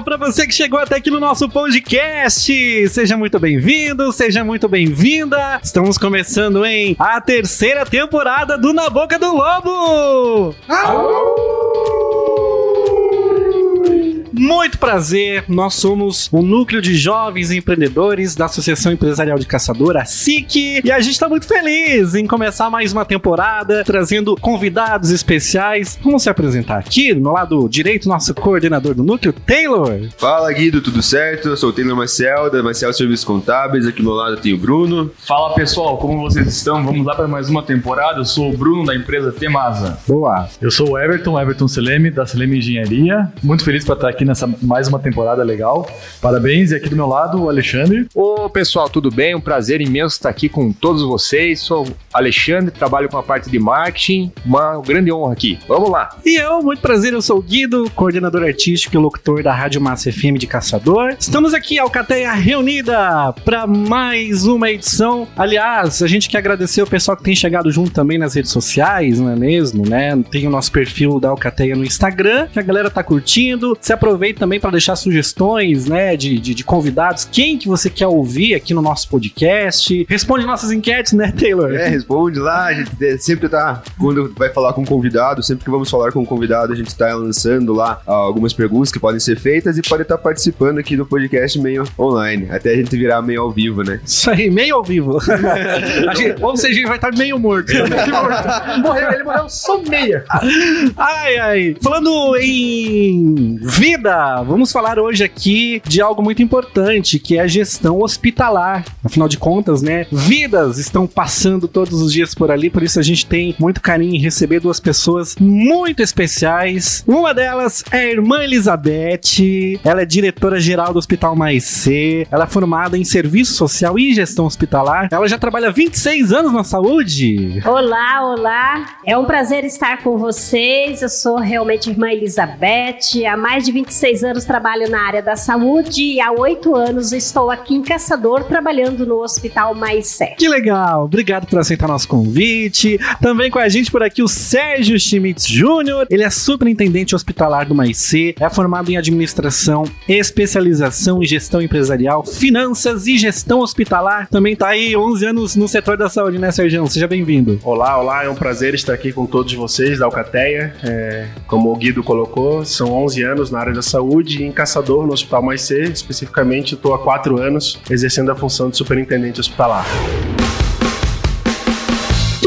Olá para você que chegou até aqui no nosso podcast. Seja muito bem-vindo, seja muito bem-vinda. Estamos começando em a terceira temporada do Na Boca do Lobo. Muito prazer, nós somos o núcleo de jovens empreendedores da Associação Empresarial de Caçadora, a SIC, e a gente está muito feliz em começar mais uma temporada, trazendo convidados especiais. Vamos se apresentar aqui, no lado direito, nosso coordenador do núcleo, Taylor. Fala Guido, tudo certo? Eu sou o Taylor Marcel, da Marcel Serviços Contábeis, aqui do meu lado tem o Bruno. Fala pessoal, como vocês estão? Vamos lá para mais uma temporada. Eu sou o Bruno da empresa Temasa. Boa. Eu sou o Everton, Everton Seleme, da Seleme Engenharia. Muito feliz para estar aqui nessa mais uma temporada legal. Parabéns. E aqui do meu lado, o Alexandre. Ô pessoal, tudo bem? Um prazer imenso estar aqui com todos vocês. Sou o Alexandre, trabalho com a parte de marketing. Uma grande honra aqui. Vamos lá. E eu, muito prazer, eu sou o Guido, coordenador artístico e locutor da Rádio Massa FM de Caçador. Estamos aqui, Alcateia reunida, para mais uma edição. Aliás, a gente quer agradecer o pessoal que tem chegado junto também nas redes sociais, não é mesmo, né? Tem o nosso perfil da Alcateia no Instagram, que a galera tá curtindo. Se aproveita também para deixar sugestões, né, de, de, de, convidados, quem que você quer ouvir aqui no nosso podcast. Responde nossas enquetes, né, Taylor? É, responde lá. A gente sempre tá, quando vai falar com um convidado, sempre que vamos falar com um convidado, a gente tá lançando lá algumas perguntas que podem ser feitas e pode estar tá participando aqui do podcast meio online, até a gente virar meio ao vivo, né? Isso aí, meio ao vivo. gente, ou seja, a gente vai estar meio morto. morreu, ele morreu só meia. Ai, ai. Falando em vida, vamos falar hoje aqui de algo muito importante, que é a gestão hospitalar. Afinal de contas, né? Vidas estão passando todos os dias por ali, por isso a gente tem muito carinho em receber duas pessoas muito especiais. Uma delas é a irmã Elizabeth, ela é diretora-geral do Hospital Mais C, ela é formada em Serviço Social e Gestão Hospitalar. Ela já trabalha há 26 anos na saúde. Olá, olá. É um prazer estar com vocês. Eu sou realmente irmã Elizabeth. Há mais de 26 anos trabalho na área da saúde e há oito anos estou aqui em Caçador trabalhando no Hospital Mais. Que legal! Obrigado por aceitar nosso convite. Também com a gente por aqui o Sérgio Schmitz Júnior. Ele é superintendente hospitalar do Mais C, é formado em administração, especialização em gestão empresarial, finanças e gestão hospitalar. Também tá aí 11 anos no setor da saúde, né, Sérgio? Seja bem-vindo. Olá, olá. É um prazer estar aqui com todos vocês da Alcateia. É, como o Guido colocou, são 11 anos na área da saúde e em Caçador, no Hospital Mais C. Especificamente, estou há quatro anos exercendo a função de superintendente hospitalar.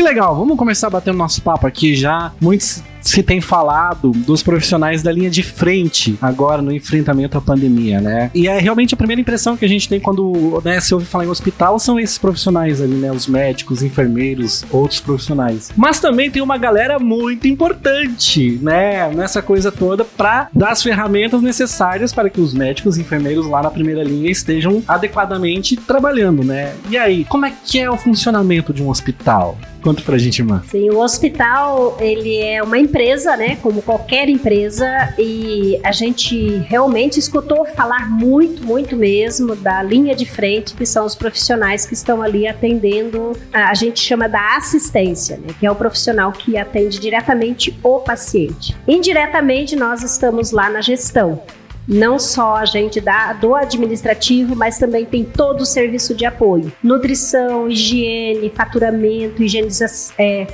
Legal, vamos começar batendo nosso papo aqui já. Muitos se tem falado dos profissionais da linha de frente agora no enfrentamento à pandemia, né? E é realmente a primeira impressão que a gente tem quando né, se ouve falar em hospital são esses profissionais ali, né? Os médicos, enfermeiros, outros profissionais. Mas também tem uma galera muito importante, né? Nessa coisa toda para dar as ferramentas necessárias para que os médicos e enfermeiros lá na primeira linha estejam adequadamente trabalhando, né? E aí, como é que é o funcionamento de um hospital? Conta pra gente, irmã. Sim, o hospital, ele é uma empresa, né? Como qualquer empresa, e a gente realmente escutou falar muito, muito mesmo da linha de frente, que são os profissionais que estão ali atendendo, a gente chama da assistência, né? Que é o profissional que atende diretamente o paciente. Indiretamente, nós estamos lá na gestão não só a gente da, do administrativo, mas também tem todo o serviço de apoio: nutrição, higiene, faturamento, higienização, é,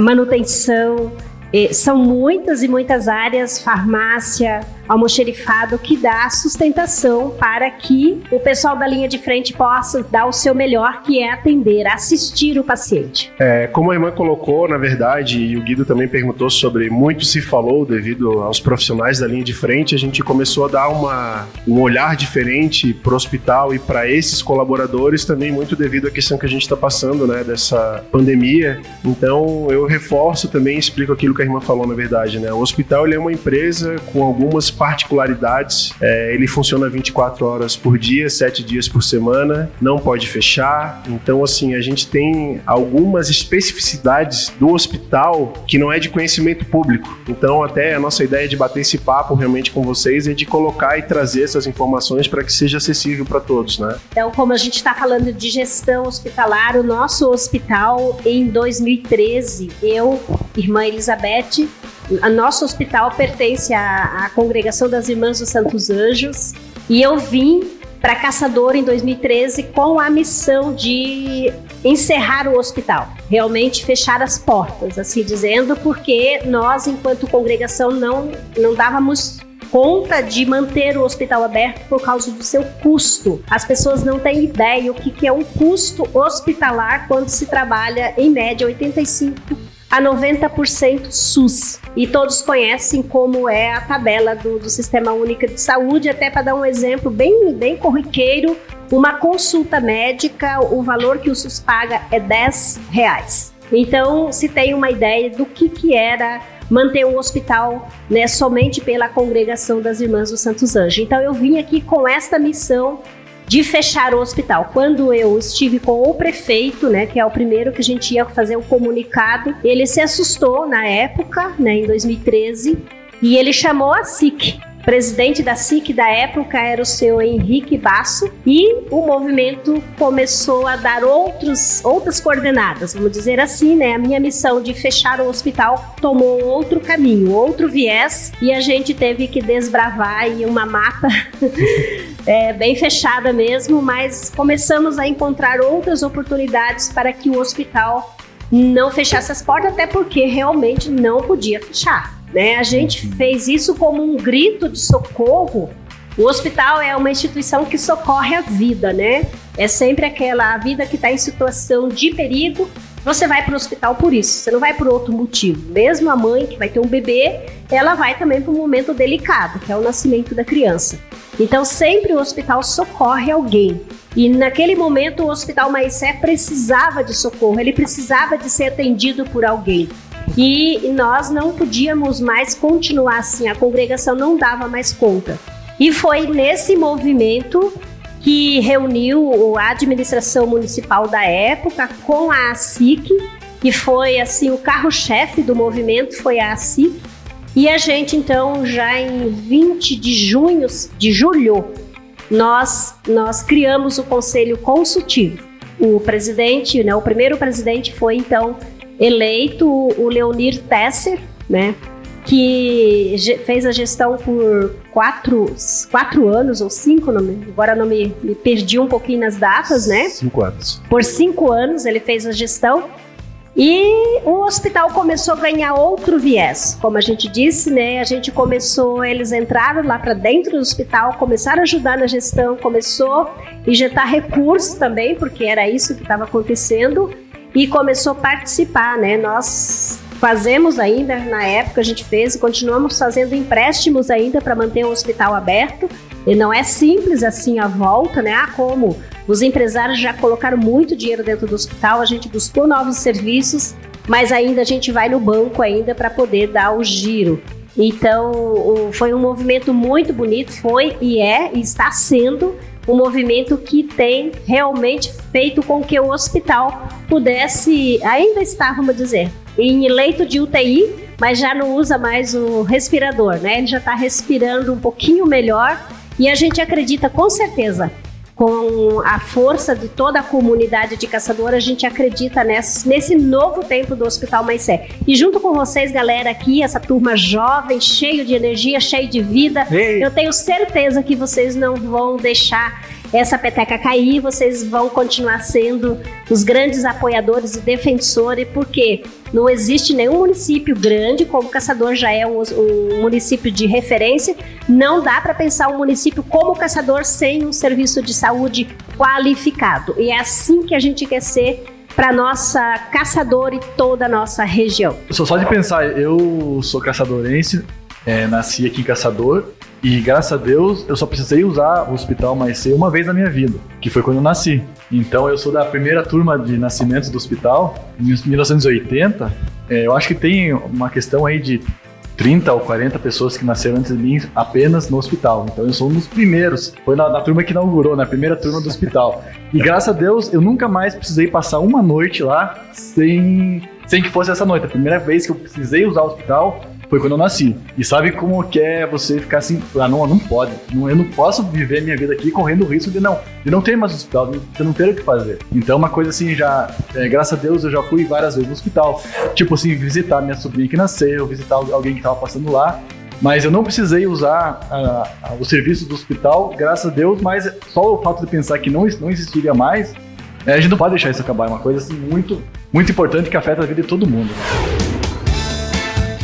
manutenção. são muitas e muitas áreas, farmácia, almoxerifado que dá sustentação para que o pessoal da linha de frente possa dar o seu melhor, que é atender, assistir o paciente. É, como a irmã colocou, na verdade, e o Guido também perguntou sobre muito se falou devido aos profissionais da linha de frente, a gente começou a dar uma, um olhar diferente para o hospital e para esses colaboradores também muito devido à questão que a gente está passando, né, dessa pandemia. Então eu reforço também, explico aquilo que a irmã falou na verdade, né? O hospital ele é uma empresa com algumas particularidades. É, ele funciona 24 horas por dia, 7 dias por semana, não pode fechar. Então, assim, a gente tem algumas especificidades do hospital que não é de conhecimento público. Então, até a nossa ideia de bater esse papo realmente com vocês é de colocar e trazer essas informações para que seja acessível para todos, né? Então, como a gente está falando de gestão hospitalar, o nosso hospital em 2013, eu, irmã Elizabeth, a nosso hospital pertence à, à congregação das Irmãs dos Santos Anjos e eu vim para Caçador em 2013 com a missão de encerrar o hospital, realmente fechar as portas, assim dizendo, porque nós, enquanto congregação, não, não dávamos conta de manter o hospital aberto por causa do seu custo. As pessoas não têm ideia o que, é um custo hospitalar quando se trabalha, em média, 85 a 90% SUS. E todos conhecem como é a tabela do, do Sistema Único de Saúde, até para dar um exemplo bem, bem corriqueiro, uma consulta médica, o valor que o SUS paga é 10 reais. Então, se tem uma ideia do que, que era manter um hospital né, somente pela congregação das Irmãs dos Santos Anjos. Então, eu vim aqui com esta missão de fechar o hospital. Quando eu estive com o prefeito, né, que é o primeiro que a gente ia fazer o comunicado, ele se assustou na época, né, em 2013, e ele chamou a SIC presidente da SIC da época era o seu Henrique Basso e o movimento começou a dar outros, outras coordenadas, vamos dizer assim, né? A minha missão de fechar o hospital tomou outro caminho, outro viés e a gente teve que desbravar aí uma mata é, bem fechada mesmo, mas começamos a encontrar outras oportunidades para que o hospital não fechasse as portas, até porque realmente não podia fechar. Né? A gente fez isso como um grito de socorro. O hospital é uma instituição que socorre a vida, né? É sempre aquela a vida que está em situação de perigo. Você vai para o hospital por isso, você não vai por outro motivo. Mesmo a mãe que vai ter um bebê, ela vai também para um momento delicado, que é o nascimento da criança. Então sempre o hospital socorre alguém. E naquele momento o Hospital Maicé precisava de socorro, ele precisava de ser atendido por alguém. E nós não podíamos mais continuar assim, a congregação não dava mais conta. E foi nesse movimento que reuniu a administração municipal da época com a ASIC, que foi assim o carro-chefe do movimento foi a ASIC. E a gente então já em 20 de junho, de julho, nós nós criamos o conselho consultivo. O presidente, né, o primeiro presidente foi então eleito o Leonir Tesser, né? Que fez a gestão por quatro, quatro anos ou cinco, não me, agora não me, me perdi um pouquinho nas datas, né? Cinco anos. Por cinco anos ele fez a gestão e o hospital começou a ganhar outro viés. Como a gente disse, né? A gente começou, eles entraram lá para dentro do hospital, começaram a ajudar na gestão, começou a injetar recursos também, porque era isso que estava acontecendo e começou a participar, né? Nós fazemos ainda, na época a gente fez e continuamos fazendo empréstimos ainda para manter o hospital aberto. E não é simples assim a volta, né? Ah, como os empresários já colocaram muito dinheiro dentro do hospital, a gente buscou novos serviços, mas ainda a gente vai no banco ainda para poder dar o giro. Então, foi um movimento muito bonito, foi e é e está sendo um movimento que tem realmente feito com que o hospital pudesse, ainda está, vamos dizer, em leito de UTI, mas já não usa mais o respirador, né? Ele já está respirando um pouquinho melhor e a gente acredita com certeza com a força de toda a comunidade de caçador, a gente acredita nesse, nesse novo tempo do Hospital Maicé. E junto com vocês, galera, aqui, essa turma jovem, cheio de energia, cheio de vida, Ei. eu tenho certeza que vocês não vão deixar essa peteca cair, vocês vão continuar sendo os grandes apoiadores e defensores, porque não existe nenhum município grande, como Caçador já é um, um município de referência, não dá para pensar um município como Caçador sem um serviço de saúde qualificado. E é assim que a gente quer ser para nossa caçador e toda a nossa região. Só, só de pensar, eu sou caçadorense, é, nasci aqui em Caçador e graças a Deus eu só precisei usar o hospital mais cedo uma vez na minha vida, que foi quando eu nasci. Então eu sou da primeira turma de nascimentos do hospital, em 1980. É, eu acho que tem uma questão aí de 30 ou 40 pessoas que nasceram antes de mim apenas no hospital. Então eu sou um dos primeiros. Foi na, na turma que inaugurou, na primeira turma do hospital. E graças a Deus eu nunca mais precisei passar uma noite lá sem, sem que fosse essa noite. A primeira vez que eu precisei usar o hospital foi quando eu nasci. E sabe como que é você ficar assim, ah, não, não pode. Não, eu não posso viver minha vida aqui correndo o risco de não, de não ter mais hospital, de não ter o que fazer. Então, uma coisa assim, já, é, graças a Deus, eu já fui várias vezes no hospital. Tipo assim, visitar minha sobrinha que nasceu, visitar alguém que tava passando lá. Mas eu não precisei usar uh, o serviço do hospital, graças a Deus, mas só o fato de pensar que não, não existiria mais, é, a gente não pode deixar isso acabar. É uma coisa assim, muito, muito importante que afeta a vida de todo mundo. Né?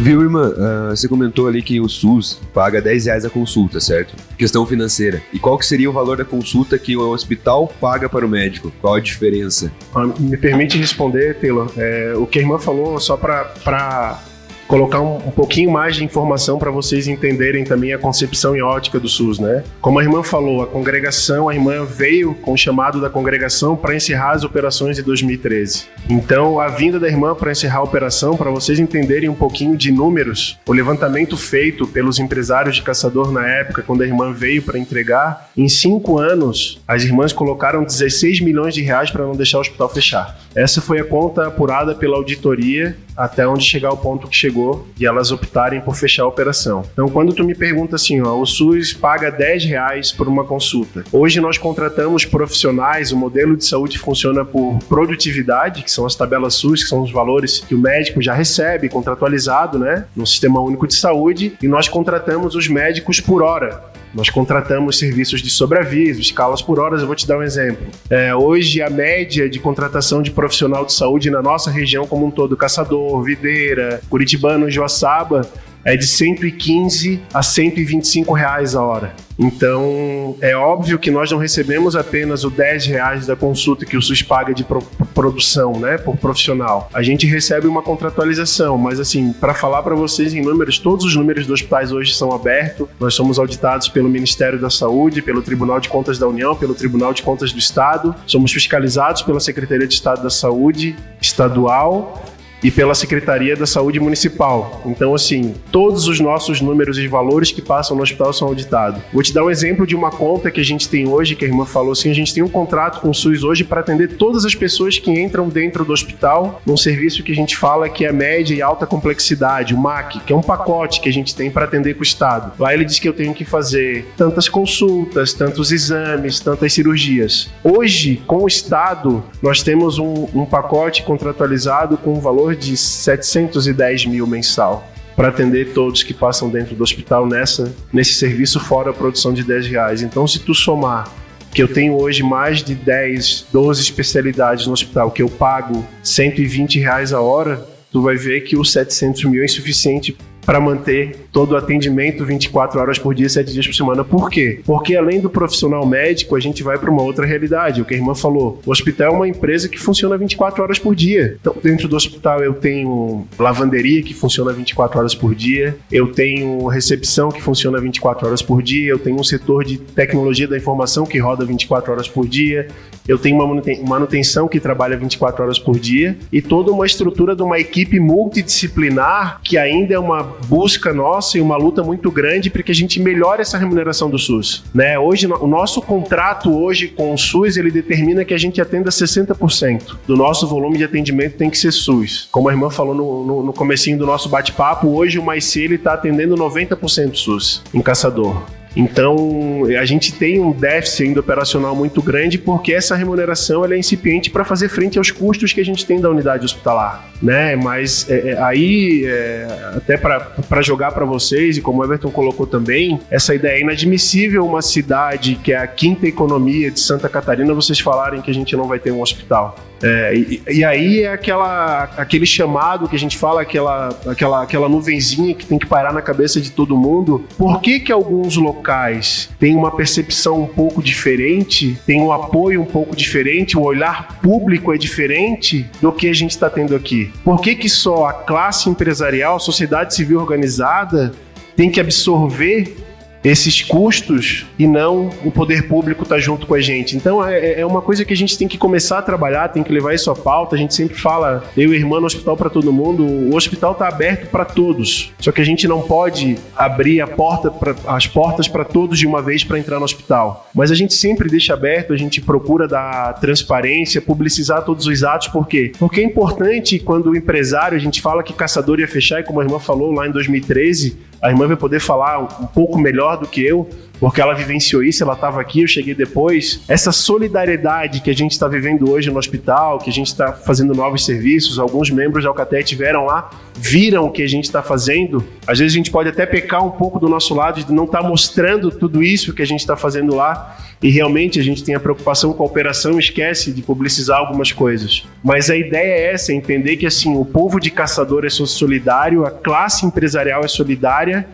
Viu, irmã? Uh, você comentou ali que o SUS paga 10 reais a consulta, certo? Questão financeira. E qual que seria o valor da consulta que o hospital paga para o médico? Qual a diferença? Ah, me permite responder, Taylor. É, o que a irmã falou, só para colocar um, um pouquinho mais de informação para vocês entenderem também a concepção e ótica do SUS, né? Como a irmã falou, a congregação, a irmã veio com o chamado da congregação para encerrar as operações de 2013. Então, a vinda da irmã para encerrar a operação, para vocês entenderem um pouquinho de números, o levantamento feito pelos empresários de caçador na época, quando a irmã veio para entregar, em cinco anos, as irmãs colocaram 16 milhões de reais para não deixar o hospital fechar. Essa foi a conta apurada pela auditoria até onde chegar o ponto que chegou e elas optarem por fechar a operação. Então, quando tu me pergunta assim, ó, o SUS paga 10 reais por uma consulta. Hoje nós contratamos profissionais, o modelo de saúde funciona por produtividade, que são as tabelas SUS, que são os valores que o médico já recebe, contratualizado, né, no Sistema Único de Saúde, e nós contratamos os médicos por hora. Nós contratamos serviços de sobreaviso, escalas por horas. Eu vou te dar um exemplo. É, hoje, a média de contratação de profissional de saúde na nossa região como um todo, Caçador, Videira, Curitibano, Joaçaba, é de 115 a 125 reais a hora. Então, é óbvio que nós não recebemos apenas o 10 reais da consulta que o SUS paga de pro produção, né, por profissional. A gente recebe uma contratualização, mas assim, para falar para vocês em números, todos os números dos hospitais hoje são abertos. Nós somos auditados pelo Ministério da Saúde, pelo Tribunal de Contas da União, pelo Tribunal de Contas do Estado. Somos fiscalizados pela Secretaria de Estado da Saúde estadual e pela Secretaria da Saúde Municipal. Então, assim, todos os nossos números e valores que passam no hospital são auditados. Vou te dar um exemplo de uma conta que a gente tem hoje, que a irmã falou assim, a gente tem um contrato com o SUS hoje para atender todas as pessoas que entram dentro do hospital, num serviço que a gente fala que é média e alta complexidade, o MAC, que é um pacote que a gente tem para atender com o Estado. Lá ele diz que eu tenho que fazer tantas consultas, tantos exames, tantas cirurgias. Hoje, com o Estado, nós temos um, um pacote contratualizado com um valor valor de 710 mil mensal para atender todos que passam dentro do hospital nessa, nesse serviço fora a produção de 10 reais. Então, se tu somar que eu tenho hoje mais de 10, 12 especialidades no hospital que eu pago 120 reais a hora, tu vai ver que os 700 mil é insuficiente para manter todo atendimento 24 horas por dia, 7 dias por semana. Por quê? Porque além do profissional médico, a gente vai para uma outra realidade. O que a irmã falou, o hospital é uma empresa que funciona 24 horas por dia. Então, dentro do hospital eu tenho lavanderia que funciona 24 horas por dia, eu tenho recepção que funciona 24 horas por dia, eu tenho um setor de tecnologia da informação que roda 24 horas por dia, eu tenho uma manutenção que trabalha 24 horas por dia e toda uma estrutura de uma equipe multidisciplinar que ainda é uma busca nossa e uma luta muito grande para que a gente melhore essa remuneração do SUS. Né? Hoje, o nosso contrato hoje com o SUS, ele determina que a gente atenda 60% do nosso volume de atendimento tem que ser SUS. Como a irmã falou no, no, no comecinho do nosso bate-papo, hoje o MyC está atendendo 90% SUS em Caçador. Então, a gente tem um déficit ainda operacional muito grande porque essa remuneração é incipiente para fazer frente aos custos que a gente tem da unidade hospitalar, né? Mas é, é aí, é, até para jogar para vocês, e como o Everton colocou também, essa ideia é inadmissível uma cidade que é a quinta economia de Santa Catarina, vocês falarem que a gente não vai ter um hospital. É, e, e, aí é aquela, aquele chamado que a gente fala, aquela, aquela, aquela nuvenzinha que tem que parar na cabeça de todo mundo. Por que, que alguns locais têm uma percepção um pouco diferente, têm um apoio um pouco diferente, o olhar público é diferente do que a gente está tendo aqui? Por que, que só a classe empresarial, a sociedade civil organizada, tem que absorver esses custos e não o poder público tá junto com a gente. Então é, é, uma coisa que a gente tem que começar a trabalhar, tem que levar isso à pauta. A gente sempre fala, eu e irmã no hospital para todo mundo, o hospital está aberto para todos. Só que a gente não pode abrir porta pra, as portas para todos de uma vez para entrar no hospital. Mas a gente sempre deixa aberto, a gente procura dar transparência, publicizar todos os atos, por quê? Porque é importante quando o empresário, a gente fala que caçador ia fechar, e como a irmã falou lá em 2013, a irmã vai poder falar um pouco melhor do que eu, porque ela vivenciou isso, ela estava aqui, eu cheguei depois. Essa solidariedade que a gente está vivendo hoje no hospital, que a gente está fazendo novos serviços, alguns membros da Alcatel tiveram lá, viram o que a gente está fazendo. Às vezes a gente pode até pecar um pouco do nosso lado de não estar tá mostrando tudo isso que a gente está fazendo lá. E realmente a gente tem a preocupação com a operação esquece de publicizar algumas coisas. Mas a ideia é essa, é entender que assim, o povo de caçador é solidário, a classe empresarial é solidária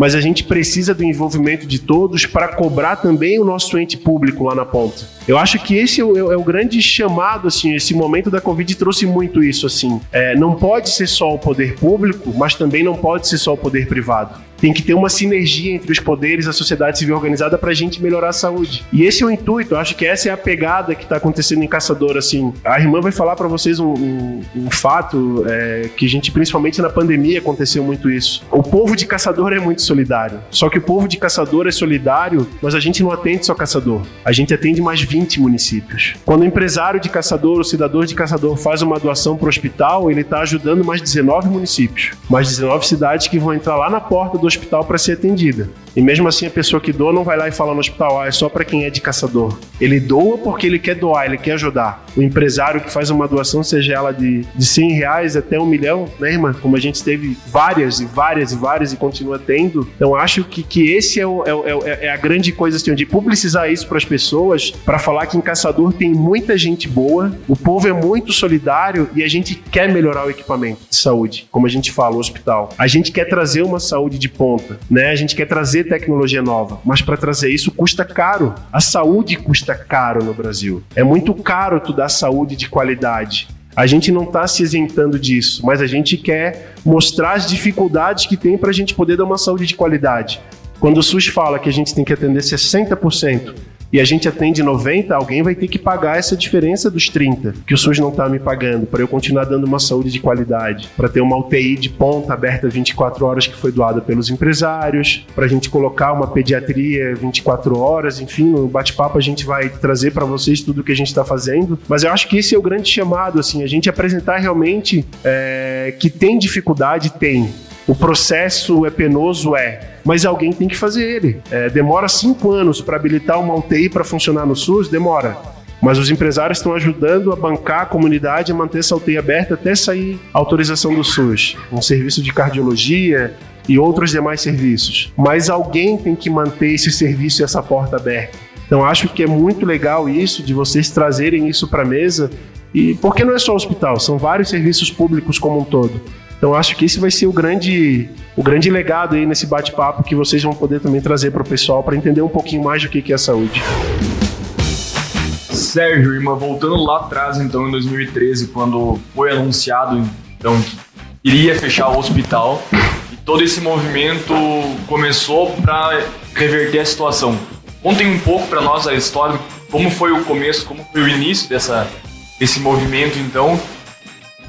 mas a gente precisa do envolvimento de todos para cobrar também o nosso ente público lá na ponta. Eu acho que esse é o, é o, grande chamado, assim, esse momento da Covid trouxe muito isso, assim. É, não pode ser só o poder público, mas também não pode ser só o poder privado. Tem que ter uma sinergia entre os poderes, a sociedade civil organizada para a gente melhorar a saúde. E esse é o intuito, acho que essa é a pegada que está acontecendo em Caçador, assim. A irmã vai falar para vocês um, um, um fato é, que a gente, principalmente na pandemia, aconteceu muito isso. O povo de Caçador é muito solidário. Só que o povo de Caçador é solidário, mas a gente não atende só Caçador. A gente atende mais 20 municípios. Quando o empresário de Caçador, o cidadão de Caçador faz uma doação para o hospital, ele está ajudando mais 19 municípios. Mais 19 cidades que vão entrar lá na porta do hospital para ser atendida. E mesmo assim a pessoa que doa não vai lá e fala no hospital, ah, é só para quem é de caçador. Ele doa porque ele quer doar, ele quer ajudar. O empresário que faz uma doação, seja ela de, de 100 reais até um milhão, né, irmã? Como a gente teve várias e várias e várias e continua tendo. Então acho que, que esse é, o, é, é, é a grande coisa assim, de publicizar isso para as pessoas, para falar que em Caçador tem muita gente boa, o povo é muito solidário e a gente quer melhorar o equipamento de saúde, como a gente fala, o hospital. A gente quer trazer uma saúde de ponta, né? A gente quer trazer tecnologia nova, mas para trazer isso custa caro. A saúde custa caro no Brasil. É muito caro tu dar saúde de qualidade. A gente não está se isentando disso, mas a gente quer mostrar as dificuldades que tem para a gente poder dar uma saúde de qualidade. Quando o SUS fala que a gente tem que atender 60% e a gente atende 90, alguém vai ter que pagar essa diferença dos 30 que o SUS não está me pagando para eu continuar dando uma saúde de qualidade, para ter uma UTI de ponta aberta 24 horas que foi doada pelos empresários, para a gente colocar uma pediatria 24 horas, enfim, no bate-papo a gente vai trazer para vocês tudo o que a gente está fazendo. Mas eu acho que esse é o grande chamado, assim, a gente apresentar realmente é, que tem dificuldade, tem. O processo é penoso, é mas alguém tem que fazer ele. É, demora cinco anos para habilitar uma UTI para funcionar no SUS? Demora. Mas os empresários estão ajudando a bancar a comunidade a manter essa UTI aberta até sair a autorização do SUS. Um serviço de cardiologia e outros demais serviços. Mas alguém tem que manter esse serviço e essa porta aberta. Então acho que é muito legal isso, de vocês trazerem isso para a mesa. E porque não é só hospital, são vários serviços públicos como um todo. Então acho que esse vai ser o grande, o grande legado aí nesse bate-papo que vocês vão poder também trazer para o pessoal para entender um pouquinho mais do que é saúde. Sérgio, irmã, voltando lá atrás, então, em 2013, quando foi anunciado então, que iria fechar o hospital, e todo esse movimento começou para reverter a situação. Contem um pouco para nós a história, como foi o começo, como foi o início dessa, desse movimento, então,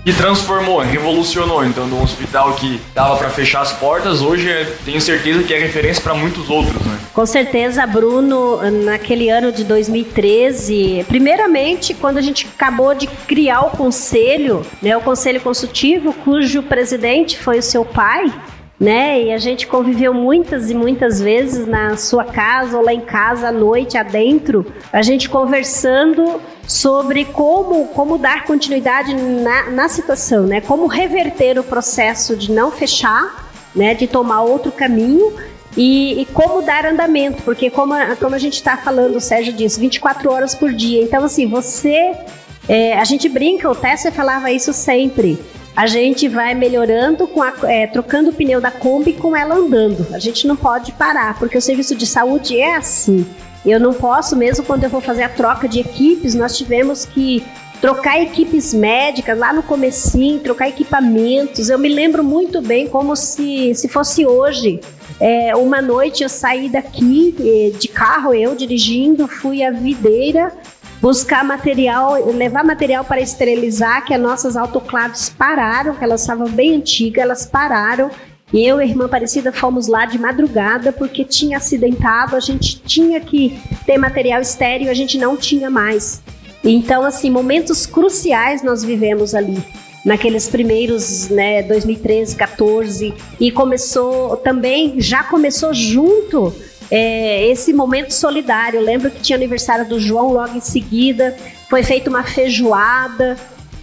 que transformou, revolucionou. Então, de um hospital que dava para fechar as portas, hoje tenho certeza que é referência para muitos outros, né? Com certeza, Bruno, naquele ano de 2013, primeiramente, quando a gente acabou de criar o conselho, né, o conselho consultivo, cujo presidente foi o seu pai, né? E a gente conviveu muitas e muitas vezes na sua casa ou lá em casa à noite adentro, a gente conversando sobre como, como dar continuidade na, na situação, né? Como reverter o processo de não fechar, né? De tomar outro caminho e, e, como dar andamento, porque como a, como a gente está falando, o Sérgio disse, 24 horas por dia. Então, assim, você. É, a gente brinca, o Tessa falava isso sempre a gente vai melhorando, com a, é, trocando o pneu da Kombi com ela andando. A gente não pode parar, porque o serviço de saúde é assim. Eu não posso, mesmo quando eu vou fazer a troca de equipes, nós tivemos que trocar equipes médicas lá no comecinho, trocar equipamentos. Eu me lembro muito bem como se, se fosse hoje. É, uma noite eu saí daqui eh, de carro, eu dirigindo, fui à videira buscar material, levar material para esterilizar, que as nossas autoclaves pararam, que elas estavam bem antigas, elas pararam. E eu e a irmã Aparecida fomos lá de madrugada porque tinha acidentado, a gente tinha que ter material estéreo, a gente não tinha mais. Então, assim, momentos cruciais nós vivemos ali naqueles primeiros, né, 2013, 14 e começou também, já começou junto é, esse momento solidário. Eu lembro que tinha aniversário do João logo em seguida, foi feita uma feijoada.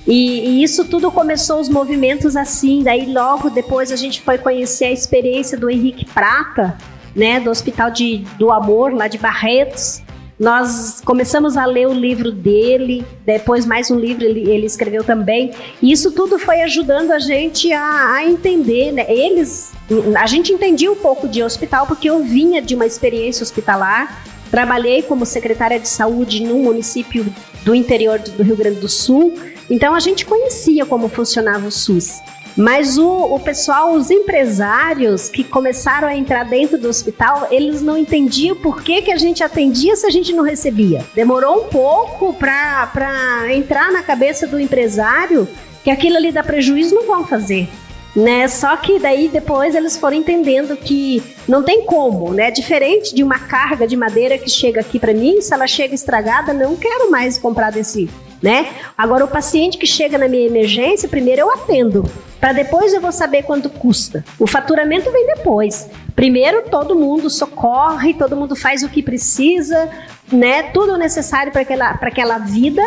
E, e, isso tudo começou os movimentos assim. Daí logo depois a gente foi conhecer a experiência do Henrique Prata, né, do Hospital de, do Amor lá de Barretos. Nós começamos a ler o livro dele, depois mais um livro ele, ele escreveu também. E isso tudo foi ajudando a gente a, a entender, né? Eles, a gente entendia um pouco de hospital porque eu vinha de uma experiência hospitalar. Trabalhei como secretária de saúde num município do interior do Rio Grande do Sul. Então a gente conhecia como funcionava o SUS. Mas o, o pessoal, os empresários que começaram a entrar dentro do hospital, eles não entendiam por que, que a gente atendia se a gente não recebia. Demorou um pouco para entrar na cabeça do empresário que aquilo ali dá prejuízo, não vão fazer. Né? Só que daí depois eles foram entendendo que não tem como, né? Diferente de uma carga de madeira que chega aqui para mim, se ela chega estragada, não quero mais comprar desse, né? Agora o paciente que chega na minha emergência, primeiro eu atendo. Para depois eu vou saber quanto custa. O faturamento vem depois. Primeiro todo mundo socorre, todo mundo faz o que precisa, né? Tudo necessário para aquela, aquela vida.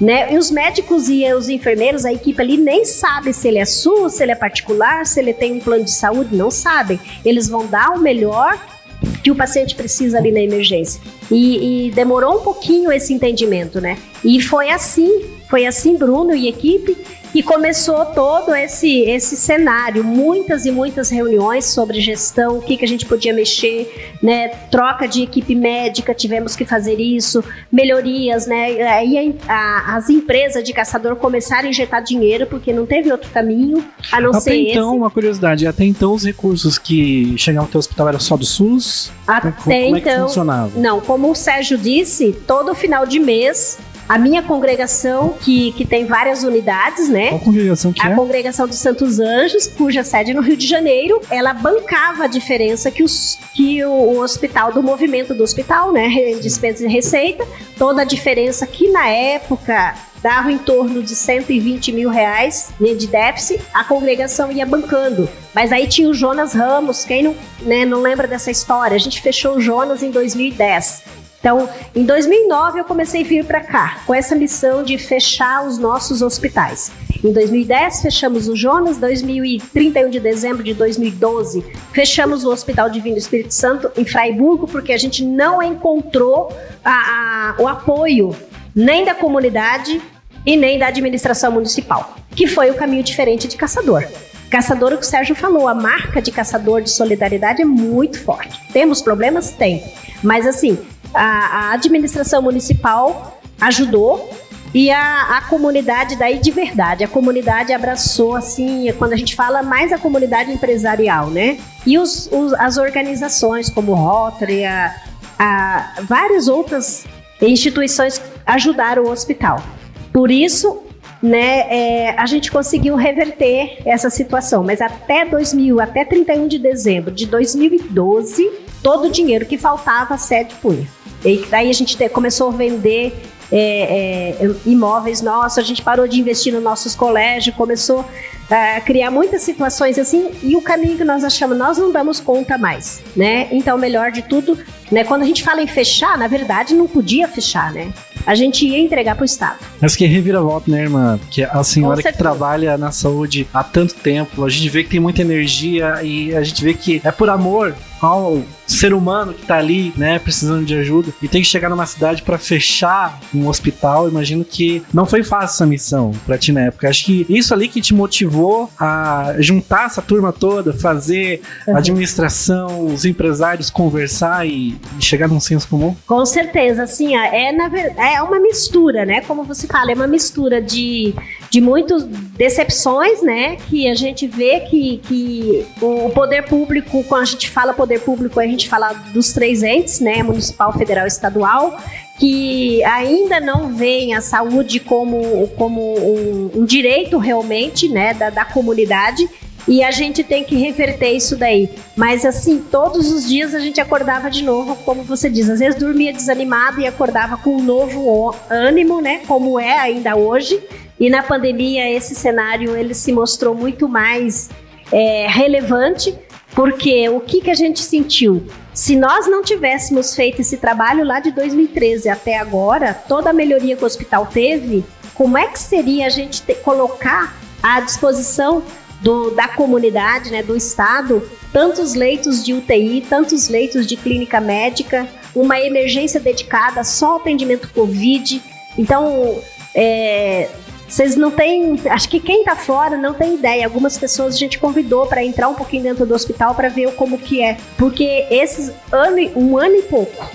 Né? E os médicos e os enfermeiros, a equipe ali nem sabe se ele é SUS, se ele é particular, se ele tem um plano de saúde, não sabem. Eles vão dar o melhor que o paciente precisa ali na emergência. E, e, demorou um pouquinho esse entendimento, né? E foi assim, foi assim, Bruno e equipe, e começou todo esse, esse cenário, muitas e muitas reuniões sobre gestão, o que, que a gente podia mexer, né? Troca de equipe médica, tivemos que fazer isso, melhorias, né? Aí as empresas de caçador começaram a injetar dinheiro, porque não teve outro caminho a não até ser então, esse. uma curiosidade, até então os recursos que chegavam até o hospital eram só do SUS? Até como, como é que então, funcionava? Não, como o Sérgio disse, todo final de mês a minha congregação, que, que tem várias unidades, né? Qual congregação que A é? congregação dos Santos Anjos, cuja sede é no Rio de Janeiro, ela bancava a diferença que, os, que o, o hospital, do movimento do hospital, né? Despesa e receita, toda a diferença que na época dava em torno de 120 mil reais né, de déficit, a congregação ia bancando. Mas aí tinha o Jonas Ramos, quem não, né, não lembra dessa história? A gente fechou o Jonas em 2010. Então, em 2009 eu comecei a vir para cá com essa missão de fechar os nossos hospitais. Em 2010 fechamos o Jonas, 2031 de dezembro de 2012 fechamos o Hospital Divino Espírito Santo em Fraiburgo porque a gente não encontrou a- a- o apoio nem da comunidade e nem da administração municipal, que foi o caminho diferente de Caçador. Caçador, o que o Sérgio falou, a marca de Caçador de solidariedade é muito forte. Temos problemas? Tem. Mas assim, a, a administração municipal ajudou e a, a comunidade daí de verdade. A comunidade abraçou, assim, quando a gente fala mais a comunidade empresarial, né? E os, os- as organizações como Rotary, a, a, várias outras instituições ajudaram o hospital. Por isso, né, é, a gente conseguiu reverter essa situação. Mas até 2000, até 31 de dezembro de 2012, todo o dinheiro que faltava a sede punha. E daí a gente te- começou a vender é, é, imóveis nossos, a gente parou de investir nos nossos colégios, começou a criar muitas situações assim, e o caminho que nós achamos, nós não damos conta mais, né? Então, o melhor de tudo, né? Quando a gente fala em fechar, na verdade, não podia fechar, né? A gente ia entregar para o Estado. Mas que reviravolta, né, irmã? Porque a senhora que trabalha na saúde há tanto tempo, a gente vê que tem muita energia e a gente vê que é por amor ao ser humano que tá ali, né, precisando de ajuda e tem que chegar numa cidade pra fechar um hospital. Imagino que não foi fácil essa missão pra ti na época. Acho que isso ali que te motivou a juntar essa turma toda, fazer a administração, os empresários conversar e, e chegar num senso comum. Com certeza, assim, é, na é uma mistura, né? Como você fala, é uma mistura de, de muitas decepções, né? Que a gente vê que, que o poder público, quando a gente fala poder público, a gente fala dos três entes, né? Municipal, federal e estadual, que ainda não veem a saúde como, como um, um direito realmente, né? Da, da comunidade e a gente tem que reverter isso daí. Mas assim, todos os dias a gente acordava de novo, como você diz, às vezes dormia desanimado e acordava com um novo ânimo, né? Como é ainda hoje. E na pandemia esse cenário ele se mostrou muito mais é, relevante, porque o que, que a gente sentiu? Se nós não tivéssemos feito esse trabalho lá de 2013 até agora, toda a melhoria que o hospital teve, como é que seria a gente ter, colocar à disposição do, da comunidade, né, do estado, tantos leitos de UTI, tantos leitos de clínica médica, uma emergência dedicada só ao atendimento Covid. Então, é, vocês não têm. Acho que quem está fora não tem ideia. Algumas pessoas a gente convidou para entrar um pouquinho dentro do hospital para ver como que é. Porque esses ano, um ano e pouco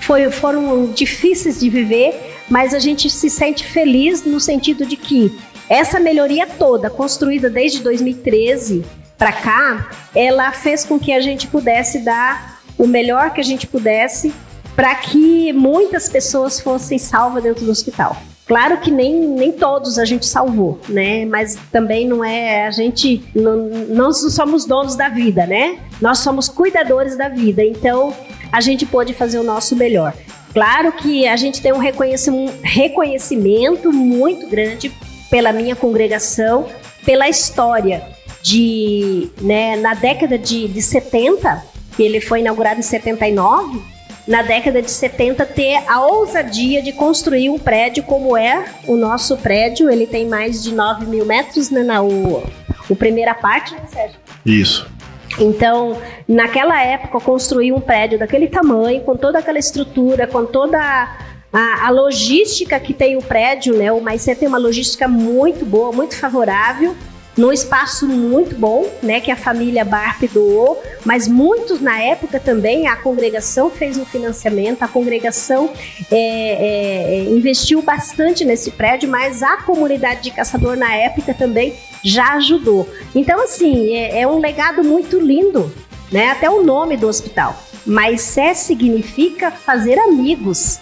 foi, foram difíceis de viver, mas a gente se sente feliz no sentido de que essa melhoria toda, construída desde 2013 para cá, ela fez com que a gente pudesse dar o melhor que a gente pudesse para que muitas pessoas fossem salvas dentro do hospital. Claro que nem, nem todos a gente salvou, né? Mas também não é a gente não, não somos donos da vida, né? Nós somos cuidadores da vida. Então a gente pôde fazer o nosso melhor. Claro que a gente tem um reconhecimento muito grande pela minha congregação, pela história de, né, na década de, de 70, que ele foi inaugurado em 79, na década de 70 ter a ousadia de construir um prédio como é o nosso prédio. Ele tem mais de 9 mil metros, né, na o, o primeira parte, né, Sérgio? Isso. Então, naquela época, construir um prédio daquele tamanho, com toda aquela estrutura, com toda a, a, logística que tem o prédio, né? O Maicê tem uma logística muito boa, muito favorável, num espaço muito bom, né? Que a família Barp doou, mas muitos na época também a congregação fez um financiamento, a congregação é, é, é, investiu bastante nesse prédio, mas a comunidade de caçador na época também já ajudou. Então, assim, é, é um legado muito lindo, né? Até o nome do hospital. Maicé significa fazer amigos.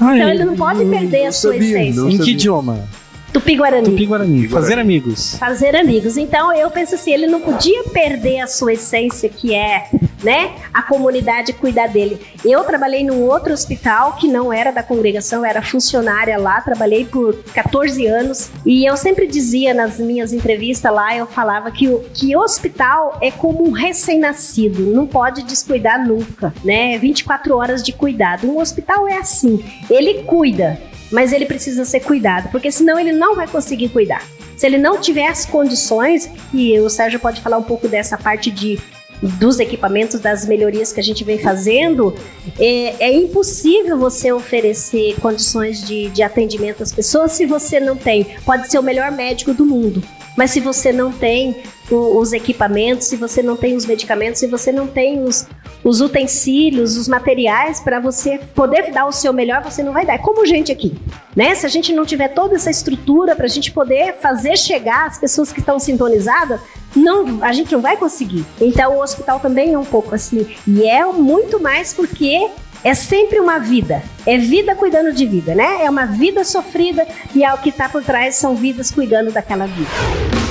Ai, então ele não pode perder a sua sabia, essência. Em que idioma? Tupi-Guarani. Tupi-Guarani. Fazer amigos. Fazer amigos. Então eu penso assim, ele não podia perder a sua essência, que é, né, a comunidade cuidar dele. Eu trabalhei num outro hospital que não era da congregação, era funcionária lá, trabalhei por 14 anos e eu sempre dizia nas minhas entrevistas lá, eu falava que o que o hospital é como um recém-nascido, não pode descuidar nunca, né? 24 horas de cuidado. Um hospital é assim, ele cuida, mas ele precisa ser cuidado, porque senão ele não vai conseguir cuidar. Se ele não tiver as condições, e o Sérgio pode falar um pouco dessa parte de dos equipamentos, das melhorias que a gente vem fazendo, é, é impossível você oferecer condições de, de atendimento às pessoas se você não tem. Pode ser o melhor médico do mundo, mas se você não tem os equipamentos, se você não tem os medicamentos, se você não tem os, os utensílios, os materiais para você poder dar o seu melhor, você não vai dar. É como gente aqui, né? Se a gente não tiver toda essa estrutura para a gente poder fazer chegar as pessoas que estão sintonizadas, não, a gente não vai conseguir. Então o hospital também é um pouco assim. E é muito mais porque é sempre uma vida. É vida cuidando de vida, né? É uma vida sofrida e é o que está por trás são vidas cuidando daquela vida.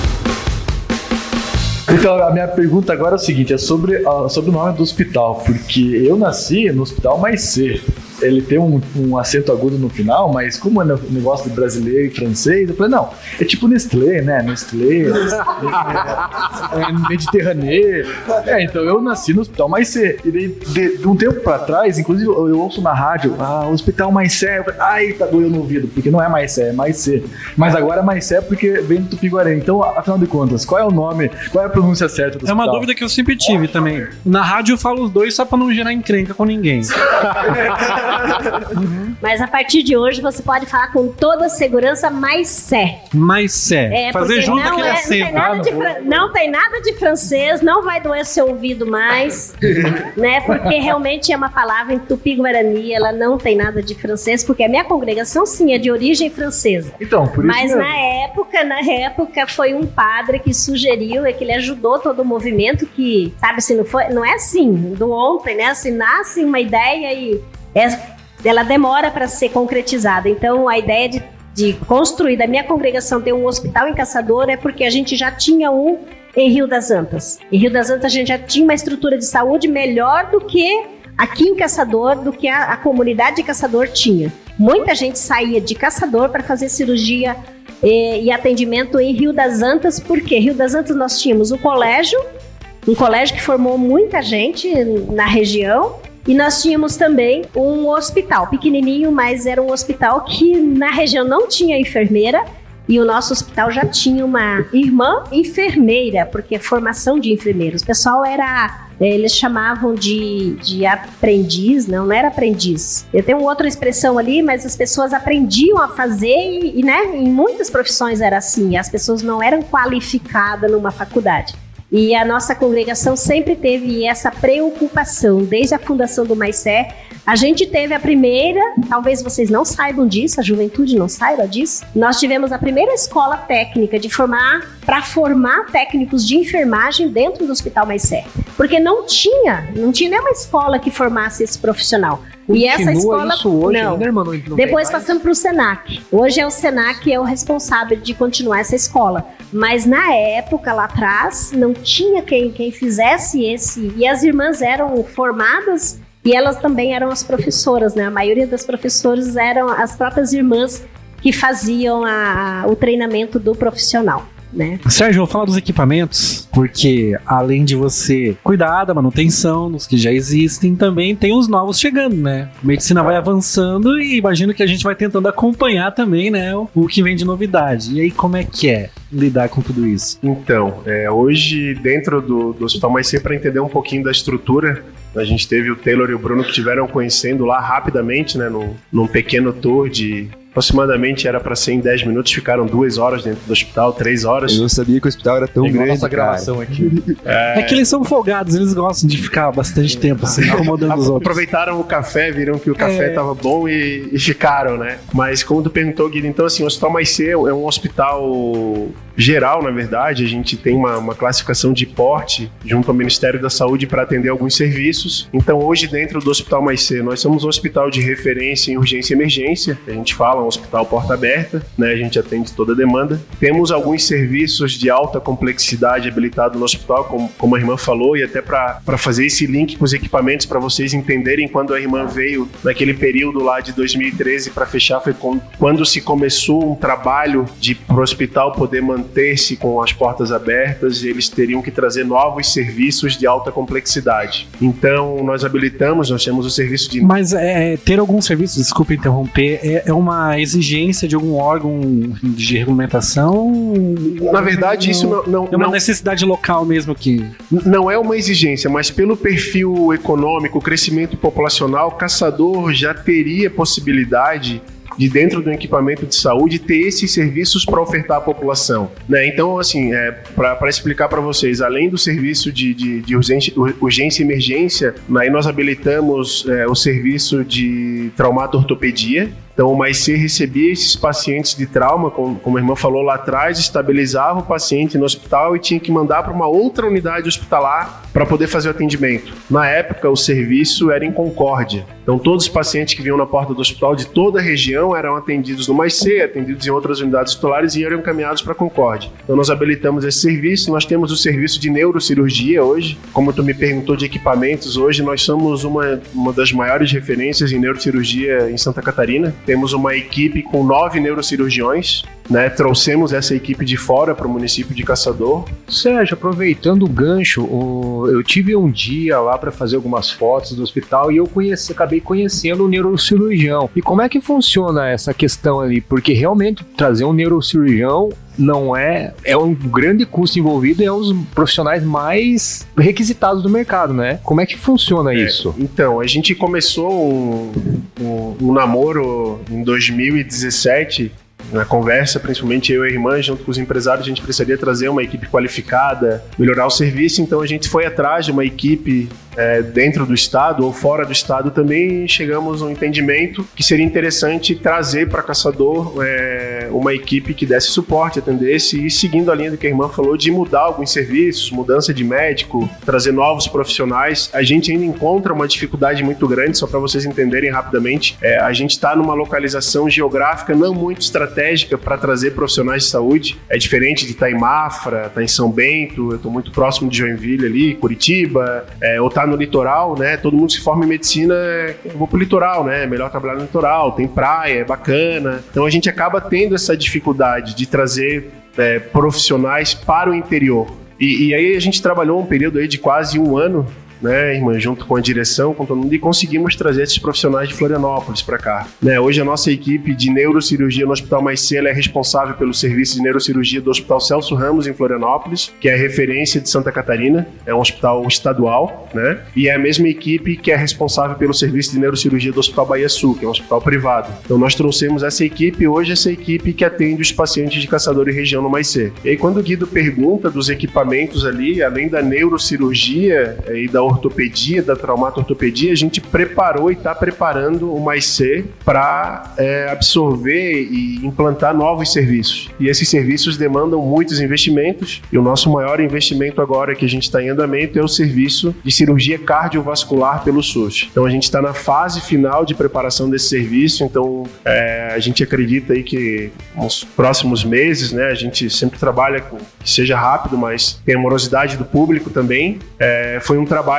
Então, a minha pergunta agora é o seguinte: é sobre, uh, sobre o nome do hospital, porque eu nasci no hospital mais cedo ele tem um, um, acento agudo no final, mas como é um negócio de brasileiro e francês, eu falei, não, é tipo Nestlé, né? Nestlé, é, é Mediterrâneo. É, então eu nasci no hospital mais C. E de, de, de um tempo pra trás, inclusive eu, eu ouço na rádio, ah, hospital mais C. Ai, tá doendo no ouvido, porque não é mais C, é mais C. Mas agora é mais C porque vem do Tupi-Guarani. Então, afinal de contas, qual é o nome, qual é a pronúncia certa do É uma dúvida que eu sempre tive também. Na rádio eu falo os dois só pra não gerar encrenca com ninguém. Uhum. Mas a partir de hoje você pode falar com toda segurança mais sé. Mas é, É, fazer junto não, aquele é, não, tem acento. nada de fran- não tem nada de francês, não vai doer seu ouvido mais, né? Porque realmente é uma palavra em tupi-guarani, ela não tem nada de francês, porque a minha congregação sim é de origem francesa. Então, por isso Mas mesmo. na época, na época, foi um padre que sugeriu, é que ele ajudou todo o movimento que, sabe, assim, não, foi, não é assim, do ontem, né? Assim, nasce uma ideia e ela demora para ser concretizada. Então, a ideia de, de construir da minha congregação ter um hospital em Caçador é porque a gente já tinha um em Rio das Antas. Em Rio das Antas a gente já tinha uma estrutura de saúde melhor do que aqui em Caçador, do que a, a comunidade de Caçador tinha. Muita gente saía de Caçador para fazer cirurgia eh, e atendimento em Rio das Antas, porque Rio das Antas nós tínhamos o colégio, um colégio que formou muita gente na região, e nós tínhamos também um hospital, pequenininho, mas era um hospital que na região não tinha enfermeira, e o nosso hospital já tinha uma irmã enfermeira, porque é formação de enfermeiros. O pessoal era, eh, eles chamavam de, de aprendiz, não, não era aprendiz. Eu tenho outra expressão ali, mas as pessoas aprendiam a fazer e, e, né, em muitas profissões era assim, as pessoas não eram qualificadas numa faculdade. E a nossa congregação sempre teve essa preocupação, desde a fundação do Maicé. A gente teve a primeira, talvez vocês não saibam disso, a juventude não saiba disso. Nós tivemos a primeira escola técnica de formar, para formar técnicos de enfermagem dentro do Hospital Maicé. Porque não tinha, não tinha nenhuma escola que formasse esse profissional. E essa Continua escola. isso hoje não. ainda, irmão? Não, Depois passamos para o Senac. Hoje é o Senac que é o responsável de continuar essa escola. Mas na época, lá atrás, não tinha quem, quem fizesse esse. E as irmãs eram formadas e elas também eram as professoras, né? A maioria das professoras eram as próprias irmãs que faziam a- a- o treinamento do profissional. Né? Sérgio, vou falar dos equipamentos, porque além de você cuidar da manutenção dos que já existem, também tem os novos chegando, né? A medicina vai avançando e imagino que a gente vai tentando acompanhar também, né? O, o que vem de novidade. E aí, como é que é lidar com tudo isso? Então, é, hoje, dentro do, do Hospital Mais C, para entender um pouquinho da estrutura, a gente teve o Taylor e o Bruno que estiveram conhecendo lá rapidamente, né, num, num pequeno tour de aproximadamente era para ser em 10 minutos, ficaram duas horas dentro do hospital, três horas. Eu não sabia que o hospital era tão É grande, nossa cara. gravação aqui. É... que eles são folgados, eles gostam de ficar bastante tempo assim, incomodando os outros. Aproveitaram o café, viram que o café É. tava bom e, e ficaram, né? Mas como tu perguntou, Guido, então assim, o Hospital Mais C é um hospital geral, na verdade. A gente tem uma, uma classificação de porte junto ao Ministério da Saúde para atender alguns serviços. Então hoje, dentro do Hospital Mais C, nós somos um hospital de referência em urgência e emergência. A gente fala um hospital porta aberta, né? A gente atende toda a demanda. Temos alguns serviços de alta complexidade habilitados no hospital, como, como a irmã falou, e até para fazer esse link com os equipamentos para vocês entenderem quando a irmã veio naquele período lá de 2013 para fechar foi quando se começou um trabalho de para o hospital poder manter-se com as portas abertas e eles teriam que trazer novos serviços de alta complexidade. Então nós habilitamos, nós temos o serviço de Mas é, ter algum serviço, desculpa interromper, é, é uma exigência de algum órgão de regulamentação? na verdade, isso não, não, É uma não- necessidade local mesmo que. Não é uma exigência, mas pelo perfil econômico, crescimento populacional, caçador já teria possibilidade de dentro do equipamento de saúde ter esses serviços para ofertar à população, né? Então, assim, é, para explicar para vocês, além do serviço de, de, de urgência, urgência e emergência, aí nós habilitamos é, o serviço de traumato-ortopedia, então, o MAIC recebia esses pacientes de trauma, como, como a irmã falou lá atrás, estabilizava o paciente no hospital e tinha que mandar para uma outra unidade hospitalar para poder fazer o atendimento. Na época, o serviço era em Concórdia. Então, todos os pacientes que vinham na porta do hospital de toda a região eram atendidos no MAIC, atendidos em outras unidades hospitalares e eram encaminhados para Concórdia. Então, nós habilitamos esse serviço. Nós temos o serviço de neurocirurgia hoje. Como tu me perguntou de equipamentos, hoje nós somos uma, uma das maiores referências em neurocirurgia em Santa Catarina. Temos uma equipe com nove neurocirurgiões. Né? Trouxemos essa equipe de fora para o município de Caçador. Sérgio, aproveitando o gancho, eu tive um dia lá para fazer algumas fotos do hospital e eu conheci, acabei conhecendo o neurocirurgião. E como é que funciona essa questão ali? Porque realmente trazer um neurocirurgião não é é um grande custo envolvido e é um dos profissionais mais requisitados do mercado, né? Como é que funciona isso? Então, a gente começou um, um- um namoro em 2017. Na conversa, principalmente eu e a irmã, junto com os empresários, a gente precisaria trazer uma equipe qualificada, melhorar o serviço. Então, a gente foi atrás de uma equipe é, dentro do estado ou fora do estado também. Chegamos a um entendimento que seria interessante trazer para Caçador é, uma equipe que desse suporte, atendesse e seguindo a linha do que a irmã falou de mudar alguns serviços, mudança de médico, trazer novos profissionais. A gente ainda encontra uma dificuldade muito grande, só para vocês entenderem rapidamente. É, a gente está numa localização geográfica não muito estratégica para trazer profissionais de saúde. É diferente de estar em Mafra, estar em São Bento, eu estou muito próximo de Joinville ali, Curitiba, é, ou estar no litoral, né? Todo mundo se forma em medicina, eu vou pro litoral, né? É melhor trabalhar no litoral, tem praia, é bacana. Então a gente acaba tendo essa dificuldade de trazer é, profissionais para o interior. E, e aí a gente trabalhou um período aí de quase um ano né, irmã, junto com a direção, com todo mundo, e conseguimos trazer esses profissionais de Florianópolis para cá. Né, hoje a nossa equipe de neurocirurgia no Hospital Maicê ela é responsável pelo serviço de neurocirurgia do Hospital Celso Ramos em Florianópolis, que é a referência de Santa Catarina, é um hospital estadual, né? E é a mesma equipe que é responsável pelo serviço de neurocirurgia do Hospital Bahia Sul, que é um hospital privado. Então nós trouxemos essa equipe, hoje essa equipe que atende os pacientes de Caçador e região no Maicê. E aí quando o Guido pergunta dos equipamentos ali, além da neurocirurgia eh, e da ortopedia, da traumato-ortopedia, a gente preparou e está preparando o MAIC para absorver e implantar novos serviços. E esses serviços demandam muitos investimentos, e o nosso maior investimento agora que a gente está em andamento é o serviço de cirurgia cardiovascular pelo SUS. Então a gente está na fase final de preparação desse serviço, então eh, a gente acredita aí que nos próximos meses, né, a gente sempre trabalha com que seja rápido, mas tem morosidade do público também. Eh, foi um trabalho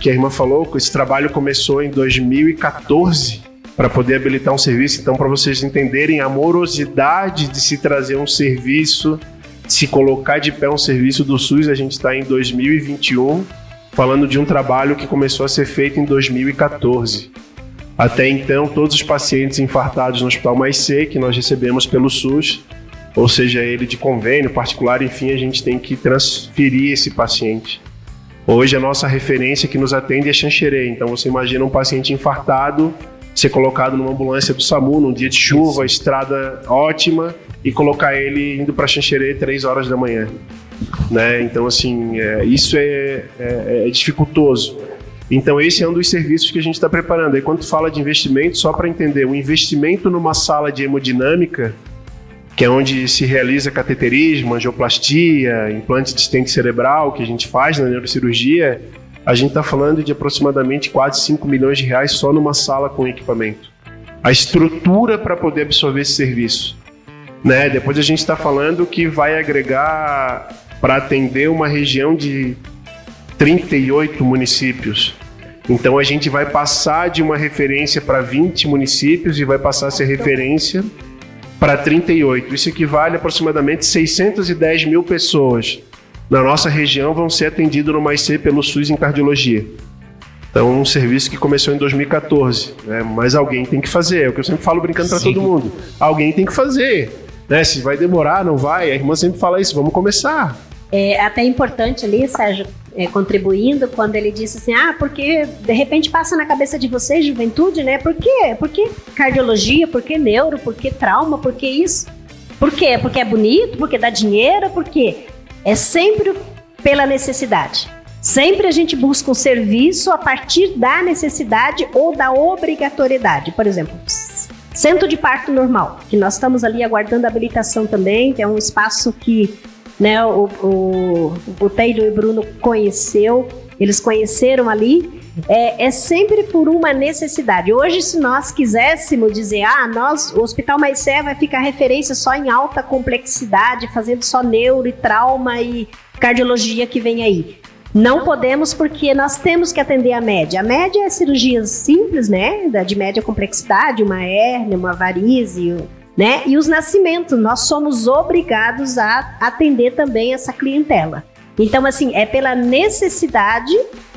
que a irmã falou, esse trabalho começou em 2014 para poder habilitar um serviço. Então, para vocês entenderem a morosidade de se trazer um serviço, se colocar de pé um serviço do SUS, a gente está em 2021, falando de um trabalho que começou a ser feito em 2014. Até então, todos os pacientes infartados no Hospital Mais C, que nós recebemos pelo SUS, ou seja, ele de convênio particular, enfim, a gente tem que transferir esse paciente. Hoje a nossa referência que nos atende é Xanxerê. Então você imagina um paciente infartado ser colocado numa ambulância do SAMU num dia de chuva, estrada ótima, e colocar ele indo para Xanxerê três horas da manhã. Né? Então, assim, é, isso é, é, é dificultoso. Então, esse é um dos serviços que a gente está preparando. Aí, quando fala de investimento, só para entender, o investimento numa sala de hemodinâmica, que é onde se realiza cateterismo, angioplastia, implante de estente cerebral, que a gente faz na neurocirurgia, a gente está falando de aproximadamente quase 5 milhões de reais só numa sala com equipamento. A estrutura para poder absorver esse serviço. Né? Depois a gente está falando que vai agregar para atender uma região de 38 municípios. Então a gente vai passar de uma referência para 20 municípios e vai passar a ser referência para 38. Isso equivale a aproximadamente 610 mil pessoas na nossa região vão ser atendidas no Mais C pelo SUS em cardiologia. Então, um serviço que começou em 2014, né? mas alguém tem que fazer. É o que eu sempre falo brincando para todo mundo. Alguém tem que fazer. Né? Se vai demorar, não vai. A irmã sempre fala isso. Vamos começar. É até importante ali, Sérgio, é, contribuindo, quando ele disse assim: ah, porque de repente passa na cabeça de vocês, juventude, né? Por quê? Por que cardiologia? Por que neuro? Por que trauma? Por que isso? Por quê? Porque é bonito? Porque dá dinheiro? Por quê? É sempre pela necessidade. Sempre a gente busca um serviço a partir da necessidade ou da obrigatoriedade. Por exemplo, centro de parto normal, que nós estamos ali aguardando a habilitação também, que é um espaço que né, o, o, o Taylor e o Bruno conheceu, eles conheceram ali. É, é, sempre por uma necessidade. Hoje, se nós quiséssemos dizer, ah, nós, o Hospital Maicé vai ficar referência só em alta complexidade, fazendo só neuro e trauma e cardiologia que vem aí. Não podemos porque nós temos que atender a média. A média é cirurgias simples, né? De média complexidade, uma hérnia, uma varize, né? E os nascimentos, nós somos obrigados a atender também essa clientela. Então, assim, é pela necessidade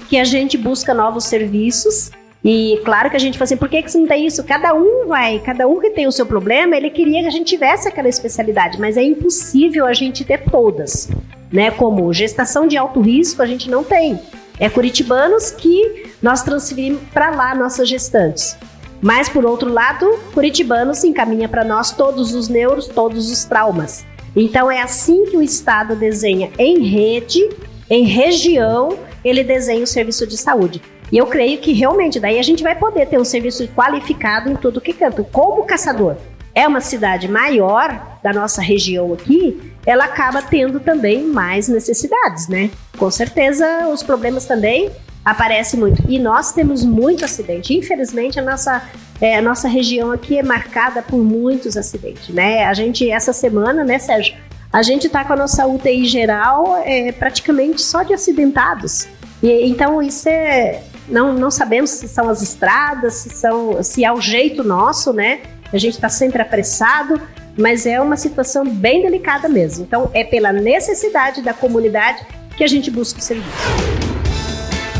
que a gente busca novos serviços. E claro que a gente fala assim, por que, que você não tem isso? Cada um vai, cada um que tem o seu problema, ele queria que a gente tivesse aquela especialidade, mas é impossível a gente ter todas. Né? Como gestação de alto risco, a gente não tem. É curitibanos que nós transferimos para lá nossas gestantes. Mas, por outro lado, curitibanos encaminha para nós todos os neuros, todos os traumas. Então, é assim que o Estado desenha em rede, em região, ele desenha o serviço de saúde. E eu creio que realmente daí a gente vai poder ter um serviço qualificado em tudo que canta. Como caçador é uma cidade maior da nossa região aqui, ela acaba tendo também mais necessidades, né? Com certeza os problemas também aparecem muito. E nós temos muito acidente. Infelizmente, a nossa, é, a nossa região aqui é marcada por muitos acidentes, né? A gente, essa semana, né, Sérgio? A gente tá com a nossa UTI geral é, praticamente só de acidentados. E, então, isso é. Não, não sabemos se são as estradas, se, são, se é o jeito nosso, né? A gente está sempre apressado, mas é uma situação bem delicada mesmo. Então, é pela necessidade da comunidade que a gente busca o serviço.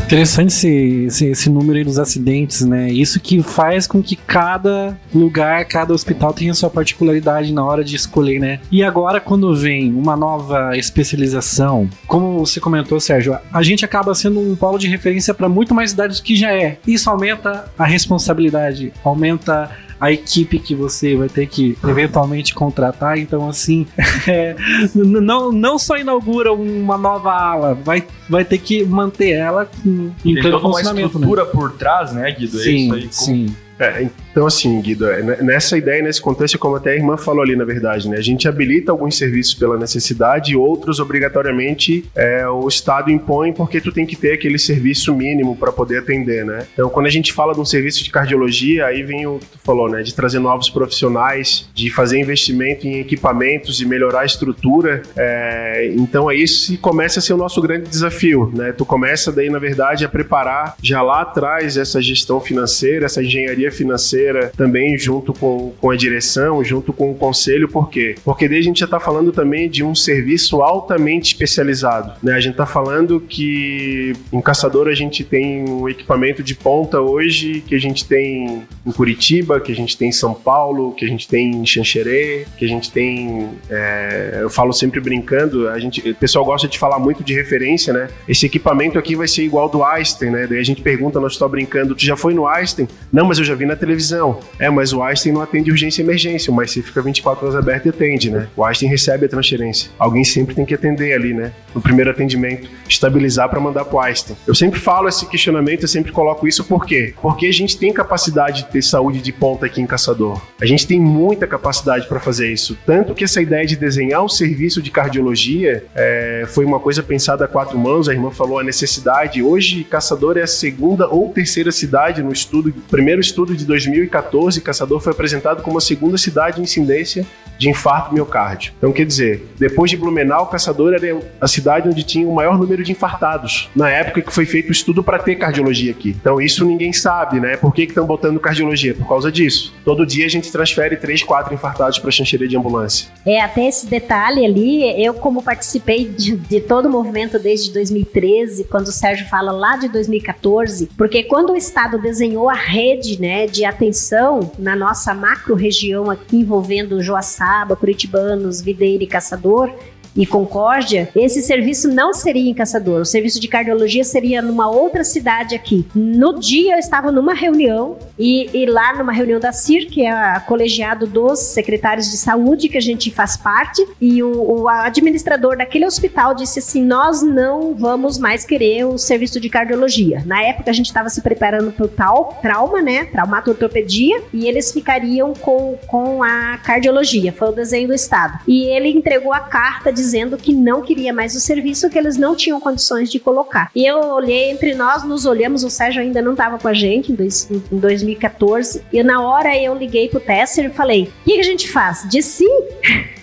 Interessante esse, esse, esse, número aí dos acidentes, né? Isso que faz com que cada lugar, cada hospital tenha sua particularidade na hora de escolher, né? E agora, quando vem uma nova especialização, como você comentou, Sérgio, a gente acaba sendo um polo de referência para muito mais cidades do que já é. Isso aumenta a responsabilidade, aumenta a equipe que você vai ter que eventualmente contratar. Então, assim, é, não, não só inaugura uma nova ala, vai, vai ter que manter ela em, em Tem pleno toda uma funcionamento. estrutura né? por trás, né, Guido? É Sim, isso aí. sim. É, então assim, Guido, é, ne- nessa ideia, nesse contexto, como até a irmã falou ali, na verdade, né? A gente habilita alguns serviços pela necessidade e outros, obrigatoriamente, é, o Estado impõe porque tu tem que ter aquele serviço mínimo para poder atender, né? Então, quando a gente fala de um serviço de cardiologia, aí vem o que tu falou, né? De trazer novos profissionais, de fazer investimento em equipamentos, de melhorar a estrutura. É, então, é isso que começa a ser o nosso grande desafio, né? Tu começa daí, na verdade, a preparar já lá atrás essa gestão financeira, essa engenharia financeira também junto com, com a direção, junto com o conselho, por quê? Porque daí a gente já está falando também de um serviço altamente especializado, né? A gente está falando que em Caçador a gente tem um equipamento de ponta hoje que a gente tem em Curitiba, que a gente tem em São Paulo, que a gente tem em Xanxerê, que a gente tem, é, eu falo sempre brincando, a gente, o pessoal gosta de falar muito de referência, né? Esse equipamento aqui vai ser igual do Einstein, né? Daí a gente pergunta, nós estamos brincando, tu já foi no Einstein? Não, mas eu já vi na televisão. É, mas o Einstein não atende urgência e emergência, mas você fica 24 horas aberto e atende, né? O Einstein recebe a transferência. Alguém sempre tem que atender ali, né? No primeiro atendimento, estabilizar para mandar pro Einstein. Eu sempre falo esse questionamento, eu sempre coloco isso por quê? Porque a gente tem capacidade de ter saúde de ponta aqui em Caçador. A gente tem muita capacidade para fazer isso. Tanto que essa ideia de desenhar um serviço de cardiologia é, foi uma coisa pensada a quatro mãos, a irmã falou a necessidade. Hoje, Caçador é a segunda ou terceira cidade no estudo, primeiro estudo de 2014, Caçador foi apresentado como a segunda cidade em incidência de infarto miocárdio. Então, quer dizer, depois de Blumenau, Caçador era a cidade onde tinha o maior número de infartados, na época que foi feito o estudo para ter cardiologia aqui. Então, isso ninguém sabe, né? Por que estão botando cardiologia? Por causa disso. Todo dia a gente transfere três, quatro infartados para Xanxerê de ambulância. É, até esse detalhe ali, eu como participei de, de todo o movimento desde 2013, quando o Sérgio fala lá de 2014, porque quando o Estado desenhou a rede né, de atenção na nossa macro-região aqui envolvendo Joaçaba, Curitibanos, Videira e Caçador, e Concórdia, esse serviço não seria em Caçador. O serviço de cardiologia seria numa outra cidade aqui. No dia eu estava numa reunião e, e lá numa reunião da CIR, que é a colegiado dos secretários de saúde, que a gente faz parte, e o, o administrador daquele hospital disse assim: Nós não vamos mais querer o serviço de cardiologia. Na época a gente estava se preparando para o tal trauma, né? Traumatortopedia, e eles ficariam com, com a cardiologia. Foi o desenho do Estado. E ele entregou a carta dizendo que não queria mais o serviço, que eles não tinham condições de colocar. E eu olhei entre nós, nos olhamos, o Sérgio ainda não estava com a gente em, dois, em 2014, e na hora eu liguei pro Tesser e falei: o que, que a gente faz? Diz sim.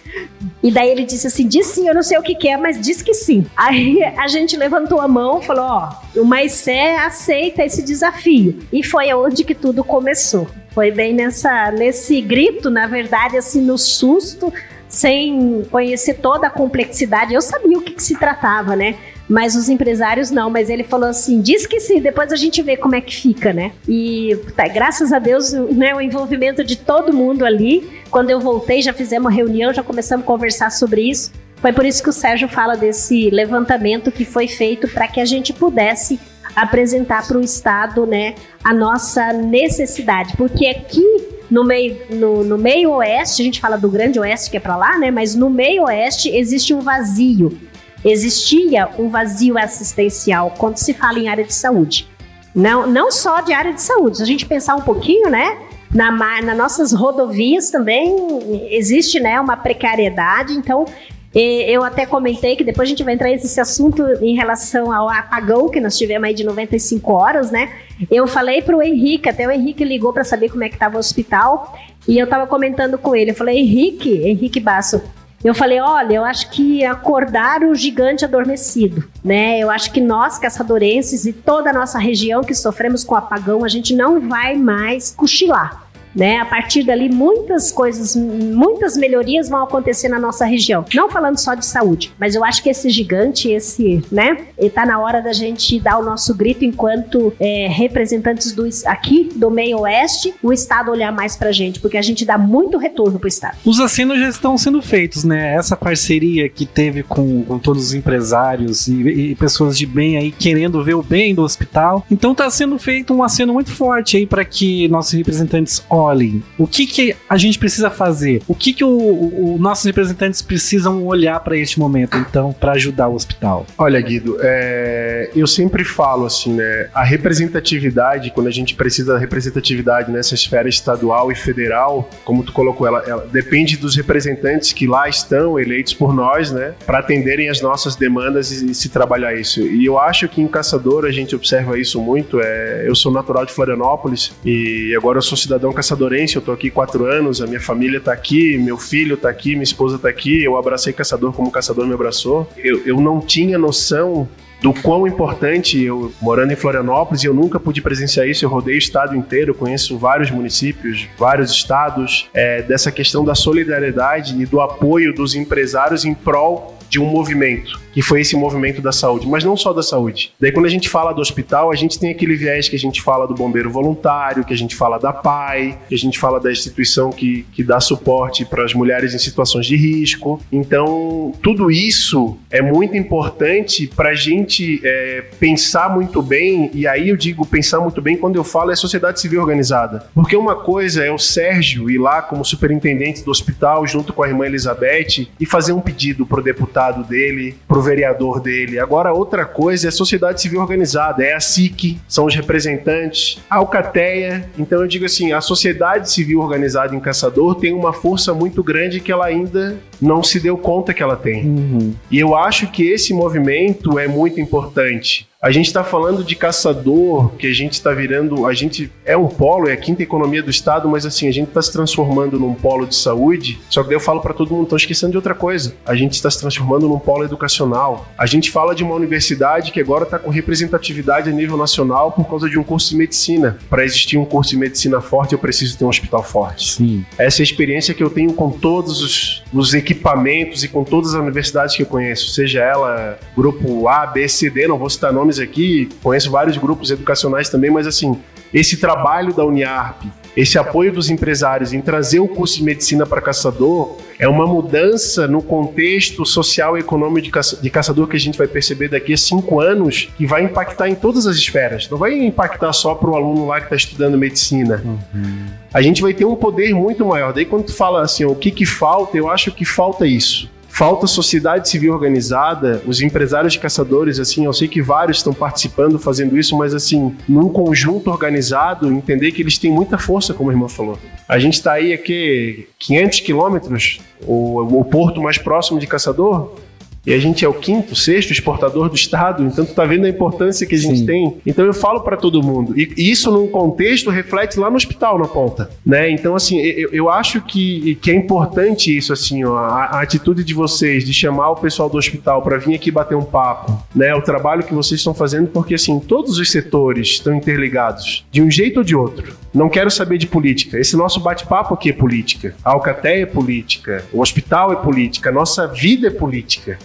E daí ele disse assim: diz sim, eu não sei o que, que é, mas diz que sim. Aí a gente levantou a mão falou: ó, o Maicé aceita esse desafio. E foi onde que tudo começou. Foi bem nessa, nesse grito, na verdade, assim, no susto, sem conhecer toda a complexidade. Eu sabia o que, que se tratava, né? Mas os empresários não, mas ele falou assim: diz que sim, depois a gente vê como é que fica, né? E tá, graças a Deus, né, o envolvimento de todo mundo ali. Quando eu voltei, já fizemos uma reunião, já começamos a conversar sobre isso. Foi por isso que o Sérgio fala desse levantamento que foi feito para que a gente pudesse apresentar para o Estado né, a nossa necessidade. Porque aqui no meio, no, no, meio oeste, a gente fala do grande oeste que é para lá, né? Mas no meio oeste existe um vazio. Existia um vazio assistencial quando se fala em área de saúde. Não, não só de área de saúde. Se a gente pensar um pouquinho, né? Na, nas nossas rodovias também existe né, uma precariedade, então eu até comentei que depois a gente vai entrar nesse assunto em relação ao apagão que nós tivemos aí de 95 horas, né? Eu falei para o Henrique, até o Henrique ligou para saber como é que estava o hospital, e eu estava comentando com ele. Eu falei, Henrique, Henrique Basso, eu falei, olha, eu acho que acordar o gigante adormecido, né? Eu acho que nós, caçadorenses e toda a nossa região que sofremos com apagão, a gente não vai mais cochilar. Né? A partir dali, muitas coisas, muitas melhorias vão acontecer na nossa região. Não falando só de saúde, mas eu acho que esse gigante, esse, né? Está na hora da gente dar o nosso grito enquanto é, representantes do, aqui do meio oeste, o Estado olhar mais pra gente, porque a gente dá muito retorno pro Estado. Os acenos já estão sendo feitos, né? Essa parceria que teve com, com todos os empresários e, e pessoas de bem aí querendo ver o bem do hospital. Então está sendo feito um aceno muito forte aí para que nossos representantes olhem olhem o que, que a gente precisa fazer, o que, que o nossos representantes precisam olhar para este momento, então, para ajudar o hospital. Olha, Guido, é, eu sempre falo assim, né? A representatividade, quando a gente precisa da representatividade nessa esfera estadual e federal, como tu colocou, ela, ela depende dos representantes que lá estão eleitos por nós, né? Para atenderem as nossas demandas e, e se trabalhar isso. E eu acho que em Caçador a gente observa isso muito. É, eu sou natural de Florianópolis e agora eu sou cidadão caçador caçadorense, eu tô aqui quatro anos, a minha família tá aqui, meu filho tá aqui, minha esposa tá aqui, eu abracei caçador como caçador me abraçou. Eu, eu não tinha noção do quão importante eu morando em Florianópolis eu nunca pude presenciar isso eu rodei o estado inteiro conheço vários municípios vários estados é, dessa questão da solidariedade e do apoio dos empresários em prol de um movimento, que foi esse movimento da saúde, mas não só da saúde. Daí quando a gente fala do hospital, a gente tem aquele viés que a gente fala do bombeiro voluntário, que a gente fala da PAI, que a gente fala da instituição que, que dá suporte para as mulheres em situações de risco. Então, tudo isso é muito importante para a gente é, pensar muito bem, e aí eu digo pensar muito bem quando eu falo é sociedade civil organizada. Porque uma coisa é o Sérgio ir lá como superintendente do hospital junto com a irmã Elizabeth e fazer um pedido para o deputado deputado dele, pro vereador dele. Agora, outra coisa é a sociedade civil organizada, é a SIC, são os representantes, a Alcateia. Então, eu digo assim: a sociedade civil organizada em Caçador tem uma força muito grande que ela ainda não se deu conta que ela tem. Uhum. E eu acho que esse movimento é muito importante. A gente está falando de caçador, que a gente está virando. A gente é um polo, é a quinta economia do Estado, mas assim, a gente está se transformando num polo de saúde. Só que daí eu falo para todo mundo, estão esquecendo de outra coisa. A gente está se transformando num polo educacional. A gente fala de uma universidade que agora está com representatividade a nível nacional por causa de um curso de medicina. Para existir um curso de medicina forte, eu preciso ter um hospital forte. Sim. Essa é a experiência que eu tenho com todos os, os equipamentos e com todas as universidades que eu conheço, seja ela grupo A, B, C, D, não vou citar nomes aqui, conheço vários grupos educacionais também, mas assim, esse trabalho da Uniarp, esse apoio dos empresários em trazer o curso de medicina para caçador é uma mudança no contexto social e econômico de, caça, de caçador que a gente vai perceber daqui a cinco anos, que vai impactar em todas as esferas. Não vai impactar só para o aluno lá que está estudando medicina. Uhum. A gente vai ter um poder muito maior. Daí quando tu fala assim, o que que falta, eu acho que falta isso falta sociedade civil organizada, os empresários de caçadores, assim, eu sei que vários estão participando, fazendo isso, mas assim, num conjunto organizado, entender que eles têm muita força, como a irmã falou. A gente está aí aqui 500 quilômetros, o, o porto mais próximo de caçador, e a gente é o quinto, sexto exportador do Estado, então tu tá vendo a importância que a gente Sim. tem. Então eu falo para todo mundo. E isso num contexto reflete lá no hospital na ponta, né? Então assim, eu, eu acho que, que é importante isso assim, ó, a, a atitude de vocês de chamar o pessoal do hospital para vir aqui bater um papo, né? O trabalho que vocês estão fazendo porque assim, todos os setores estão interligados de um jeito ou de outro. Não quero saber de política. Esse nosso bate-papo aqui é política. A Alcateia é política. O hospital é política. A nossa vida é política.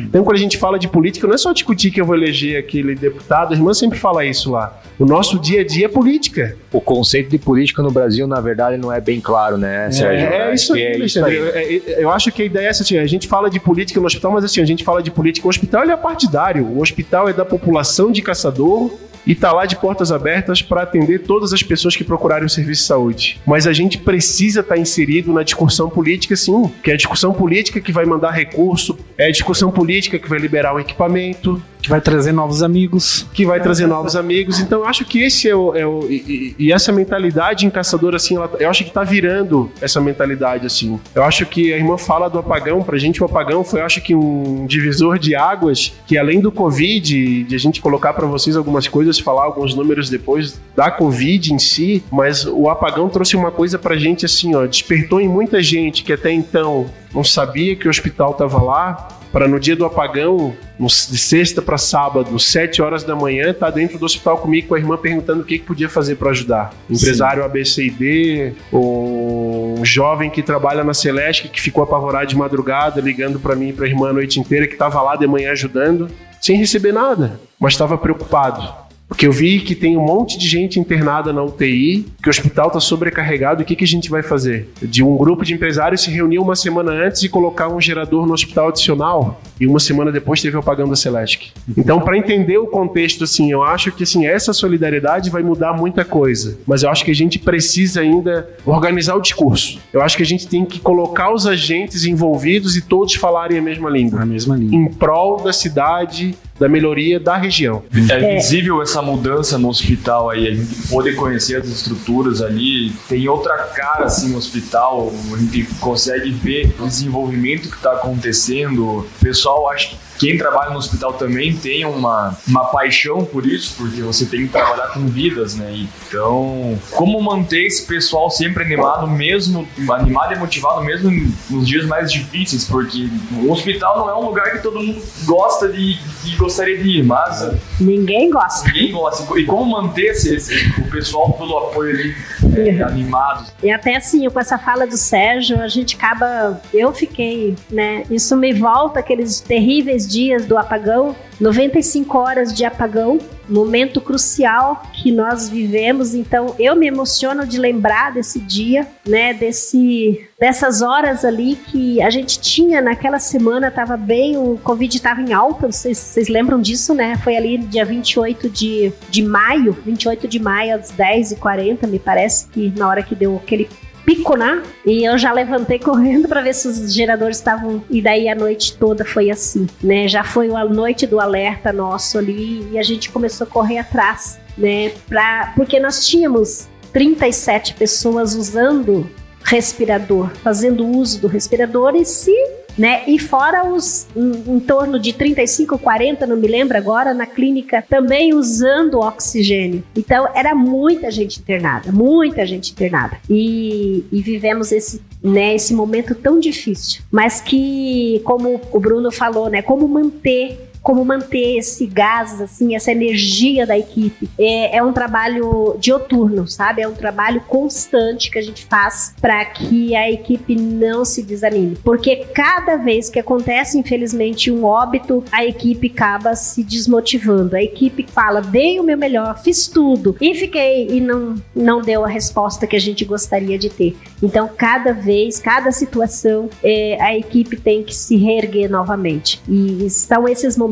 Então, quando a gente fala de política, não é só discutir que eu vou eleger aquele deputado. A irmã sempre fala isso lá. O nosso dia a dia é política. O conceito de política no Brasil, na verdade, não é bem claro, né, Sérgio? É, isso que aí, é isso Alexandre. aí. É, é, Eu acho que a ideia é essa, assim, a gente fala de política no hospital, mas assim, a gente fala de política. O hospital ele é partidário. O hospital é da população de caçador e tá lá de portas abertas para atender todas as pessoas que procurarem o serviço de saúde. Mas a gente precisa estar inserido na discussão política, sim, que é a discussão política que vai mandar recurso, é a discussão política que vai liberar o equipamento, Que vai trazer novos amigos. que vai trazer novos amigos. Então, eu acho que esse é o. é o- e, e- essa mentalidade em caçador, assim, ela- eu acho que tá virando essa mentalidade, assim. Eu acho que a irmã fala do apagão, pra gente o apagão foi, eu acho que um divisor de águas, que além do Covid, de a gente colocar pra vocês algumas coisas, falar alguns números depois da Covid em si, mas o apagão trouxe uma coisa pra gente, assim, ó, despertou em muita gente que até então não sabia que o hospital tava lá, para no dia do apagão, no- de sexta para sábado, sete horas da manhã, tá dentro do hospital comigo com a irmã perguntando o que, que podia fazer para ajudar. Empresário ABCD, um jovem que trabalha na Celeste que ficou apavorado de madrugada, ligando para mim e para a irmã a noite inteira, que estava lá de manhã ajudando, sem receber nada, mas estava preocupado. Porque eu vi que tem um monte de gente internada na UTI, que o hospital está sobrecarregado. O que, que a gente vai fazer? De um grupo de empresários se reuniu uma semana antes e colocar um gerador no hospital adicional. E uma semana depois teve o apagão da Celesc. Então, para entender o contexto, assim, eu acho que assim, essa solidariedade vai mudar muita coisa. Mas eu acho que a gente precisa ainda organizar o discurso. Eu acho que a gente tem que colocar os agentes envolvidos e todos falarem a mesma língua. Na mesma linha. Em prol da cidade, da melhoria da região. É visível essa mudança no hospital aí, a gente poder conhecer as estruturas ali, tem outra cara assim no hospital, a gente consegue ver o desenvolvimento que está acontecendo. O pessoal acha que quem trabalha no hospital também tem uma, uma paixão por isso, porque você tem que trabalhar com vidas, né? Então, como manter esse pessoal sempre animado, mesmo animado e motivado, mesmo nos dias mais difíceis, porque o hospital não é um lugar que todo mundo gosta de e gostaria de ir, mas Ninguém gosta. ninguém gosta. E como manter esse, esse- o pessoal pelo apoio ali é, animado? E até assim, com essa fala do Sérgio, a gente acaba. Eu fiquei, né? Isso me volta aqueles terríveis dias do apagão 95 horas de apagão, momento crucial que nós vivemos. Então, eu me emociono de lembrar desse dia, né? Desse, dessas horas ali que a gente tinha naquela semana, tava bem, o Covid estava em alta, vocês, vocês lembram disso, né? Foi ali dia 28 de, de maio, 28 de maio, às 10h40, me parece que na hora que deu aquele pico, né? E eu já levantei correndo para ver se os geradores estavam. E daí a noite toda foi assim, né? Já foi a noite do alerta nosso ali e a gente começou a correr atrás, né? Pra... Porque nós tínhamos 37 pessoas usando respirador, fazendo uso do respirador e se né? E fora os em, em torno de 35, 40, não me lembro agora, na clínica também usando oxigênio. Então era muita gente internada, muita gente internada. E, e vivemos esse, né, esse momento tão difícil, mas que, como o Bruno falou, né? Como manter como manter esse gás, assim, essa energia da equipe. É, é um trabalho dioturno, sabe? É um trabalho constante que a gente faz para que a equipe não se desanime. Porque cada vez que acontece, infelizmente, um óbito, a equipe acaba se desmotivando. A equipe fala, dei o meu melhor, fiz tudo e fiquei e não, não deu a resposta que a gente gostaria de ter. Então, cada vez, cada situação, é, a equipe tem que se reerguer novamente. E são esses momentos,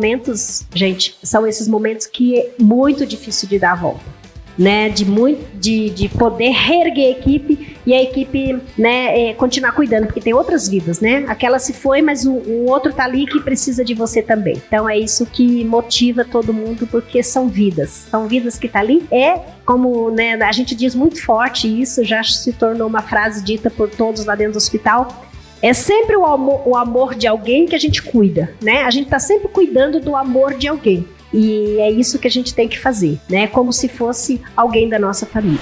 gente, são esses momentos que é muito difícil de dar a volta. Né, de, muito, de, de poder reerguer a equipe e a equipe né, é, continuar cuidando, porque tem outras vidas, né? Aquela se foi, mas o, o outro tá ali que precisa de você também. Então é isso que motiva todo mundo, porque são vidas. São vidas que tá ali. É como né, a gente diz muito forte, isso já se tornou uma frase dita por todos lá dentro do hospital É sempre o amor, o amor de alguém que a gente cuida, né? A gente está sempre cuidando do amor de alguém. E é isso que a gente tem que fazer, né? Como se fosse alguém da nossa família.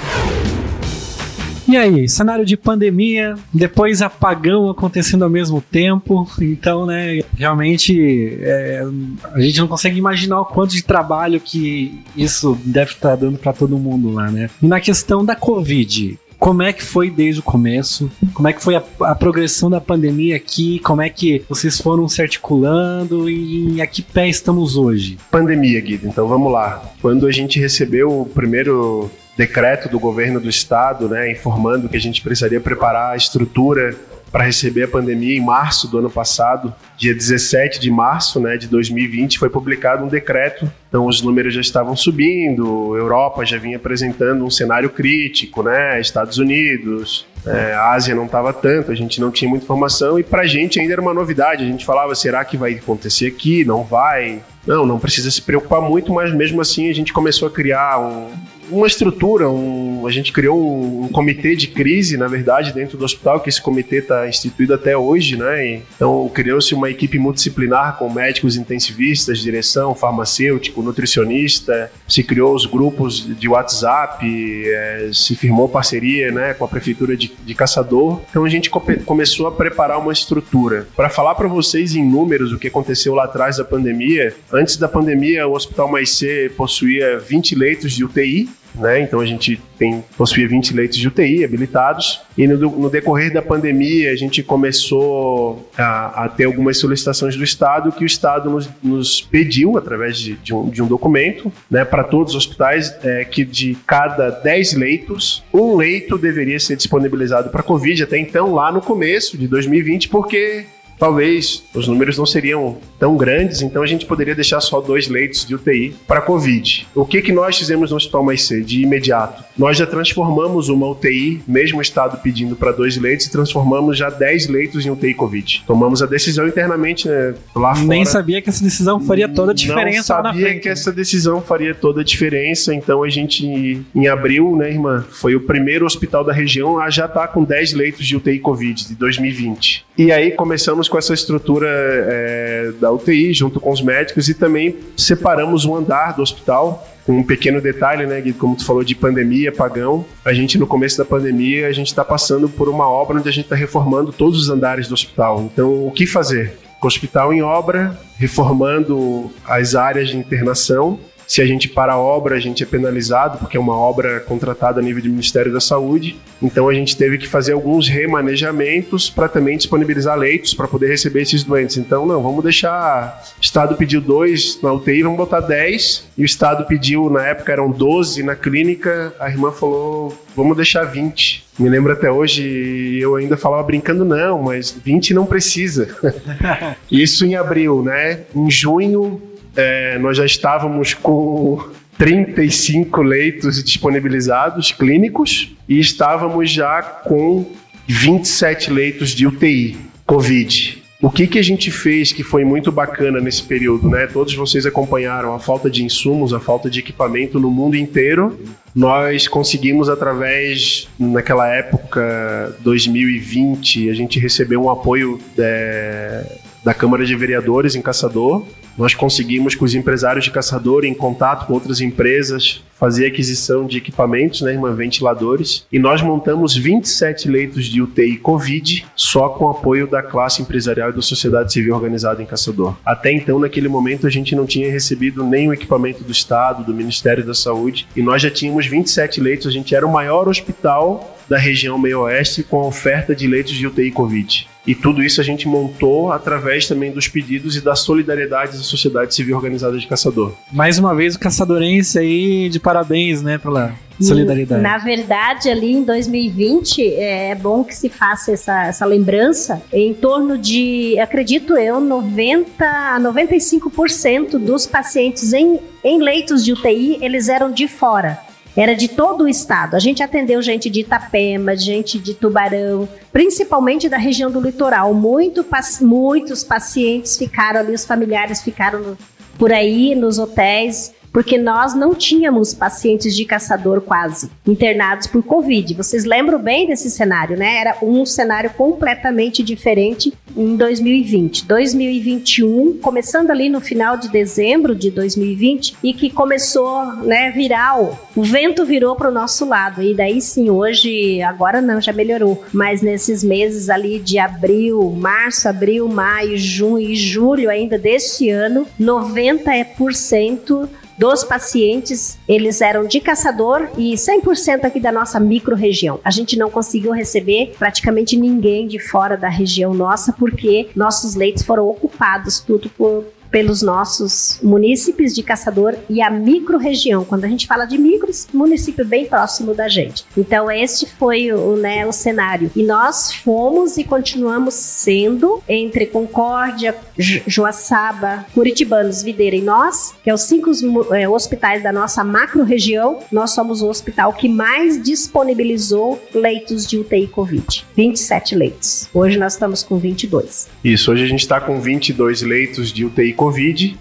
E aí, cenário de pandemia, depois apagão acontecendo ao mesmo tempo, então, né, realmente é, a gente não consegue imaginar o quanto de trabalho que isso deve estar dando para todo mundo lá, né? E na questão da Covid, como é que foi desde o começo? Como é que foi a, a, progressão da pandemia aqui? Como é que vocês foram se articulando e a que pé estamos hoje? Pandemia, Guido. Então vamos lá. Quando a gente recebeu o primeiro decreto do governo do estado, né, informando que a gente precisaria preparar a estrutura para receber a pandemia em março do ano passado, dia 17 de março né, de 2020, foi publicado um decreto. Então, os números já estavam subindo, Europa já vinha apresentando um cenário crítico, né, Estados Unidos, é, a Ásia não estava tanto, a gente não tinha muita informação e para a gente ainda era uma novidade. A gente falava: será que vai acontecer aqui? Não vai? Não, não precisa se preocupar muito, mas mesmo assim a gente começou a criar um, uma estrutura, um, a gente criou um, um, comitê de crise, na verdade, dentro do hospital, que esse comitê está instituído até hoje, né? E, então criou-se uma equipe multidisciplinar com médicos intensivistas, direção, farmacêutico, nutricionista, se criou os grupos de WhatsApp, é, se firmou parceria né, com a prefeitura de, de Caçador. Então a gente come, começou a preparar uma estrutura. Para falar para vocês em números o que aconteceu lá atrás da pandemia, antes da pandemia o Hospital Mais C possuía 20 leitos de UTI, né? Então a gente tem possuía 20 leitos de UTI habilitados e no, no decorrer da pandemia a gente começou a, a, ter algumas solicitações do Estado que o Estado nos, nos pediu através de, de, um, de, um, documento, né, para todos os hospitais é, que de cada 10 leitos um leito deveria ser disponibilizado para COVID até então lá no começo de 2020 porque talvez os números não seriam tão grandes, então a gente poderia deixar só dois leitos de UTI para Covid. O que, que nós fizemos no Hospital Mais C de imediato? Nós já transformamos uma UTI, mesmo o Estado pedindo para dois leitos, e transformamos já 10 leitos em UTI Covid. Tomamos a decisão internamente né, lá fora. Nem sabia que essa decisão faria toda a diferença Não sabia que essa decisão faria toda a diferença, então a gente, em abril, né, irmã, foi o primeiro hospital da região a já estar tá com 10 leitos de UTI Covid de 2020. E aí começamos com essa estrutura é, da UTI, junto com os médicos, e também separamos um andar do hospital um pequeno detalhe, né, Gui, como tu falou de pandemia, pagão, a gente no começo da pandemia, a gente está passando por uma obra onde a gente está reformando todos os andares do hospital. Então, o que fazer? Hospital em obra, reformando as áreas de internação se a gente para a obra, a gente é penalizado, porque é uma obra contratada a nível do Ministério da Saúde. Então a gente teve que fazer alguns remanejamentos para também disponibilizar leitos para poder receber esses doentes. Então, não, vamos deixar. O Estado pediu dois na UTI, vamos botar 10. E o Estado pediu, na época eram 12 na clínica. A irmã falou, vamos deixar 20. Me lembro até hoje, eu ainda falava brincando, não, mas 20 não precisa. Isso em abril, né? Em junho, é, nós já estávamos com 35 leitos disponibilizados clínicos e estávamos já com 27 leitos de UTI COVID. O que, que a gente fez que foi muito bacana nesse período, né? Todos vocês acompanharam a falta de insumos, a falta de equipamento no mundo inteiro. Nós conseguimos, através, naquela época, 2020, a gente recebeu um apoio é, da Câmara de Vereadores em Caçador, nós conseguimos com os empresários de caçador, em contato com outras empresas, fazer aquisição de equipamentos, né, irmã, ventiladores, e nós montamos 27 leitos de UTI Covid só com apoio da classe empresarial e da sociedade civil organizada em Caçador. Até então, naquele momento, a gente não tinha recebido nenhum equipamento do Estado, do Ministério da Saúde, e nós já tínhamos 27 leitos, a gente era o maior hospital da região meio-oeste com oferta de leitos de UTI Covid. E tudo isso a gente montou através também dos pedidos e da solidariedade da sociedade civil organizada de caçador. Mais uma vez o caçadorense aí de parabéns, né, pela solidariedade. Na verdade, ali em 2020, é bom que se faça essa, essa lembrança. Em torno de, acredito eu, 90 a 95% dos pacientes em, em leitos de UTI, eles eram de fora era de todo o estado. A gente atendeu gente de Itapema, gente de Tubarão, principalmente da região do litoral. Muito, muitos pacientes ficaram ali, os familiares ficaram no, por aí nos hotéis porque nós não tínhamos pacientes de caçador quase internados por Covid. Vocês lembram bem desse cenário, né? Era um cenário completamente diferente em 2020. 2021, começando ali no final de dezembro de 2020 e que começou, né, viral. O vento virou para o nosso lado e daí sim, hoje, agora não, já melhorou. Mas nesses meses ali de abril, março, abril, maio, junho e julho ainda deste ano, 90% dos pacientes, eles eram de caçador e 100% aqui da nossa micro-região. A gente não conseguiu receber praticamente ninguém de fora da região nossa, porque nossos leitos foram ocupados tudo por pelos nossos munícipes de Caçador e a micro-região. Quando a gente fala de micros, município bem próximo da gente. Então, este foi o, né, o cenário. E nós fomos e continuamos sendo entre Concórdia, Joaçaba, Curitibanos, Videira e nós, que é os cinco é, hospitais da nossa macro-região, nós somos o hospital que mais disponibilizou leitos de UTI Covid. 27 leitos. Hoje nós estamos com 22. Isso, hoje a gente está com 22 leitos de UTI Covid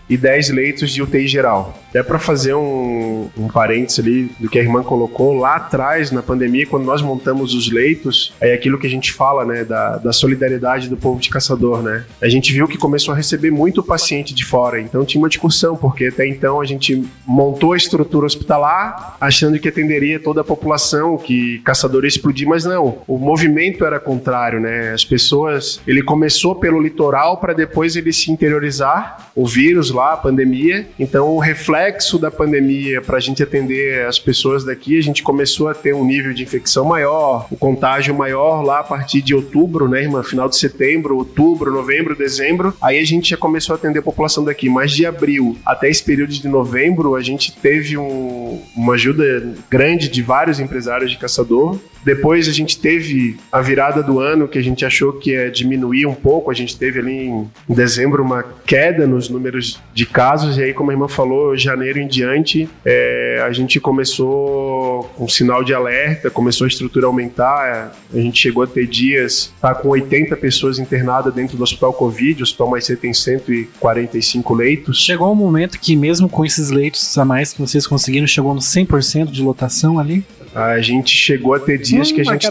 e 10 leitos de UTI geral. Até para fazer um, um parênteses ali do que a irmã colocou, lá atrás, na pandemia, quando nós montamos os leitos, é aquilo que a gente fala, né, da, da solidariedade do povo de caçador, né? A gente viu que começou a receber muito paciente de fora, então tinha uma discussão, porque até então a gente montou a estrutura hospitalar achando que atenderia toda a população, que caçador ia explodir, mas não. O movimento era contrário, né? As pessoas, ele começou pelo litoral para depois ele se interiorizar, o vírus lá, a pandemia. Então o reflexo da pandemia para a gente atender as pessoas daqui, a gente começou a ter um nível de infecção maior, o contágio maior lá a partir de outubro, né, irmã? Final de setembro, outubro, novembro, dezembro. Aí a gente já começou a atender a população daqui. Mas de abril até esse período de novembro, a gente teve um, uma ajuda grande de vários empresários de caçador. Depois a gente teve a virada do ano que a gente achou que ia diminuir um pouco. A gente teve ali em dezembro uma queda nos números de casos. E aí, como a irmã falou, janeiro em diante, é, a gente começou com sinal de alerta, começou a estrutura aumentar. A gente chegou a ter dias, tá com 80 pessoas internadas dentro do hospital Covid. O hospital mais cedo tem 145 leitos. Chegou um momento que, mesmo com esses leitos a mais que vocês conseguiram, chegou no 100% de lotação ali? A gente chegou a ter dias hum, que a gente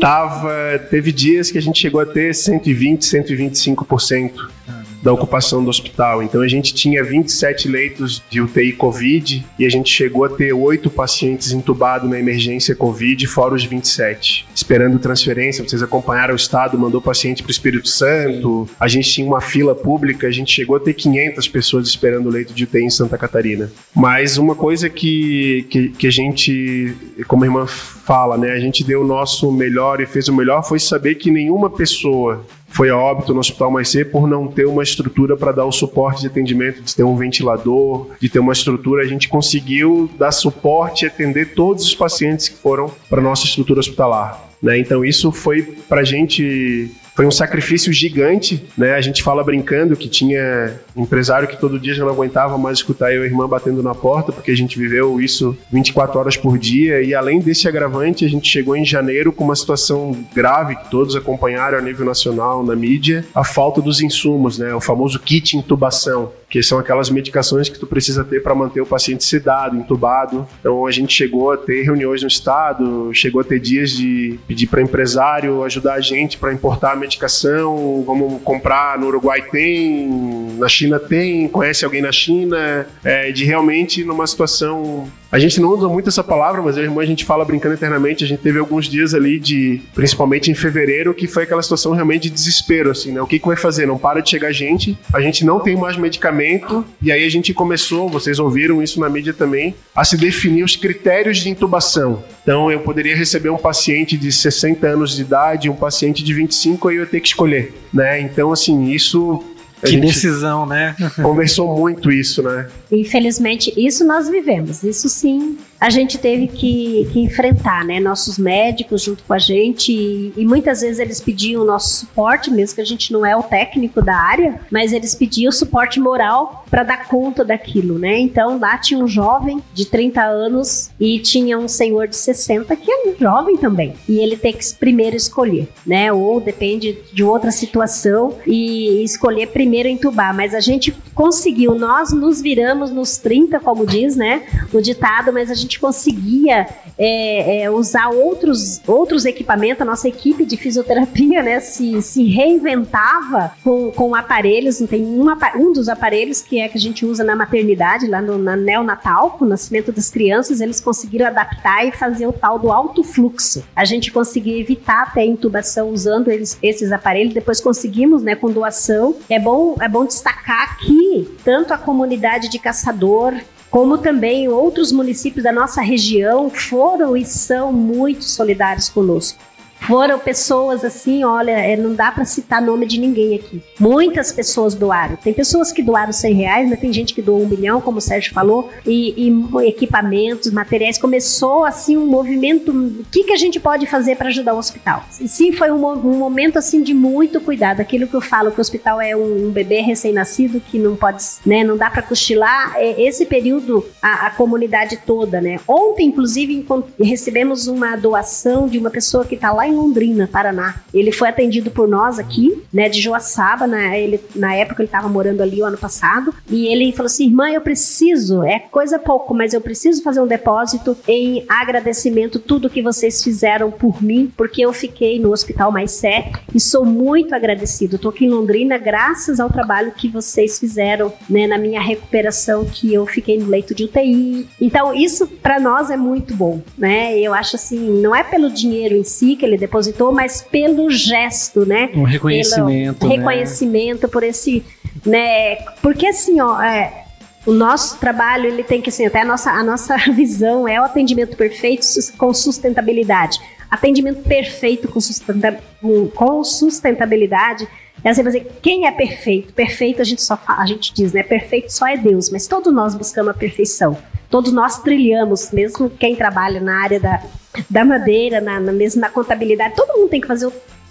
tava, teve dias que a gente chegou a ter 120, 125% da ocupação do hospital. Então a gente tinha 27 leitos de UTI Covid e a gente chegou a ter oito pacientes entubados na emergência Covid, fora os 27. Esperando transferência, vocês acompanharam o estado, mandou paciente para o Espírito Santo. A gente tinha uma fila pública, a gente chegou a ter 500 pessoas esperando o leito de UTI em Santa Catarina. Mas uma coisa que, que, que a gente, como a irmã fala, né, a gente deu o nosso melhor e fez o melhor foi saber que nenhuma pessoa foi a óbito no Hospital Mais C por não ter uma estrutura para dar o suporte de atendimento, de ter um ventilador, de ter uma estrutura. A gente conseguiu dar suporte e atender todos os pacientes que foram para nossa estrutura hospitalar. Né? Então isso foi para a gente foi um sacrifício gigante, né? A gente fala brincando que tinha empresário que todo dia já não aguentava mais escutar eu e a irmã batendo na porta, porque a gente viveu isso 24 horas por dia e além desse agravante, a gente chegou em janeiro com uma situação grave que todos acompanharam a nível nacional na mídia, a falta dos insumos, né? O famoso kit intubação que são aquelas medicações que tu precisa ter para manter o paciente sedado, entubado. Então a gente chegou a ter reuniões no estado, chegou a ter dias de pedir para empresário ajudar a gente para importar a medicação, vamos comprar no Uruguai tem, na China tem, conhece alguém na China, é, de realmente numa situação a gente não usa muito essa palavra, mas eu e a irmã a gente fala brincando eternamente. A gente teve alguns dias ali de, principalmente em fevereiro, que foi aquela situação realmente de desespero, assim, né? O que, que vai fazer? Não para de chegar gente, a gente não tem mais medicamento, e aí a gente começou, vocês ouviram isso na mídia também, a se definir os critérios de intubação. Então eu poderia receber um paciente de 60 anos de idade, um paciente de 25, aí eu ia ter que escolher, né? Então, assim, isso que decisão, né? Conversou muito isso, né? Infelizmente, isso nós vivemos. Isso sim a gente teve que, que, enfrentar, né? Nossos médicos junto com a gente e, e, muitas vezes eles pediam o nosso suporte, mesmo que a gente não é o técnico da área, mas eles pediam suporte moral para dar conta daquilo, né? Então lá tinha um jovem de 30 anos e tinha um senhor de 60 que é um jovem também e ele tem que primeiro escolher, né? Ou depende de outra situação e escolher primeiro entubar, mas a gente conseguiu, nós nos viramos nos 30, como diz, né? O ditado, mas a gente conseguia é, é, usar outros, outros equipamentos, a nossa equipe de fisioterapia, né? Se, se reinventava com, com aparelhos, tem um, um dos aparelhos que é que a gente usa na maternidade, lá no na neonatal, com o nascimento das crianças, eles conseguiram adaptar e fazer o tal do alto fluxo. A gente conseguia evitar até a intubação usando eles, esses aparelhos, depois conseguimos, né, com doação. É bom, é bom destacar que tanto a comunidade de caçador como também outros municípios da nossa região foram e são muito solidários conosco. Foram pessoas assim, olha, é, não dá para citar nome de ninguém aqui. Muitas pessoas doaram. Tem pessoas que doaram 100 reais, mas tem gente que doou um milhão, como o Sérgio falou, e, e equipamentos, materiais. Começou assim um movimento. O que, que a gente pode fazer para ajudar o hospital? E sim, foi um, um, momento assim de muito cuidado. Aquilo que eu falo, que o hospital é um, um bebê recém-nascido que não pode, né, não dá para cochilar. É, esse período, a, a comunidade toda, né? Ontem, inclusive, recebemos uma doação de uma pessoa que está lá em Londrina, Paraná. Ele foi atendido por nós aqui, né, de Joaçaba, né, ele, na época ele estava morando ali o ano passado, e ele falou assim, irmã, eu preciso, é coisa pouco, mas eu preciso fazer um depósito em agradecimento tudo que vocês fizeram por mim, porque eu fiquei no Hospital Mais Sé e sou muito agradecido. Estou aqui em Londrina graças ao trabalho que vocês fizeram, né, na minha recuperação, que eu fiquei no leito de UTI. Então, isso para nós é muito bom, né? Eu acho assim, não é pelo dinheiro em si que ele depositou, mas pelo gesto, né? Um reconhecimento. Pelo reconhecimento né? por esse, né? Porque assim, ó, é, o nosso trabalho ele tem que assim, até a nossa, a nossa visão é o atendimento perfeito com sustentabilidade. Atendimento perfeito com, sustenta, com sustentabilidade é assim, dizer, quem é perfeito? Perfeito a gente só a gente diz, né? Perfeito só é Deus, mas todos nós buscamos a perfeição. Todos nós trilhamos, mesmo quem trabalha na área da, da madeira, na, na, mesmo na contabilidade, todo mundo tem que fazer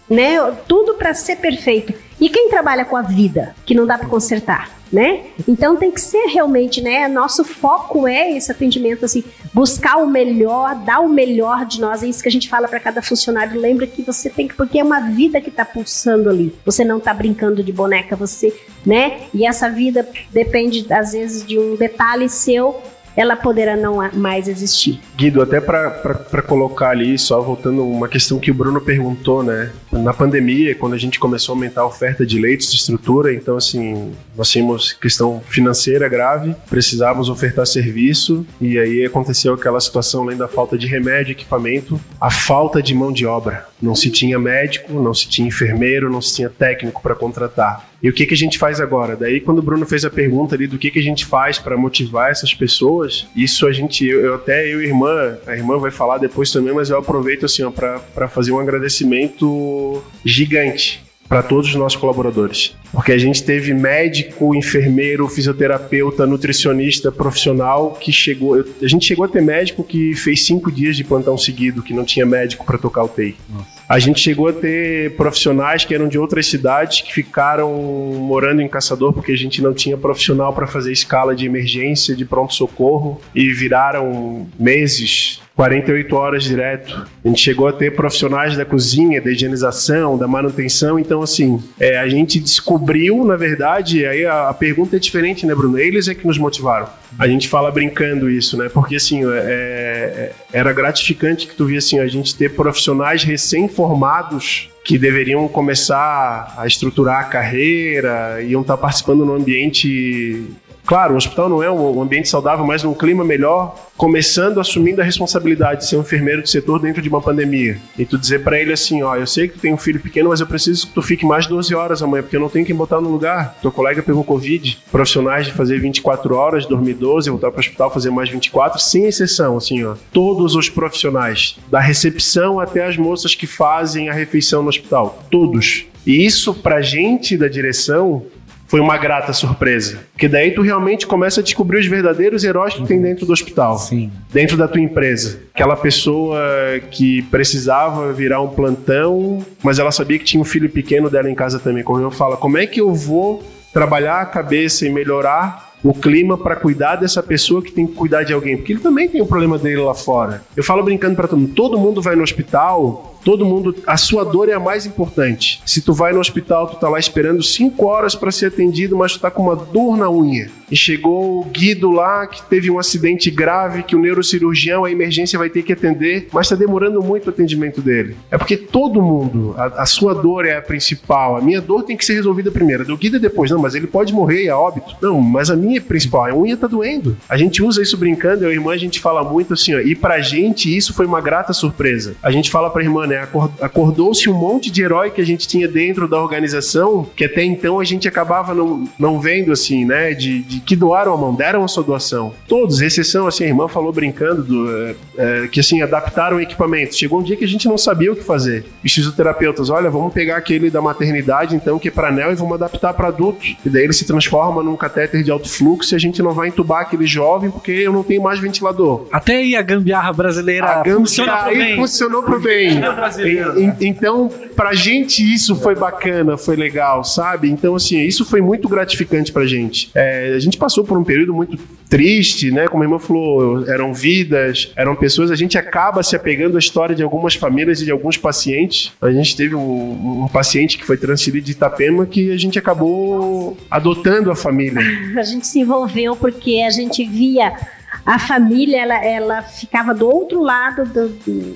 né, tudo para ser perfeito. E quem trabalha com a vida, que não dá para consertar, né? Então tem que ser realmente, né? Nosso foco é esse atendimento, assim, buscar o melhor, dar o melhor de nós. É isso que a gente fala para cada funcionário. Lembra que você tem que, porque é uma vida que está pulsando ali. Você não está brincando de boneca, você, né? E essa vida depende às vezes de um detalhe seu ela poderá não mais existir. Guido, até para colocar ali, só voltando uma questão que o Bruno perguntou, né? Na pandemia, quando a gente começou a aumentar a oferta de leitos de estrutura, então assim, nós tínhamos questão financeira grave, precisávamos ofertar serviço e aí aconteceu aquela situação além da falta de remédio, equipamento, a falta de mão de obra. Não se tinha médico, não se tinha enfermeiro, não se tinha técnico para contratar. E o que, que a gente faz agora? Daí, quando o Bruno fez a pergunta ali do que, que a gente faz para motivar essas pessoas, isso a gente, eu, eu, até eu e irmã, a irmã vai falar depois também, mas eu aproveito assim, para fazer um agradecimento gigante para todos os nossos colaboradores. Porque a gente teve médico, enfermeiro, fisioterapeuta, nutricionista, profissional que chegou. A gente chegou a ter médico que fez cinco dias de plantão seguido, que não tinha médico para tocar o TEI. A gente chegou a ter profissionais que eram de outras cidades que ficaram morando em Caçador porque a gente não tinha profissional para fazer escala de emergência, de pronto-socorro e viraram meses 48 horas direto. A gente chegou a ter profissionais da cozinha, da higienização, da manutenção. Então, assim, é, a gente descobriu, na verdade, aí a, a, pergunta é diferente, né, Bruno? Eles é que nos motivaram. A gente fala brincando isso, né? Porque, assim, é, é era gratificante que tu via, assim, a gente ter profissionais recém-formados que deveriam começar a estruturar a carreira, iam estar participando no ambiente Claro, o hospital não é um ambiente saudável, mas num clima melhor, começando assumindo a responsabilidade de ser um enfermeiro de setor dentro de uma pandemia. E tu dizer para ele assim, ó, eu sei que tu tem um filho pequeno, mas eu preciso que tu fique mais 12 horas amanhã, porque eu não tenho quem botar no lugar. Teu colega pegou Covid, profissionais de fazer 24 horas, dormir 12, voltar para o hospital fazer mais 24, sem exceção, assim, ó. Todos os profissionais, da recepção até as moças que fazem a refeição no hospital, todos. E isso pra gente da direção foi uma grata surpresa. Porque daí tu realmente começa a descobrir os verdadeiros heróis que tem dentro do hospital. Sim. Dentro da tua empresa. Aquela pessoa que precisava virar um plantão, mas ela sabia que tinha um filho pequeno dela em casa também. Como eu falo, como é que eu vou trabalhar a cabeça e melhorar o clima para cuidar dessa pessoa que tem que cuidar de alguém, porque ele também tem o um problema dele lá fora. Eu falo brincando para todo mundo, todo mundo vai no hospital todo mundo, a sua dor é a mais importante. Se tu vai no hospital, tu tá lá esperando cinco horas para ser atendido, mas tu tá com uma dor na unha. E chegou o Guido lá, que teve um acidente grave, que o neurocirurgião, a emergência vai ter que atender, mas está demorando muito o atendimento dele. É porque todo mundo, a, a, sua dor é a principal. A minha dor tem que ser resolvida primeiro. A do Guido é depois. Não, mas ele pode morrer a óbito. Não, mas a minha é principal. A unha tá doendo. A gente usa isso brincando, eu e a irmã, a gente fala muito assim, ó, e pra gente isso foi uma grata surpresa. A gente fala pra irmã, né, acordou-se um monte de herói que a gente tinha dentro da organização, que até então a gente acabava não, não vendo assim, né, de, de que doaram a mão, deram a sua doação. Todos, exceção, assim, a irmã falou brincando do, é, é, que assim, adaptaram o equipamento. Chegou um dia que a gente não sabia o que fazer. Os fisioterapeutas, olha, vamos pegar aquele da maternidade, então, que é para anel, e vamos adaptar para adultos. E daí ele se transforma num catéter de alto fluxo e a gente não vai entubar aquele jovem porque eu não tenho mais ventilador. Até aí a gambiarra brasileira a gambiarra funciona pro bem. funcionou pro bem. É então, pra gente isso foi bacana, foi legal, sabe? Então, assim, isso foi muito gratificante pra gente. É, a gente passou por um período muito triste, né? Como a irmã falou, eram vidas, eram pessoas. A gente acaba se apegando à história de algumas famílias e de alguns pacientes. A gente teve um, um paciente que foi transferido de Itapema que a gente acabou adotando a família. A gente se envolveu porque a gente via a família ela, ela ficava do outro lado do,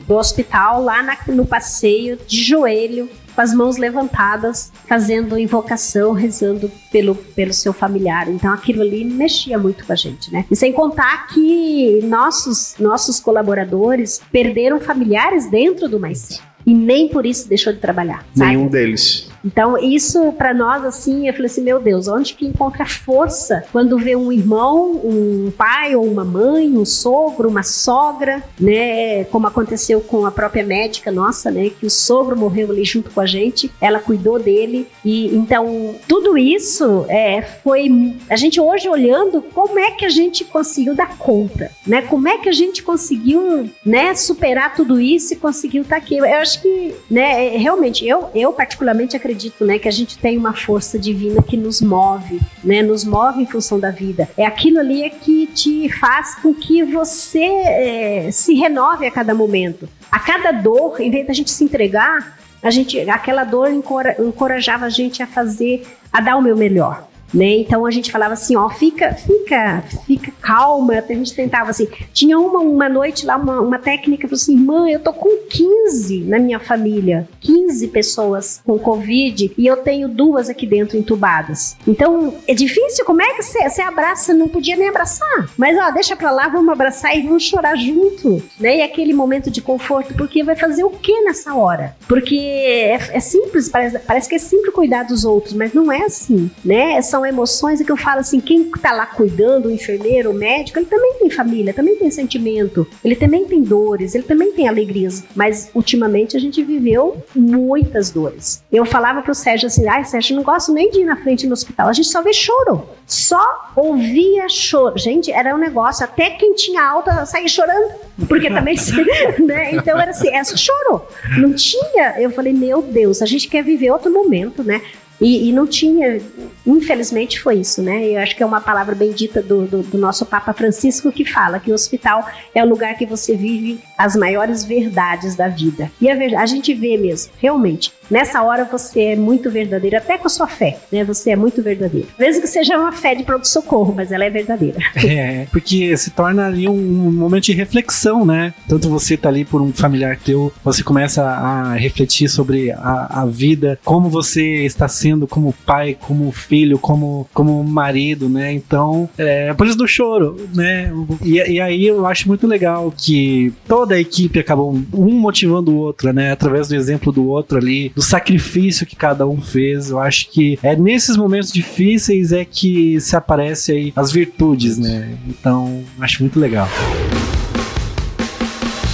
do hospital, lá na, no passeio, de joelho, com as mãos levantadas, fazendo invocação, rezando pelo, pelo seu familiar. Então aquilo ali mexia muito com a gente, né? E sem contar que nossos, nossos colaboradores perderam familiares dentro do Mais e nem por isso deixou de trabalhar. Sabe? Nenhum deles. Então, isso para nós, assim, eu falei assim: meu Deus, onde que encontra força quando vê um irmão, um pai ou uma mãe, um sogro, uma sogra, né? Como aconteceu com a própria médica nossa, né? Que o sogro morreu ali junto com a gente, ela cuidou dele. E então, tudo isso é, foi. A gente hoje olhando, como é que a gente conseguiu dar conta, né? Como é que a gente conseguiu, né, superar tudo isso e conseguiu estar tá aqui? Eu acho que, né, realmente, eu, eu particularmente acredito acredito, né, que a gente tem uma força divina que nos move, né, nos move em função da vida. É aquilo ali é que te faz com que você é, se renove a cada momento. A cada dor, em vez da gente se entregar, a gente, aquela dor encorajava a gente a fazer, a dar o meu melhor. Né? Então a gente falava assim, ó, fica, fica, fica calma. A gente tentava assim. Tinha uma, uma noite lá, uma, uma técnica, falou assim, mãe, eu tô com 15 na minha família, 15 pessoas com Covid e eu tenho duas aqui dentro entubadas. Então é difícil, como é que você abraça? Não podia nem abraçar. Mas ó, deixa pra lá, vamos abraçar e vamos chorar junto. Né? E aquele momento de conforto, porque vai fazer o que nessa hora? Porque é, é simples, parece, parece que é simples cuidar dos outros, mas não é assim, né? São são emoções e que eu falo assim, quem está lá cuidando, o enfermeiro, o médico, ele também tem família, também tem sentimento, ele também tem dores, ele também tem alegrias, mas ultimamente a gente viveu muitas dores. Eu falava pro Sérgio assim, ai Sérgio, não gosto nem de ir na frente no hospital, a gente só vê choro, só ouvia choro. Gente, era um negócio, até quem tinha alta saía chorando, porque também, né? Então era assim, é só choro. Não tinha, eu falei, meu Deus, a gente quer viver outro momento, né? E, e, não tinha, infelizmente foi isso, né? Eu acho que é uma palavra bendita do, do, do, nosso Papa Francisco que fala que o hospital é o lugar que você vive as maiores verdades da vida. E a, a gente vê mesmo, realmente, nessa hora você é muito verdadeiro, até com a sua fé, né? Você é muito verdadeiro. Mesmo que seja uma fé de pronto-socorro, mas ela é verdadeira. É, porque se torna ali um, um momento de reflexão, né? Tanto você tá ali por um familiar teu, você começa a refletir sobre a, a vida, como você está sendo como pai, como filho, como, como marido, né? Então, é por isso do choro, né? E, e aí eu acho muito legal que toda a equipe acabou um motivando o outro, né? Através do exemplo do outro ali, do sacrifício que cada um fez. Eu acho que é nesses momentos difíceis é que se aparece aí as virtudes, né? Então, acho muito legal.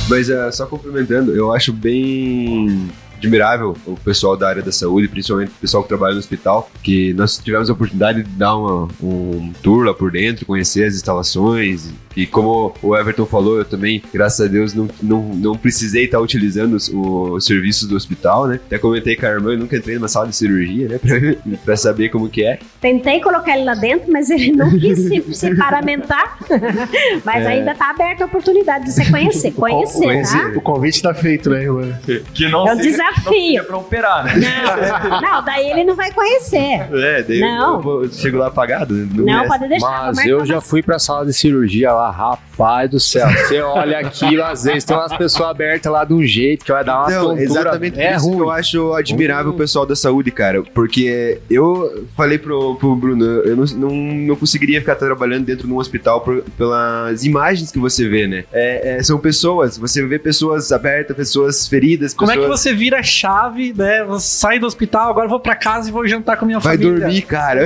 Mas uh, só complementando, eu acho bem admirável o pessoal da área da saúde, principalmente o pessoal que trabalha no hospital, que nós tivemos a oportunidade de dar uma, um tour lá por dentro, conhecer as instalações. E como o Everton falou, eu também, graças a Deus, não, não, não precisei estar utilizando os, os serviços do hospital, né? Até comentei com a irmã, eu nunca entrei numa sala de cirurgia, né? Pra, pra saber como que é. Tentei colocar ele lá dentro, mas ele não quis se, se paramentar. mas ainda tá aberta a oportunidade de você conhecer. Conhecer, tá? O convite tá feito, né, irmã? Que não É um seja- desafio. não seja pra operar, né? Não, não, daí ele não vai conhecer. É, daí Não. eu vou- chego lá apagado. né? Não, merece. pode deixar. Mas eu já fui pra sala de cirurgia lá, rapaz do céu. Você olha aquilo, às vezes tem umas pessoas abertas lá de um jeito que vai dar uma Então, tontura. exatamente por é isso que ruim. eu acho admirável o pessoal da saúde, cara. Porque eu falei pro, pro Bruno, eu não, não, não conseguiria ficar trabalhando dentro de um hospital por- pelas imagens que você vê, né? É, é, são pessoas, você vê pessoas abertas, pessoas feridas, Como é que pessoas... você vira a chave, né? Você sai do hospital, agora eu vou pra casa e vou jantar com a minha Vai família. dormir, cara.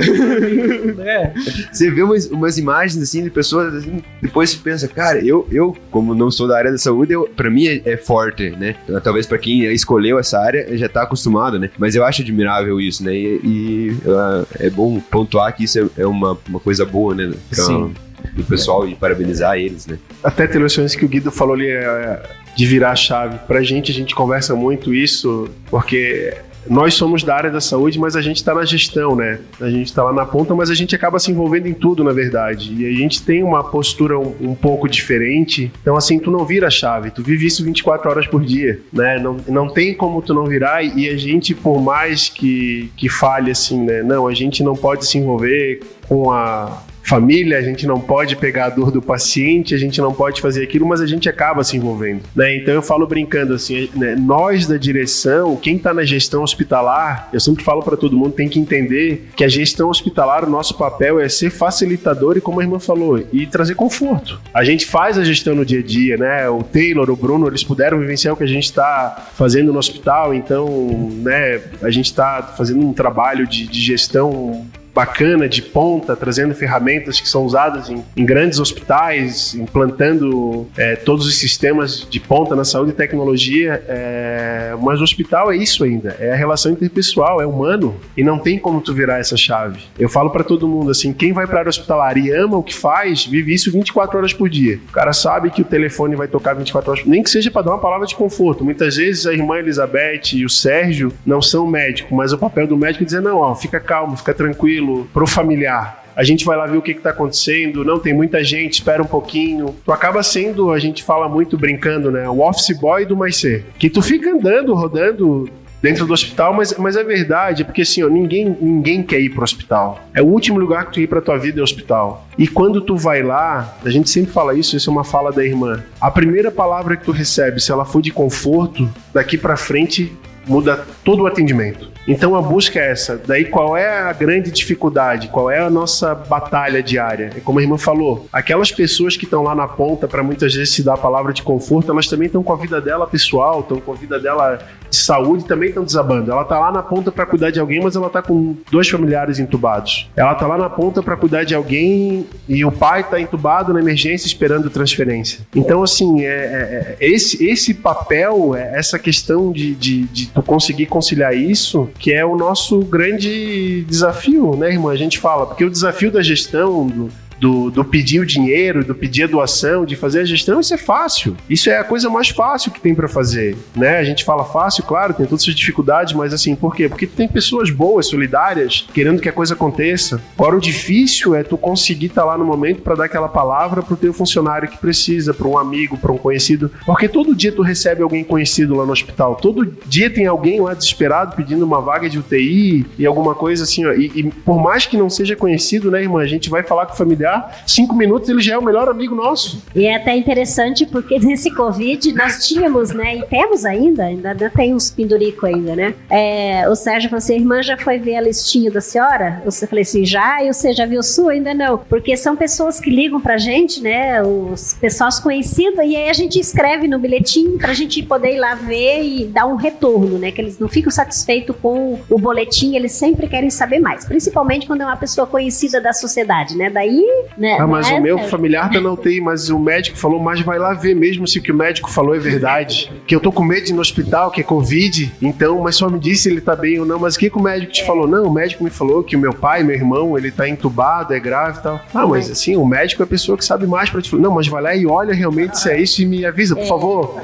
né? Você vê umas, umas imagens assim de pessoas assim, depois você pensa, cara, eu, eu como não sou da área da saúde, eu, pra mim é, é forte, né? Talvez pra quem escolheu essa área já tá acostumado, né? Mas eu acho admirável isso, né? E, e, ah, é bom pontuar que isso é, é uma, uma coisa boa, né? Pra, Sim. do pessoal e parabenizar eles, né? Até tem noções que o Guido falou ali é, de virar a chave. Pra gente, a gente conversa muito isso, porque nós somos da área da saúde, mas a gente está na gestão, né? A gente está lá na ponta, mas a gente acaba se envolvendo em tudo, na verdade. E a gente tem uma postura um, um pouco diferente. Então, assim, tu não vira a chave, tu vive isso 24 horas por dia, né? Não, não tem como tu não virar. E a gente, por mais que, que fale assim, né? Não, a gente não pode se envolver com a família, a gente não pode pegar a dor do paciente, a gente não pode fazer aquilo, mas a gente acaba se envolvendo, né? Então eu falo brincando assim, né? nós da direção, quem está na gestão hospitalar, eu sempre falo para todo mundo tem que entender que a gestão hospitalar, o nosso papel é ser facilitador e como a irmã falou, e trazer conforto. A gente faz a gestão no dia a dia, né? O Taylor, o Bruno, eles puderam vivenciar o que a gente está fazendo no hospital, então, né? A gente está fazendo um trabalho de, de gestão bacana de ponta, trazendo ferramentas que são usadas em, em grandes hospitais, implantando é, todos os sistemas de ponta na saúde e tecnologia. é, mas o hospital é isso ainda, é a relação interpessoal, é humano e não tem como tu virar essa chave. Eu falo para todo mundo assim, quem vai para área hospitalar e ama o que faz, vive isso 24 horas por dia. O cara sabe que o telefone vai tocar 24 horas, nem que seja para dar uma palavra de conforto. Muitas vezes a irmã Elizabeth e o Sérgio não são médicos, mas o papel do médico é dizer não, ó, fica calmo, fica tranquilo, pro familiar. A gente vai lá ver o que está acontecendo. Não, tem muita gente, espera um pouquinho. Tu acaba sendo, a gente fala muito brincando, né? O office boy do mais ser. Que tu fica andando, rodando dentro do hospital, mas, mas é verdade, porque assim, ó, ninguém, ninguém quer ir pro hospital. É o último lugar que tu ir pra tua vida é o hospital. E quando tu vai lá, a gente sempre fala isso, isso é uma fala da irmã. A primeira palavra que tu recebe, se ela for de conforto, daqui pra frente muda todo o atendimento. Então a busca é essa. Daí qual é a grande dificuldade? Qual é a nossa batalha diária? É como a irmã falou, aquelas pessoas que estão lá na ponta para muitas vezes se dar a palavra de conforto, elas também estão com a vida dela pessoal, estão com a vida dela de saúde, também estão desabando. Ela tá lá na ponta para cuidar de alguém, mas ela tá com dois familiares entubados. Ela tá lá na ponta para cuidar de alguém e o pai tá entubado na emergência esperando transferência. Então assim, é, é- é- esse esse papel, é essa questão de, de, de tu conseguir conciliar isso, que é o nosso grande desafio, né, irmã? A gente fala, porque o desafio da gestão, do, do, do pedir o dinheiro, do pedir a doação, de fazer a gestão, isso é fácil. Isso é a coisa mais fácil que tem para fazer, né? A gente fala fácil, claro, tem todas as dificuldades, mas assim, por quê? Porque tem pessoas boas, solidárias, querendo que a coisa aconteça. Agora, o difícil é tu conseguir estar lá no momento para dar aquela palavra pro teu funcionário que precisa, para um amigo, para um conhecido, porque todo dia tu recebe alguém conhecido lá no hospital, todo dia tem alguém lá desesperado pedindo uma vaga de UTI e alguma coisa assim, ó. E, e por mais que não seja conhecido, né, irmã, a gente vai falar com o familiar, cinco minutos ele já é o melhor amigo nosso. E é até interessante porque nesse Covid nós tínhamos, né? E temos ainda, ainda, ainda tem uns pendurico ainda, né? É, o Sérgio falou assim: a irmã já foi ver a listinha da senhora? Eu falei assim: já, e você já viu sua? Ainda não. Porque são pessoas que ligam pra gente, né? Os pessoas conhecidas, e aí a gente escreve no bilhetinho pra gente poder ir lá ver e dar um retorno, né? Que eles não ficam satisfeitos com o boletim, eles sempre querem saber mais. Principalmente quando é uma pessoa conhecida da sociedade, né? Daí né? Ah, mas né, o meu familiar tá na UTI, mas o médico falou, mas vai lá ver mesmo se o que o médico falou é verdade. Que eu tô com medo de ir no hospital, que é Covid, então, mas só me disse se ele tá bem ou não. Mas o que, que o médico te falou? Não, o médico me falou que o meu pai, meu irmão, ele tá entubado, é grave e tal. Ah, mas assim, o médico é a pessoa que sabe mais pra te falar. Não, mas vai lá e olha realmente se é isso e me avisa, por favor.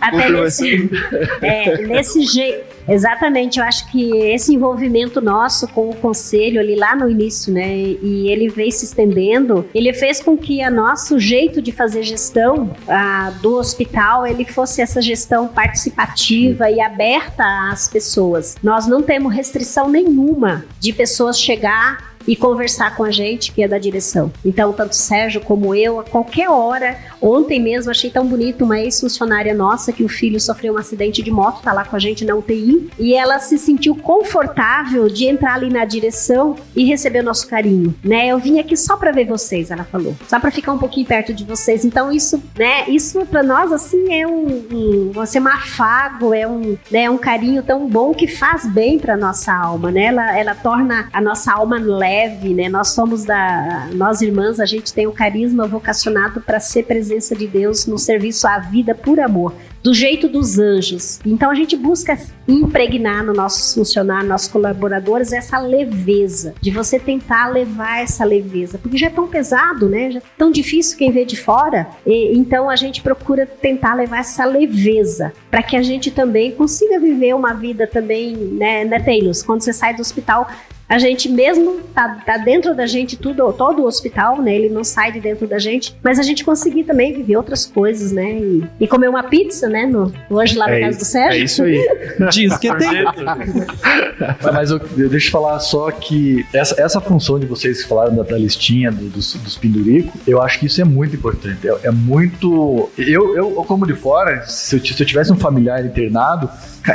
Até nesse, é, nesse jeito. Exatamente, eu acho que esse envolvimento nosso com o conselho ali lá no início, né, e ele veio se estendendo, ele fez com que a nosso jeito de fazer gestão ah, do hospital, ele fosse essa gestão participativa e aberta às pessoas. Nós não temos restrição nenhuma de pessoas chegar e conversar com a gente, que é da direção. Então, tanto o Sérgio como eu, a qualquer hora, ontem mesmo achei tão bonito uma ex-funcionária nossa que o filho sofreu um acidente de moto, tá lá com a gente na UTI, e ela se sentiu confortável de entrar ali na direção e receber o nosso carinho, né? Eu vim aqui só para ver vocês, ela falou, só para ficar um pouquinho perto de vocês. Então, isso, né, isso para nós assim é um, um você um afago, é um, né, um carinho tão bom que faz bem para nossa alma, né? Ela, ela torna a nossa alma leve leve, né? Nós somos da. Nós irmãs, a gente tem o carisma vocacionado para ser presença de Deus no serviço à vida por amor. Do jeito dos anjos. Então a gente busca impregnar no nossos funcionários, nossos colaboradores, essa leveza, de você tentar levar essa leveza, porque já é tão pesado, né? Já é tão difícil quem vê de fora. E, então a gente procura tentar levar essa leveza para que a gente também consiga viver uma vida também, né, né Taylor? Quando você sai do hospital, a gente mesmo tá, tá dentro da gente tudo, todo o hospital, né? Ele não sai de dentro da gente, mas a gente conseguir também viver outras coisas, né? E, e comer uma pizza, né? No, hoje lá na É casa isso- do Sérgio. É isso aí. Diz que tem. Mas, mas eu, eu deixa eu falar só que essa, essa função de vocês que falaram da, da listinha do- dos, dos penduricos, eu acho que isso é muito importante. É, é muito. Eu, eu, como de fora, se eu, se eu tivesse um familiar internado,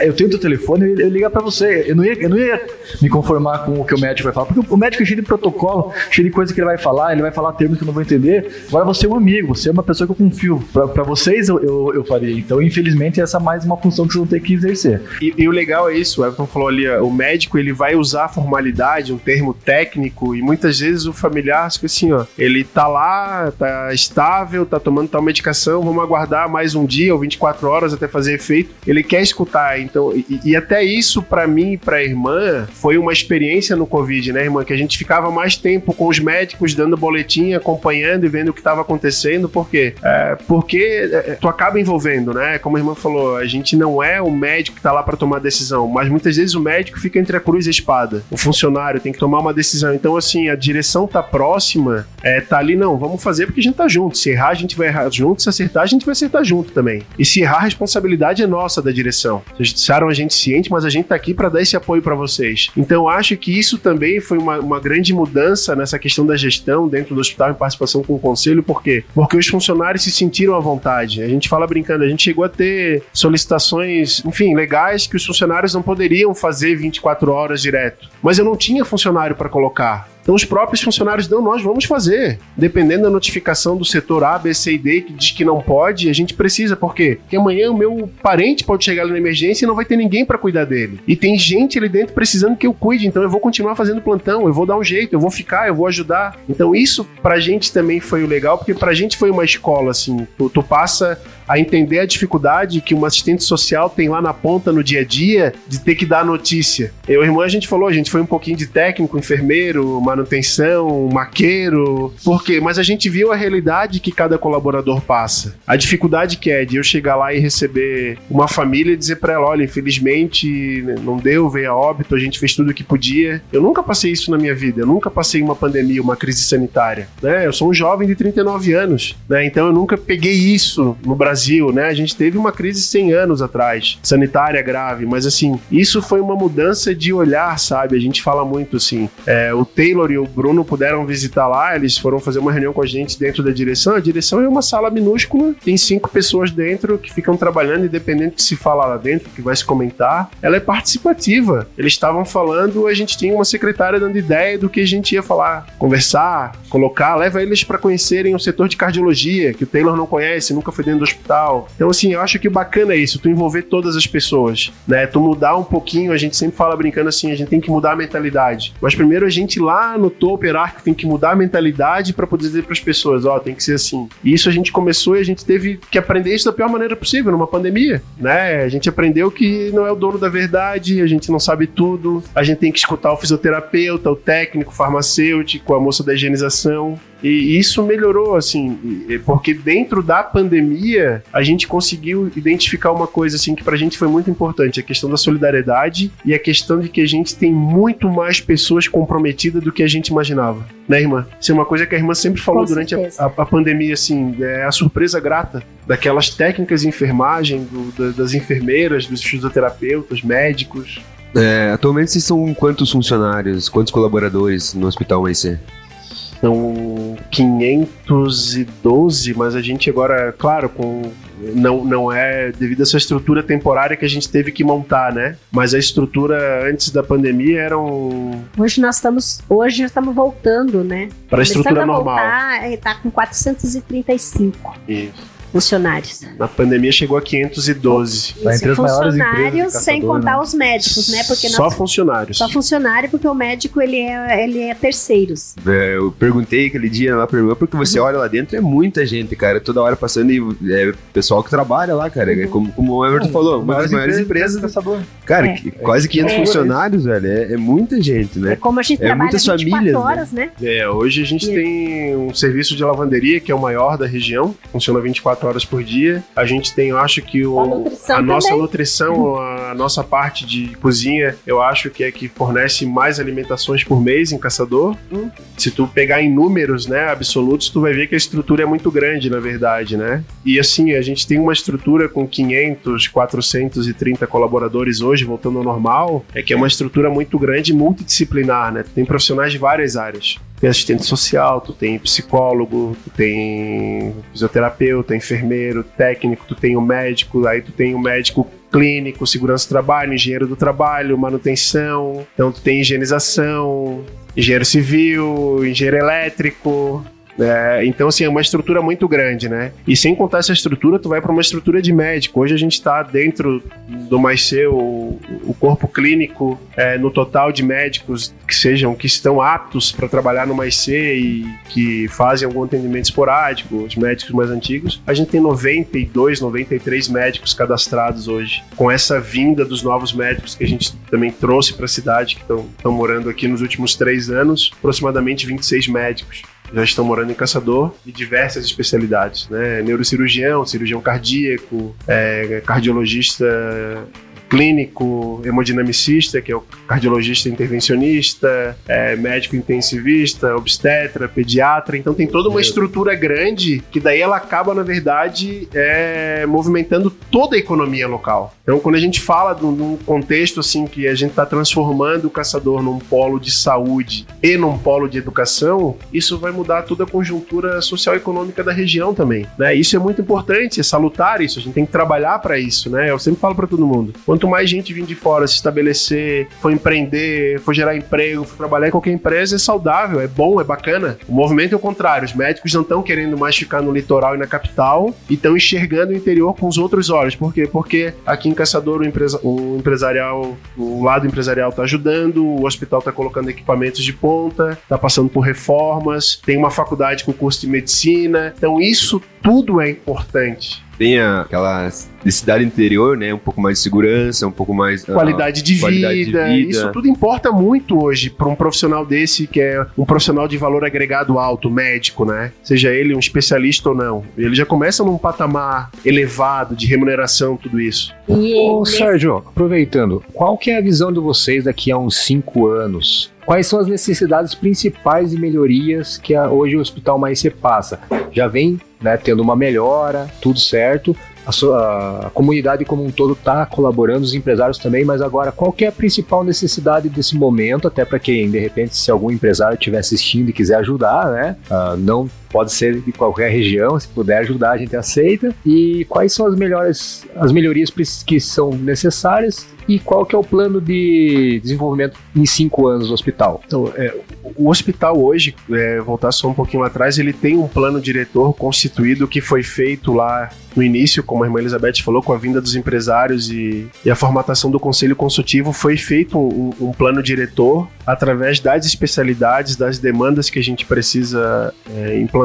eu tenho teu telefone, eu, eu ligar pra você. Eu não, ia, eu não ia me conformar com o que o médico vai falar, porque o médico é cheio de protocolo, cheio de coisa que ele vai falar, ele vai falar termos que eu não vou entender. Agora você é um amigo, você é uma pessoa que eu confio. Pra vocês eu, eu, eu faria. Então, infelizmente, essa é mais uma função que vocês vão ter que exercer. E, e o legal é isso, o Everton falou ali, o médico ele vai usar a formalidade, um termo técnico, e muitas vezes o familiar fica assim, ó, ele tá lá, tá estável, tá tomando tal medicação, vamos aguardar mais um dia ou 24 horas até fazer efeito. Ele quer escutar, então, e, e até isso pra mim e pra irmã foi uma experiência no Covid, né, irmã, que a gente ficava mais tempo com os médicos dando boletim, acompanhando e vendo o que estava acontecendo, por quê? É, porque é, tu acaba envolvendo, né? Como a irmã falou, a gente não é o médico que tá lá para tomar decisão, mas muitas vezes o médico fica entre a cruz e a espada. O funcionário tem que tomar uma decisão. Então, assim, a direção tá próxima, é, tá ali, não, vamos fazer porque a gente tá junto. Se errar, a gente vai errar junto, se acertar, a gente vai acertar junto também. E se errar, a responsabilidade é nossa da direção. Deixaram a gente ciente, mas a gente tá aqui para dar esse apoio para vocês. Então, acho que isso também foi uma, uma grande mudança nessa questão da gestão dentro do hospital em participação com o conselho, por quê? Porque os funcionários se sentiram à vontade. A gente fala brincando, a gente chegou a ter solicitações, enfim, legais que os funcionários não poderiam fazer 24 horas direto. Mas eu não tinha funcionário para colocar. Então os próprios funcionários não, nós vamos fazer. Dependendo da notificação do setor A, B, C e D que diz que não pode, a gente precisa. Por quê? Porque amanhã o meu parente pode chegar ali na emergência e não vai ter ninguém para cuidar dele. E tem gente ali dentro precisando que eu cuide, então eu vou continuar fazendo plantão, eu vou dar um jeito, eu vou ficar, eu vou ajudar. Então isso pra gente também foi o legal, porque pra gente foi uma escola assim. Tu, tu passa a entender a dificuldade que uma assistente social tem lá na ponta no dia a dia de ter que dar notícia. Eu e a irmã a gente falou, a gente foi um pouquinho de técnico, enfermeiro, manutenção, maqueiro, por quê? Mas a gente viu a realidade que cada colaborador passa. A dificuldade que é de eu chegar lá e receber uma família e dizer pra ela, olha, infelizmente né, não deu, veio a óbito, a gente fez tudo o que podia. Eu nunca passei isso na minha vida, eu nunca passei uma pandemia, uma crise sanitária, né? Eu sou um jovem de 39 anos, né? Então eu nunca peguei isso no Brasil, né? A gente teve uma crise 100 anos atrás, sanitária grave, mas assim, isso foi uma mudança de olhar, sabe? A gente fala muito assim, é, o Taylor e o Bruno puderam visitar lá, eles foram fazer uma reunião com a gente dentro da direção. A direção é uma sala minúscula, tem cinco pessoas dentro que ficam trabalhando, independente do que se fala lá dentro, que vai se comentar. Ela é participativa. Eles estavam falando, a gente tinha uma secretária dando ideia do que a gente ia falar, conversar, colocar, leva eles para conhecerem o setor de cardiologia, que o Taylor não conhece, nunca foi dentro do hospital. Então, assim, eu acho que bacana é isso, tu envolver todas as pessoas, né? Tu mudar um pouquinho, a gente sempre fala brincando assim, a gente tem que mudar a mentalidade. Mas primeiro a gente lá no topo hierárquico tem que mudar a mentalidade para poder dizer para as pessoas, ó, oh, tem que ser assim. E isso a gente começou e a gente teve que aprender isso da pior maneira possível, numa pandemia, né? A gente aprendeu que não é o dono da verdade, a gente não sabe tudo, a gente tem que escutar o fisioterapeuta, o técnico, o farmacêutico, a moça da higienização. E isso melhorou, assim, porque dentro da pandemia a gente conseguiu identificar uma coisa, assim, que pra gente foi muito importante: a questão da solidariedade e a questão de que a gente tem muito mais pessoas comprometidas do que a gente imaginava. Né, irmã? Isso é uma coisa que a irmã sempre falou Com durante a, a, a, pandemia, assim, é a surpresa grata daquelas técnicas de enfermagem, do, das enfermeiras, dos fisioterapeutas, médicos. É, atualmente vocês são quantos funcionários, quantos colaboradores no Hospital UIC? São 512, mas a gente agora, claro, com não, não é devido a essa estrutura temporária que a gente teve que montar, né? Mas a estrutura antes da pandemia era um. Hoje nós estamos, hoje estamos voltando, né? Para a estrutura normal. Voltar, tá com 435. Isso funcionários. Na pandemia chegou a 512. Tá entre as funcionários, sem contar né? os médicos, né? Porque só nós, funcionários. Só funcionário, porque o médico ele é, ele é terceiros. É, eu perguntei aquele dia lá pra irmã, porque você uhum. olha lá dentro, é muita gente, cara. Toda hora passando e é pessoal que trabalha lá, cara. É uhum. Como, como o Everton uhum. falou, uma das maiores empresas. empresas cara, é. quase 500 é. funcionários, velho. É, é, muita gente, né? É como a gente é trabalha muitas 24 famílias, né? horas, né? né? É, hoje a gente e... tem um serviço de lavanderia que é o maior da região, funciona 24 horas por dia. A gente tem, eu acho que o, a, a nossa nutrição, a nossa parte de cozinha, eu acho que é que fornece mais alimentações por mês em Caçador. Hum. Se tu pegar em números, né, absolutos, tu vai ver que a estrutura é muito grande, na verdade, né? E assim, a gente tem uma estrutura com 500, 430 colaboradores hoje, voltando ao normal, é que é uma estrutura muito grande e multidisciplinar, né? Tu tem profissionais de várias áreas tem assistente social, tu tem psicólogo, tu tem fisioterapeuta, enfermeiro, técnico, tu tem o médico, aí tu tem o médico clínico, segurança do trabalho, engenheiro do trabalho, manutenção, então tu tem higienização, engenheiro civil, engenheiro elétrico, é, então, assim, é uma estrutura muito grande, né? E sem contar essa estrutura, tu vai para uma estrutura de médico. Hoje a gente está dentro do mais seu, o corpo clínico, é, no total de médicos que sejam, que estão aptos para trabalhar no mais e que fazem algum atendimento esporádico, os médicos mais antigos. A gente tem 92, 93 médicos cadastrados hoje. Com essa vinda dos novos médicos que a gente também trouxe para a cidade, que estão morando aqui nos últimos três anos, aproximadamente 26 médicos já estão morando em Caçador de diversas especialidades, né? Neurocirurgião, cirurgião cardíaco, é, cardiologista clínico hemodinamicista, que é o cardiologista intervencionista, é, médico intensivista, obstetra, pediatra. Então tem toda uma estrutura grande que daí ela acaba, na verdade, é, movimentando toda a economia local. Então quando a gente fala de um contexto assim que a gente está transformando o caçador num polo de saúde e num polo de educação, isso vai mudar toda a conjuntura social e econômica da região também. Né? Isso é muito importante, é salutar isso, a gente tem que trabalhar para isso. Né? Eu sempre falo para todo mundo. Quanto quanto mais gente vir de fora se estabelecer, for empreender, for gerar emprego, for trabalhar em qualquer empresa, é saudável, é bom, é bacana. O movimento é o contrário. Os médicos não estão querendo mais ficar no litoral e na capital e estão enxergando o interior com os outros olhos. Por quê? Porque aqui em Caçador o, empresa o empresarial, o lado empresarial está ajudando, o hospital está colocando equipamentos de ponta, está passando por reformas, tem uma faculdade com curso de medicina. Então isso tudo é importante tem aquela de cidade interior, né? Um pouco mais de segurança, um pouco mais. Ah, qualidade, de, qualidade vida. de, vida. Isso tudo importa muito hoje para um profissional desse que é um profissional de valor agregado alto, médico, né? Seja ele um especialista ou não. Ele já começa num patamar elevado de remuneração, tudo isso. Ô, Sérgio, aproveitando, qual que é a visão de vocês daqui a uns cinco anos? Quais são as necessidades principais de melhorias que a, hoje o Hospital Mais se passa? Já vem né, tendo uma melhora, tudo certo. A, sua, a comunidade como um todo está colaborando, os empresários também, mas agora qual é a principal necessidade desse momento, até para quem, de repente, se algum empresário estiver assistindo e quiser ajudar, né? Uh, não pode ser de qualquer região, se puder ajudar, a gente aceita. E quais são as melhores, as melhorias que são necessárias e qual que é o plano de desenvolvimento em cinco anos do hospital? Então, é, o hospital hoje, é, voltar só um pouquinho atrás, ele tem um plano diretor constituído que foi feito lá no início, como a irmã Elizabeth falou, com a vinda dos empresários e, e a formatação do conselho consultivo, foi feito um, um, plano diretor através das especialidades, das demandas que a gente precisa é, implantar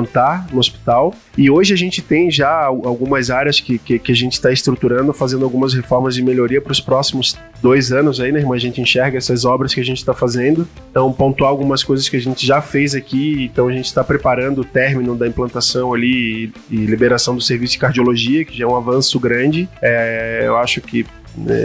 no hospital. E hoje a gente tem já algumas áreas que, que, que a gente está estruturando, fazendo algumas reformas de melhoria para os próximos dois anos aí, né, irmã? A gente enxerga essas obras que a gente está fazendo. Então, pontuar algumas coisas que a gente já fez aqui. Então, a gente está preparando o término da implantação ali e, e liberação do serviço de cardiologia, que já é um avanço grande. É, eu acho que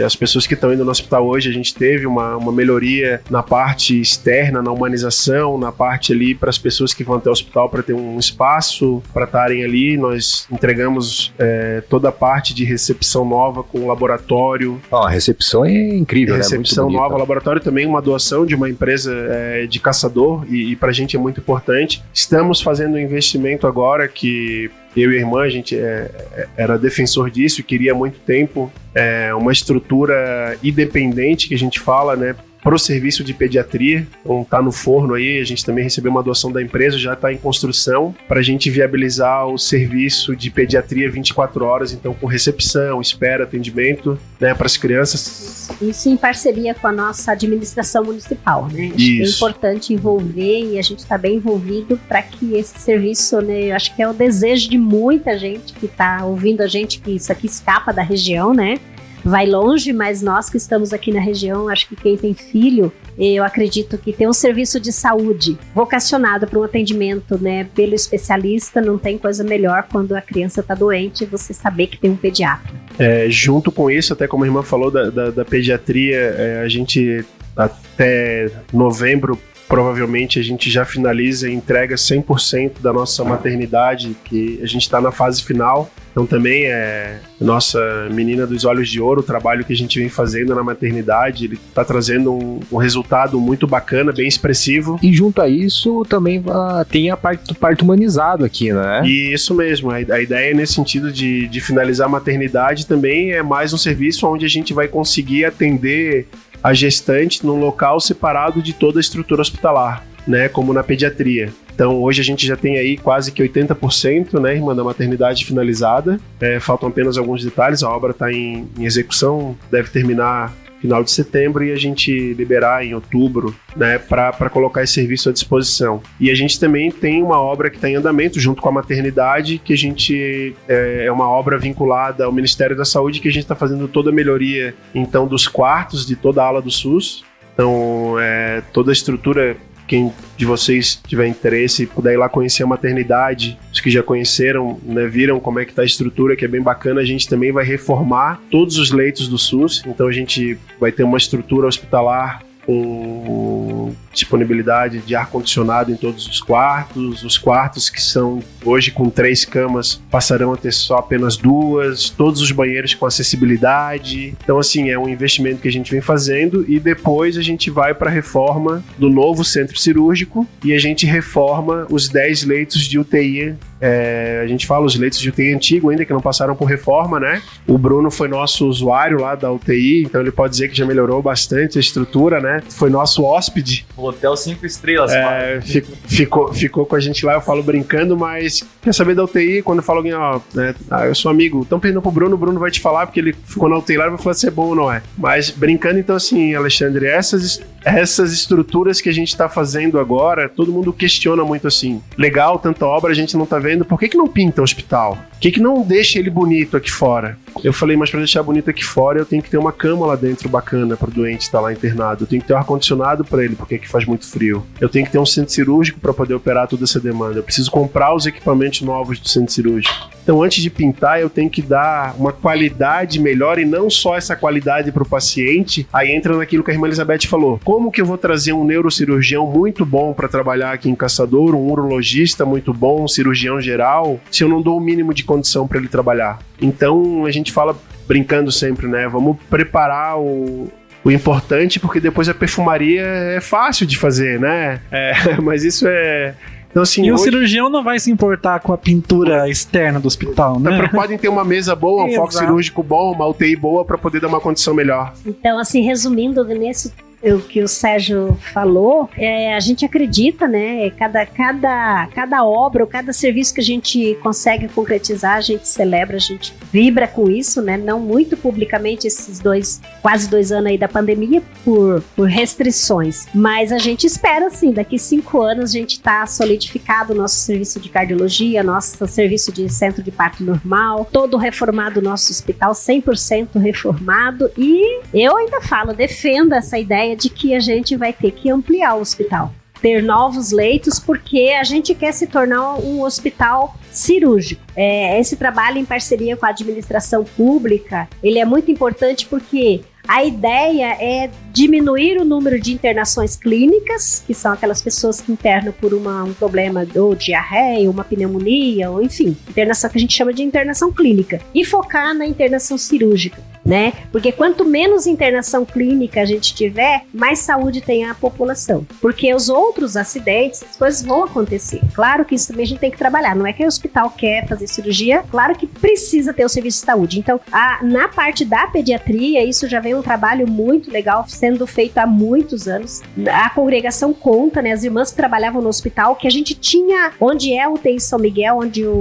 as pessoas que estão indo no hospital hoje, a gente teve uma, uma melhoria na parte externa, na humanização, na parte ali para as pessoas que vão até o hospital para ter um espaço para estarem ali. Nós entregamos é, toda a parte de recepção nova com o laboratório. Oh, a recepção é incrível, né? Recepção né? nova, laboratório também uma doação de uma empresa é, de caçador e, e para a gente é muito importante. Estamos fazendo um investimento agora que eu e a irmã, a gente é, é, era defensor disso, queria há muito tempo é, uma estrutura independente que a gente fala, né? Para o serviço de pediatria. Então tá no forno aí, a gente também recebeu uma doação da empresa, já está em construção para a gente viabilizar o serviço de pediatria 24 horas, então com recepção, espera, atendimento, né, para as crianças. Isso em parceria com a nossa administração municipal, né? Acho Isso. é importante envolver e a gente está bem envolvido para que esse serviço, né, eu acho que é o desejo de muita gente que está ouvindo a gente que isso aqui escapa da região, né? Vai longe, mas nós que estamos aqui na região, acho que quem tem filho, eu acredito que ter um serviço de saúde vocacionado para um atendimento, né, pelo especialista, não tem coisa melhor quando a criança está doente, você saber que tem um pediatra. É, junto com isso, até como a irmã falou da, da, da pediatria, é, a gente até novembro provavelmente a gente já finaliza e entrega 100% da nossa maternidade, que a gente está na fase final. Então também é nossa menina dos olhos de ouro, o trabalho que a gente vem fazendo na maternidade, ele está trazendo um, um, resultado muito bacana, bem expressivo. E junto a isso também tem a parte do parto humanizado aqui, né? E isso mesmo, a, a ideia é nesse sentido de, de finalizar a maternidade também é mais um serviço onde a gente vai conseguir atender a gestante num local separado de toda a estrutura hospitalar, né, como na pediatria. Então, hoje a gente já tem aí quase que 80%, né, irmã, da maternidade finalizada. É, faltam apenas alguns detalhes, a obra está em, em execução, deve terminar final de setembro e a gente liberar em outubro, né, para colocar esse serviço à disposição. E a gente também tem uma obra que está em andamento junto com a maternidade, que a gente é, é uma obra vinculada ao Ministério da Saúde, que a gente está fazendo toda a melhoria então dos quartos de toda a ala do SUS. Então, é, toda a estrutura quem de vocês tiver interesse puder ir lá conhecer a maternidade, os que já conheceram, né, viram como é que tá a estrutura, que é bem bacana, a gente também vai reformar todos os leitos do SUS, então a gente vai ter uma estrutura hospitalar com disponibilidade de ar-condicionado em todos os quartos. Os quartos que são hoje com três camas passarão a ter só apenas duas. Todos os banheiros com acessibilidade. Então, assim, é um investimento que a gente vem fazendo e depois a gente vai para a reforma do novo centro cirúrgico e a gente reforma os 10 leitos de UTI é, a gente fala os leitos de UTI antigo ainda, que não passaram por reforma, né? O Bruno foi nosso usuário lá da UTI, então ele pode dizer que já melhorou bastante a estrutura, né? Foi nosso hóspede. O hotel cinco estrelas, é, ficou, ficou, ficou com a gente lá, eu falo brincando, mas quer saber da UTI? Quando eu falo alguém, ó, né, ah, eu sou amigo, estão perdendo pro Bruno, o Bruno vai te falar, porque ele ficou na UTI lá e vai falar se é bom ou não é. Mas brincando, então, assim, Alexandre, essas, essas estruturas que a gente está fazendo agora, todo mundo questiona muito assim. Legal, tanta obra, a gente não tá vendo vendo, por que, que não pinta o hospital? Que, que não deixa ele bonito aqui fora? Eu falei, mas para deixar bonito aqui fora, eu tenho que ter uma cama lá dentro bacana para o doente estar tá lá internado. Eu tenho que ter um ar-condicionado para ele, porque aqui faz muito frio. Eu tenho que ter um centro cirúrgico para poder operar toda essa demanda. Eu preciso comprar os equipamentos novos do centro cirúrgico. Então, antes de pintar, eu tenho que dar uma qualidade melhor e não só essa qualidade para o paciente. Aí entra naquilo que a irmã Elizabeth falou. Como que eu vou trazer um neurocirurgião muito bom para trabalhar aqui em Caçador, um urologista muito bom, um cirurgião geral, se eu não dou o mínimo de condição para ele trabalhar? Então, a gente fala brincando sempre, né? Vamos preparar o, o importante, porque depois a perfumaria é fácil de fazer, né? É, mas isso é, Então, assim, E o hoje, cirurgião não vai se importar com a pintura externa do hospital, né? Então, podem ter uma mesa boa, um foco cirúrgico bom, uma UTI boa para poder dar uma condição melhor. Então, assim, resumindo nesse o que o Sérgio falou, é, a gente acredita, né? Cada, cada, cada obra cada serviço que a gente consegue concretizar, a gente celebra, a gente vibra com isso, né? Não muito publicamente esses dois, quase dois anos aí da pandemia por, por restrições, mas a gente espera, assim, daqui cinco anos a gente tá solidificado o nosso serviço de cardiologia, nosso serviço de centro de parto normal, todo reformado o nosso hospital, 100% reformado e eu ainda falo, defendo essa ideia de que a gente vai ter que ampliar o hospital. Ter novos leitos, porque a gente quer se tornar um hospital cirúrgico. É, esse trabalho em parceria com a administração pública, ele é muito importante porque a ideia é diminuir o número de internações clínicas, que são aquelas pessoas que internam por uma- um problema ou diarreia, uma pneumonia, ou enfim, internação que a gente chama de internação clínica, e focar na internação cirúrgica, né? Porque quanto menos internação clínica a gente tiver, mais saúde tem a população. Porque os outros acidentes, as coisas vão acontecer. Claro que isso também a gente tem que trabalhar. Não é que o hospital quer fazer cirurgia, claro que precisa ter o serviço de saúde. Então, a- na parte da pediatria, isso já vem um trabalho muito legal sendo feito há muitos anos. A congregação conta, né? As irmãs que trabalhavam no hospital, que a gente tinha, onde é o UTI São Miguel, onde o,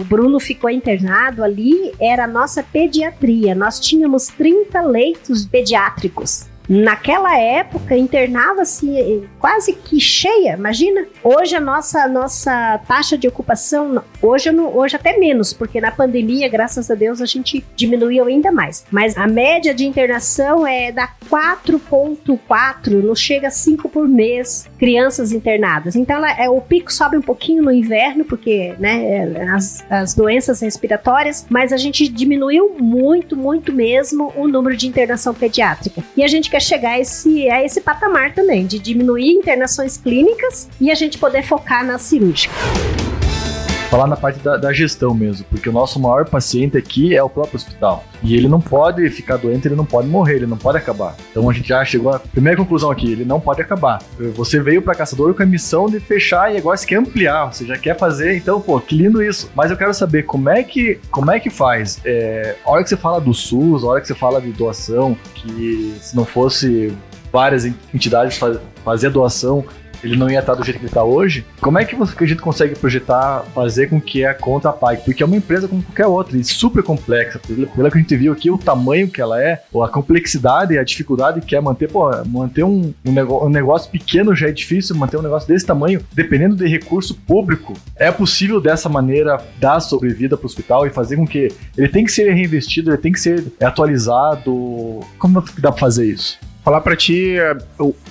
o Bruno ficou internado, ali era a nossa pediatria. Nós tínhamos 30 leitos pediátricos. Naquela época, internava-se eh, quase que cheia, imagina. Hoje a nossa, nossa taxa de ocupação, hoje, hoje até menos, porque na pandemia, graças a Deus, a gente diminuiu ainda mais. Mas a média de internação é da 4,4, não chega a 5 por mês, crianças internadas. Então ela, é, o pico sobe um pouquinho no inverno, porque né, é, as, as doenças respiratórias, mas a gente diminuiu muito, muito mesmo o número de internação pediátrica. E a gente quer chegar a esse, a esse patamar também, de diminuir internações clínicas e a gente poder focar na cirúrgica. Falar na parte da, da gestão mesmo, porque o nosso maior paciente aqui é o próprio hospital. E ele não pode ficar doente, ele não pode morrer, ele não pode acabar. Então a gente já chegou à primeira conclusão aqui, ele não pode acabar. Você veio para Caçador com a missão de fechar e agora você quer ampliar, você já quer fazer, então, pô, que lindo isso. Mas eu quero saber como é que, como é que faz? É, a hora que você fala do SUS, a hora que você fala de doação, que se não fosse várias entidades faz, a doação, ele não ia estar do jeito que ele está hoje, como é que, você, que a gente consegue projetar, fazer com que a conta pague? Porque é uma empresa como qualquer outra, e super complexa. Pela que a gente viu aqui, o tamanho que ela é, ou a complexidade e a dificuldade que é manter, pô, manter um, um, negócio, um negócio pequeno já é difícil, manter um negócio desse tamanho, dependendo de recurso público, é possível dessa maneira dar sobrevida para o hospital e fazer com que ele tem que ser reinvestido, ele tem que ser atualizado. Como dá para fazer isso? Falar para ti a,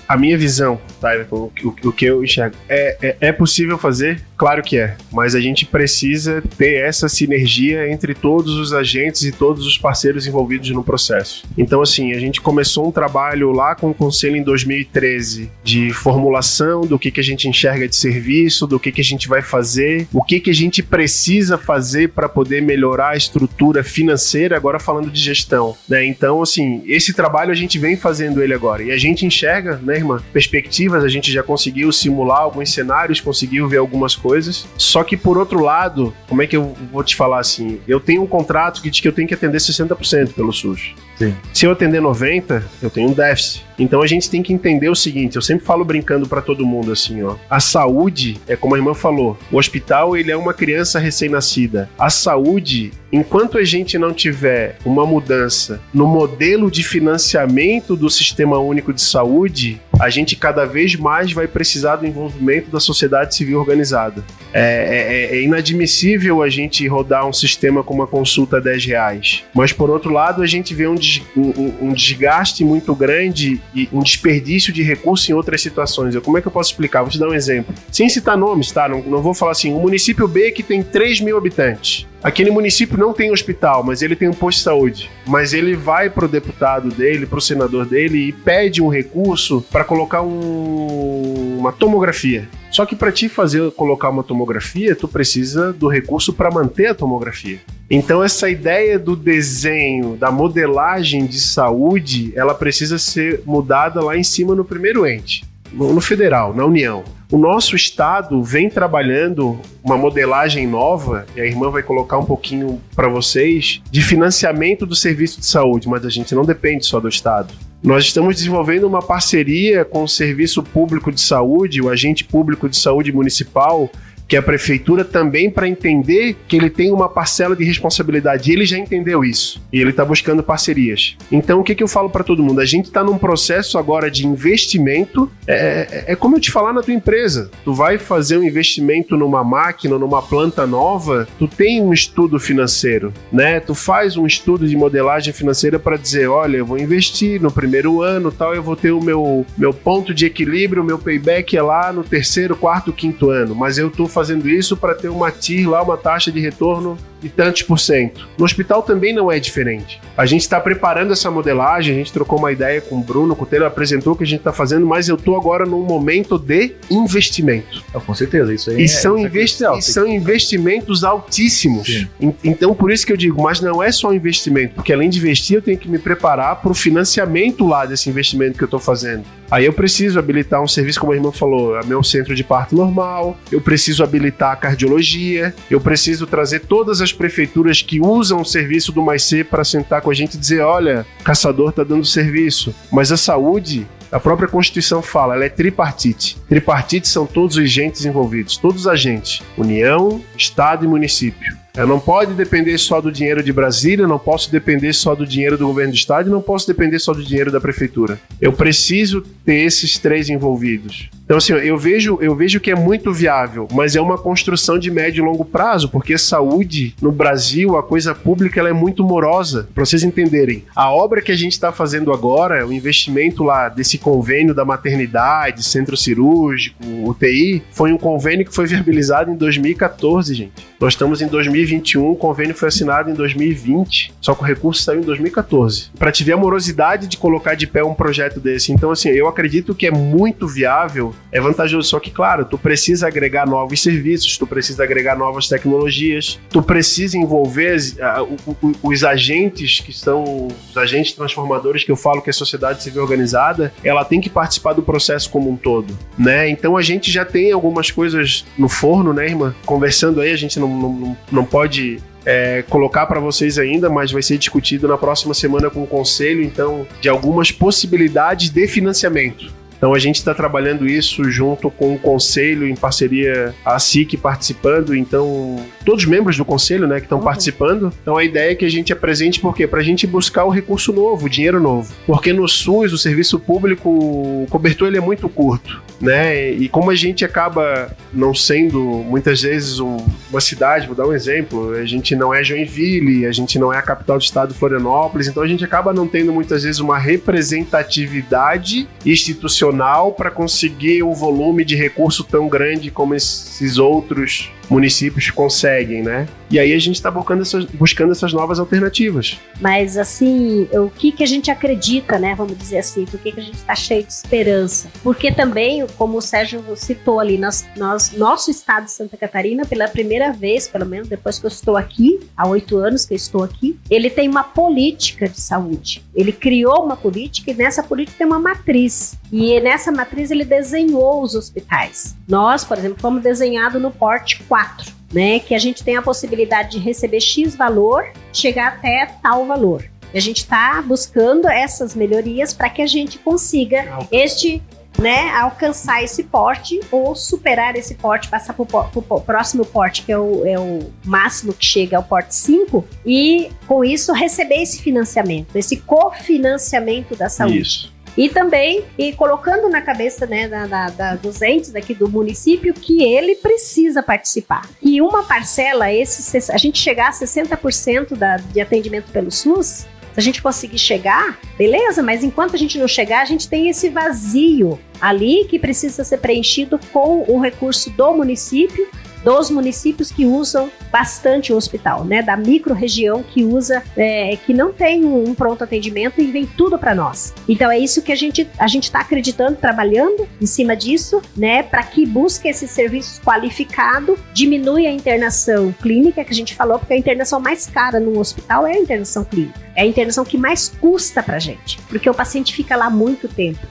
a, minha visão, tá? O, o, o, que eu enxergo. É, é, é, possível fazer? Claro que é. Mas a gente precisa ter essa sinergia entre todos os agentes e todos os parceiros envolvidos no processo. Então, assim, a gente começou um trabalho lá com o Conselho em 2013 de formulação do que, que a gente enxerga de serviço, do que, que a gente vai fazer, o que, que a gente precisa fazer para poder melhorar a estrutura financeira, agora falando de gestão. Né? Então, assim, esse trabalho a gente vem fazendo ele agora. E a gente enxerga, né, irmã, perspectivas, a gente já conseguiu simular alguns cenários, conseguiu ver algumas coisas. Só que por outro lado, como é que eu vou te falar assim? Eu tenho um contrato que diz que eu tenho que atender 60% pelo SUS. Sim. Se eu atender 90, eu tenho um déficit. Então a gente tem que entender o seguinte, eu sempre falo brincando para todo mundo assim, ó. A saúde é como a irmã falou, o hospital ele é uma criança recém-nascida. A saúde, enquanto a gente não tiver uma mudança no modelo de financiamento do Sistema Único de Saúde, a gente cada vez mais vai precisar do envolvimento da sociedade civil organizada. É, é, é inadmissível a gente rodar um sistema com uma consulta a 10 reais. Mas por outro lado, a gente vê um, um, um desgaste muito grande e um desperdício de recursos em outras situações. Eu, como é que eu posso explicar? Vou te dar um exemplo. Sem citar nomes, tá? Não, não vou falar assim. O município B que tem 3 mil habitantes. Aquele município não tem hospital, mas ele tem um posto de saúde. Mas ele vai pro deputado dele, pro senador dele e pede um recurso para colocar um, uma tomografia. Só que para te fazer colocar uma tomografia, tu precisa do recurso para manter a tomografia. Então essa ideia do desenho, da modelagem de saúde, ela precisa ser mudada lá em cima no primeiro ente. no federal, na União. O nosso estado vem trabalhando uma modelagem nova, e a irmã vai colocar um pouquinho para vocês, de financiamento do serviço de saúde, mas a gente não depende só do estado. Nós estamos desenvolvendo uma parceria com o Serviço Público de Saúde, o Agente Público de Saúde Municipal, que a prefeitura também para entender que ele tem uma parcela de responsabilidade. E ele já entendeu isso. E ele está buscando parcerias. Então, o que, que eu falo para todo mundo? A gente está num processo agora de investimento. É, é, é como eu te falar na tua empresa. Tu vai fazer um investimento numa máquina, numa planta nova, tu tem um estudo financeiro, né? Tu faz um estudo de modelagem financeira para dizer, olha, eu vou investir no primeiro ano, tal, eu vou ter o meu, meu ponto de equilíbrio, o meu payback é lá no terceiro, quarto, quinto ano, mas eu estou fazendo isso para ter uma TIR lá, uma taxa de retorno de tantos por cento. No hospital também não é diferente. A gente está preparando essa modelagem, a gente trocou uma ideia com o Bruno, com o Taylor, apresentou o que a gente está fazendo, mas eu estou agora num momento de investimento. Ah, com certeza, isso aí E, é, são, é investi- e são investimentos altíssimos. Sim. En- Então, por isso que eu digo, mas não é só investimento, porque além de investir, eu tenho que me preparar para o financiamento lá desse investimento que eu estou fazendo. Aí eu preciso habilitar um serviço, como a irmã falou, é meu centro de parto normal, eu preciso habilitar a cardiologia, eu preciso trazer todas as prefeituras que usam o serviço do Mais C para sentar com a gente e dizer: olha, caçador está dando serviço, mas a saúde a própria Constituição fala, ela é tripartite. Tripartite são todos os agentes envolvidos, todos os agentes: União, Estado e município. Eu não pode depender só do dinheiro de Brasília, não posso depender só do dinheiro do governo do estado, não posso depender só do dinheiro da prefeitura. Eu preciso ter esses três envolvidos. Então, assim, eu vejo, eu vejo que é muito viável, mas é uma construção de médio e longo prazo, porque saúde no Brasil, a coisa pública, ela é muito morosa. Para vocês entenderem, a obra que a gente está fazendo agora, o investimento lá desse convênio da maternidade, centro cirúrgico, UTI, foi um convênio que foi viabilizado em 2014, gente. Nós estamos em 2021, o convênio foi assinado em 2020, só que o recurso saiu em 2014. Para te ver a morosidade de colocar de pé um projeto desse. Então, assim, eu acredito que é muito viável, é vantajoso. Só que, claro, tu precisa agregar novos serviços, tu precisa agregar novas tecnologias, tu precisa envolver as- a- o- o- os agentes que são os agentes transformadores que eu falo que a sociedade civil organizada, ela tem que participar do processo como um todo, né? Então a gente já tem algumas coisas no forno, né, irmã? Conversando aí, a gente não, não, não pode é, colocar para vocês ainda, mas vai ser discutido na próxima semana com o conselho, então, de algumas possibilidades de financiamento. Então a gente está trabalhando isso junto com o conselho, em parceria a SIC participando, então todos os membros do conselho né, que estão participando. Então a ideia é que a gente apresente por quê? Para a gente buscar o recurso novo, o dinheiro novo. Porque no SUS, o serviço público, o cobertor ele é muito curto. Né? E como a gente acaba não sendo muitas vezes um- uma cidade, vou dar um exemplo, a gente não é Joinville, a gente não é a capital do estado Florianópolis, então a gente acaba não tendo muitas vezes uma representatividade institucional para conseguir um volume de recurso tão grande como esses outros municípios conseguem, né? E aí a gente está buscando essas, buscando essas novas alternativas. Mas assim, o que que a gente acredita, né? Vamos dizer assim, por que, que a gente está cheio de esperança? Porque também, como o Sérgio citou ali, nós, nós, nosso estado de Santa Catarina, pela primeira vez, pelo menos depois que eu estou aqui, há oito anos que eu estou aqui, ele tem uma política de saúde. Ele criou uma política e nessa política tem uma matriz. E nessa matriz ele desenhou os hospitais. Nós, por exemplo, fomos desenhados no porte 4 né, que a gente tem a possibilidade de receber X valor, chegar até tal valor. E a gente está buscando essas melhorias para que a gente consiga este, né, alcançar esse porte ou superar esse porte, passar para o próximo porte, que é o, é o máximo que chega ao porte 5, e com isso receber esse financiamento, esse cofinanciamento da saúde. Isso. E também, e colocando na cabeça né, da, da- da- dos entes aqui do município que ele precisa participar. E uma parcela, esse, a gente chegar a 60% da, de atendimento pelo SUS, se a gente conseguir chegar, beleza, mas enquanto a gente não chegar, a gente tem esse vazio ali que precisa ser preenchido com o recurso do município, dos municípios que usam bastante o hospital, né? Da micro-região que usa, é, que não tem um, pronto atendimento e vem tudo para nós. Então é isso que a gente a gente está acreditando, trabalhando em cima disso, né? Para que busque esse serviço qualificado, diminui a internação clínica que a gente falou, porque a internação mais cara num hospital é a internação clínica. É a internação que mais custa para gente, porque o paciente fica lá muito tempo.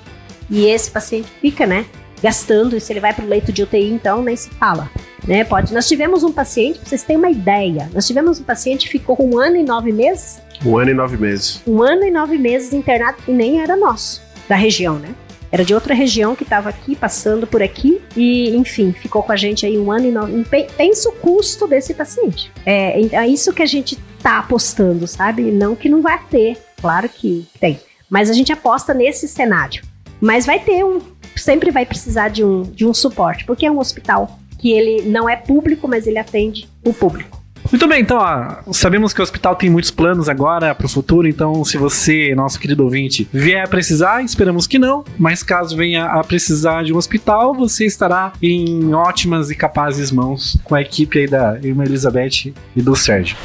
E esse paciente fica, né, gastando, e se ele vai para o leito de UTI, então nem se fala. Né, pode. Nós tivemos um paciente, pra vocês terem uma ideia, nós tivemos um paciente que ficou um ano e nove meses, Um ano e nove meses. um ano e nove meses internado e nem era nosso, da região, né? Era de outra região que estava aqui, passando por aqui, e enfim, ficou com a gente aí um ano e nove. Pe- Pensa o custo desse paciente. É, é isso que a gente tá apostando, sabe? Não que não vai ter, claro que tem. Mas a gente aposta nesse cenário. Mas vai ter um. Sempre vai precisar de um, de um suporte, porque é um hospital que ele não é público, mas ele atende o público. Muito bem, então, ó, sabemos que o hospital tem muitos planos agora para o futuro, então se você, nosso querido ouvinte, vier a precisar, esperamos que não, mas caso venha a precisar de um hospital, você estará em ótimas e capazes mãos com a equipe aí da irmã Elizabeth e do Sérgio.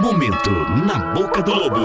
Momento na boca do lobo.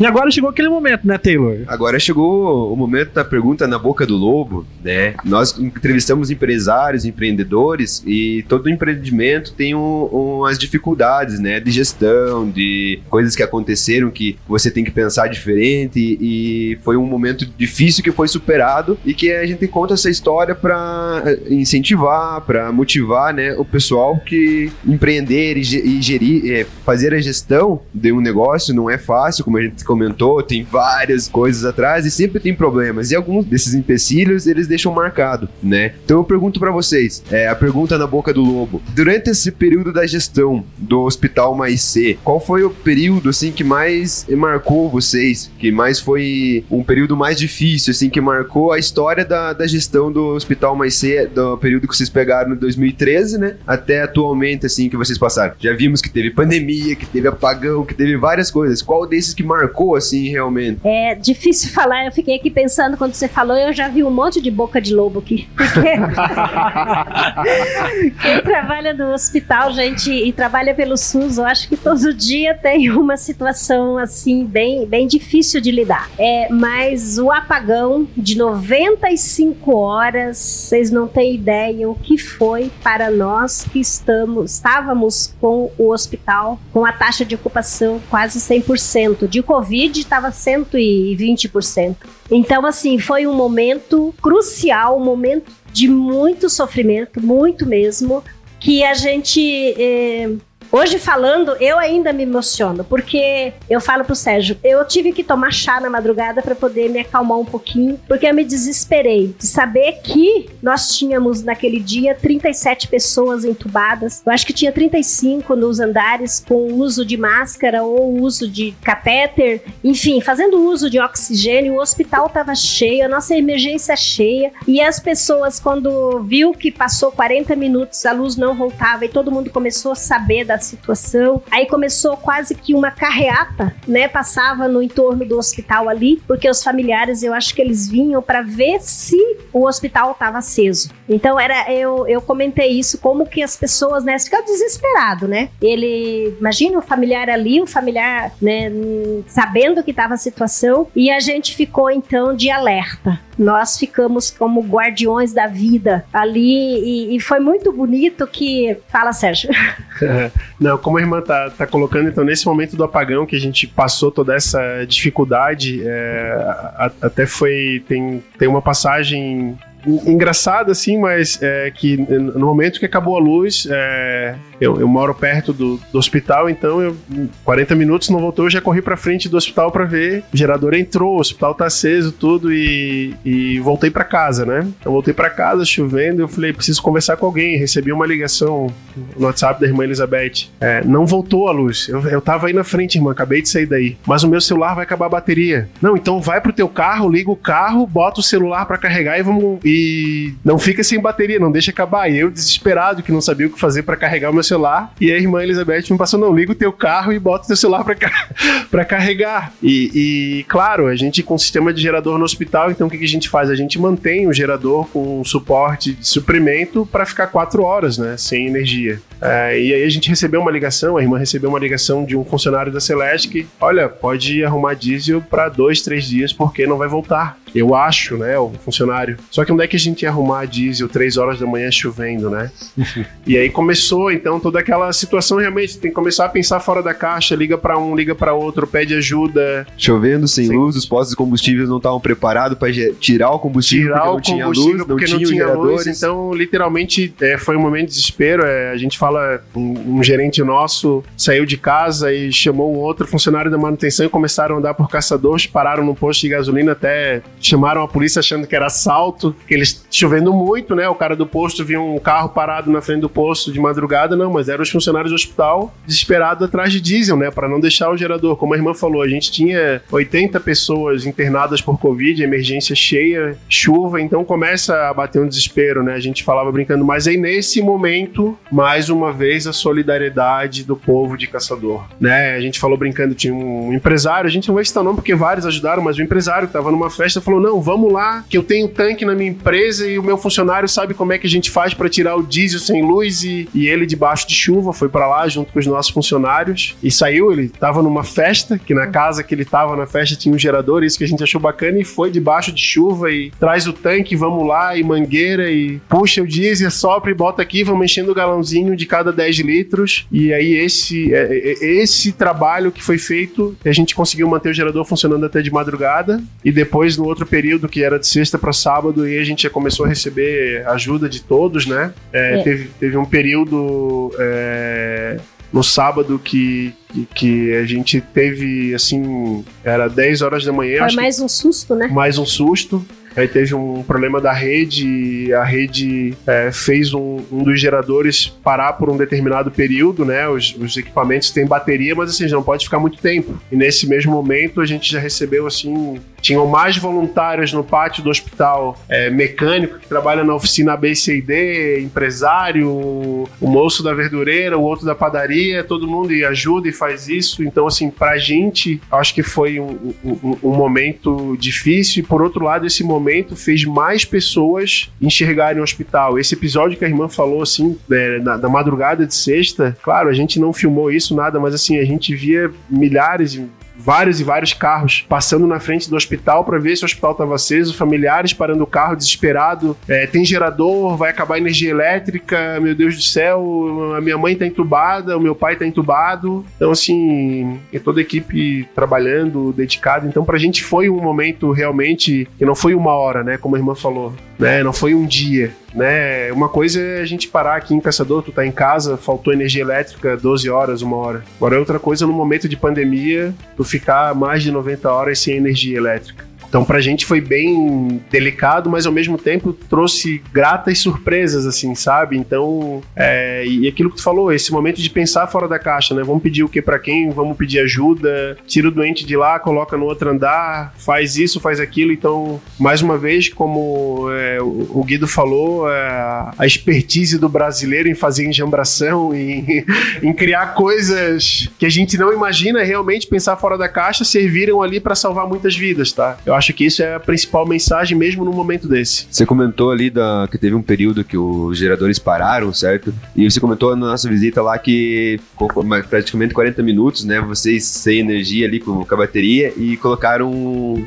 E agora chegou aquele momento, né, Taylor? Agora chegou o momento da pergunta na boca do lobo, né? Nós entrevistamos empresários, empreendedores e todo empreendimento tem um, umas dificuldades, né? De gestão, de coisas que aconteceram que você tem que pensar diferente e foi um momento difícil que foi superado e que a gente conta essa história para incentivar, para motivar, né? O pessoal que empreender e gerir, é, fazer a gestão de um negócio não é fácil, como a gente comentou, tem várias coisas atrás e sempre tem problemas. E alguns desses empecilhos eles deixam marcado, né? Então eu pergunto pra vocês, é, a pergunta na boca do lobo. Durante esse período da gestão do Hospital Mais C, qual foi o período assim que mais marcou vocês? Que mais foi um período mais difícil, assim, que marcou a história da, da gestão do Hospital Mais C, do período que vocês pegaram em 2013, né? Até atualmente, assim, que vocês passaram. Já vimos que teve pandemia, que teve apagão, que teve várias coisas. Qual desses que marcou, assim, realmente? É difícil falar, eu fiquei aqui pensando quando você falou, eu já vi um monte de boca de lobo aqui. Porque quem trabalha no hospital, gente, e trabalha pelo SUS, eu acho que todo dia tem uma situação assim bem, bem difícil de lidar. É, mas o apagão de 95 horas, vocês não têm ideia o que foi para nós que estamos, estávamos com o hospital com a taxa de ocupação quase 100%. De Covid estava 120%. Então, assim, foi um momento crucial, um momento de muito sofrimento, muito mesmo, que a gente. eh, Hoje falando, eu ainda me emociono, porque eu falo pro Sérgio, eu tive que tomar chá na madrugada para poder me acalmar um pouquinho, porque eu me desesperei de saber que nós tínhamos naquele dia 37 pessoas entubadas. Eu acho que tinha 35 nos andares com uso de máscara ou uso de catéter, enfim, fazendo uso de oxigênio. O hospital estava cheio, a nossa emergência cheia, e as pessoas quando viu que passou 40 minutos, a luz não voltava e todo mundo começou a saber da situação. Aí começou quase que uma carreata, né? Passava no entorno do hospital ali, porque os familiares, eu acho que eles vinham para ver se o hospital estava aceso. Então era eu, eu comentei isso como que as pessoas, né, ficam desesperado, né? Ele imagina o familiar ali, o familiar, né, hum, sabendo que estava a situação e a gente ficou então de alerta. Nós ficamos como guardiões da vida ali e, e foi muito bonito que fala Sérgio. Não, como a irmã tá, tá colocando, então, nesse momento do apagão que a gente passou toda essa dificuldade, é, a- até foi. Tem, tem uma passagem en- engraçada, assim, mas é, que no momento que acabou a luz, é, eu, eu moro perto do, do hospital, então eu, em 40 minutos não voltou, eu já corri pra frente do hospital pra ver. O gerador entrou, o hospital tá aceso, tudo, e, e voltei pra casa, né? Eu voltei pra casa, chovendo, eu falei, preciso conversar com alguém. Recebi uma ligação no WhatsApp da irmã Elizabeth. É, não voltou a luz. Eu, eu tava aí na frente, irmã, acabei de sair daí. Mas o meu celular vai acabar a bateria. Não, então vai pro teu carro, liga o carro, bota o celular pra carregar e vamos. E não fica sem bateria, não deixa acabar. E eu, desesperado, que não sabia o que fazer pra carregar o meu celular. E a irmã Elizabeth me passou: não, liga o teu carro e bota o teu celular pra carregar. E, e, claro, a gente com sistema de gerador no hospital, então o que, que a gente faz? A gente mantém o gerador com suporte de suprimento para ficar quatro horas, né? Sem energia. É, e aí a gente recebeu uma ligação, a irmã recebeu uma ligação de um funcionário da Celeste que, olha, pode arrumar diesel para dois, três dias porque não vai voltar. Eu acho, né, o funcionário. Só que onde é que a gente ia arrumar diesel três horas da manhã chovendo, né? e aí começou, então, toda aquela situação realmente tem que começar a pensar fora da caixa, liga para um, liga para outro, pede ajuda, Chovendo, sem Sim. luz, os postos de combustíveis não estavam preparados para tirar o combustível tirar porque não tinha combustível luz, não porque não tinha, tinha luz. Então, literalmente, é, foi um momento de desespero. É, a gente fala, um, um gerente nosso saiu de casa e chamou um outro funcionário da manutenção e começaram a andar por caçadores, pararam no posto de gasolina, até chamaram a polícia achando que era assalto, que eles chovendo muito, né? O cara do posto viu um carro parado na frente do posto de madrugada, não, mas eram os funcionários do hospital desesperados atrás de diesel, né? Para não deixar o gerador. Como a irmã falou, a gente tinha 80 pessoas internadas por Covid, emergência cheia, chuva, então começa a bater um desespero, né? A gente falava brincando, mas aí nesse momento, mais uma vez, a solidariedade do povo de Caçador, né? A gente falou brincando, tinha um empresário, a gente não vai citar o nome porque vários ajudaram, mas o empresário que tava numa festa falou: não, vamos lá, que eu tenho tanque na minha empresa e o meu funcionário sabe como é que a gente faz para tirar o diesel sem luz e, e ele debaixo de chuva foi para lá junto com os nossos funcionários e saiu, ele tava numa festa, que na casa que ele tava na festa tinha um gerador, isso que a gente achou bacana e foi debaixo de chuva e traz o tanque, vamos lá e mangueira e puxa o diesel, sopra e bota aqui, vamos enchendo o galãozinho de cada 10 litros e aí esse é, é, esse trabalho que foi feito, a gente conseguiu manter o gerador funcionando até de madrugada e depois no outro período que era de sexta para sábado e a gente já começou a receber ajuda de todos, né? É, É. Teve, teve um período é, no sábado que, que, a gente teve assim, era 10 horas da manhã, Foi mais um susto, né? mais um susto. Aí teve um problema da rede, e a rede é, fez um, um dos geradores parar por um determinado período, né? Os, os equipamentos têm bateria, mas assim, não pode ficar muito tempo. E nesse mesmo momento a gente já recebeu assim. Tinham mais voluntários no pátio do hospital, é, mecânico que trabalha na oficina ABCD, empresário, o moço da verdureira, o outro da padaria, todo mundo e ajuda e faz isso. Então, assim, pra gente, acho que foi um, um- um momento difícil. E por outro lado, esse momento fez mais pessoas enxergarem o hospital. Esse episódio que a irmã falou, assim, é, na, na madrugada de sexta, claro, a gente não filmou isso, nada, mas assim, a gente via milhares vários e vários carros passando na frente do hospital para ver se o hospital estava aceso, familiares parando o carro desesperado, é, tem gerador, vai acabar a energia elétrica, meu Deus do céu, a minha mãe tá entubada, o meu pai tá entubado. Então, assim, e toda a equipe trabalhando, dedicada. Então, pra gente foi um momento realmente que não foi uma hora, né? Como a irmã falou, né? Não foi um dia. Né? Uma coisa é a gente parar aqui em Caçador, tu tá em casa, faltou energia elétrica 12 horas, uma hora. Agora é outra coisa no momento de pandemia, tu ficar mais de 90 horas sem energia elétrica. Então, pra gente foi bem delicado, mas ao mesmo tempo trouxe gratas surpresas, assim, sabe? Então, é, e aquilo que tu falou, esse momento de pensar fora da caixa, né? Vamos pedir o que pra quem? Vamos pedir ajuda, tira o doente de lá, coloca no outro andar, faz isso, faz aquilo. Então, mais uma vez, como é, o Guido falou, é, a expertise do brasileiro em fazer enjambração, em, em criar coisas que a gente não imagina realmente pensar fora da caixa, serviram ali pra salvar muitas vidas, tá? Eu acho que isso é a principal mensagem mesmo num momento desse. Você comentou ali da, que teve um período que os geradores pararam, certo? E você comentou na nossa visita lá que praticamente 40 minutos, né? Vocês sem energia ali com, com a bateria e colocaram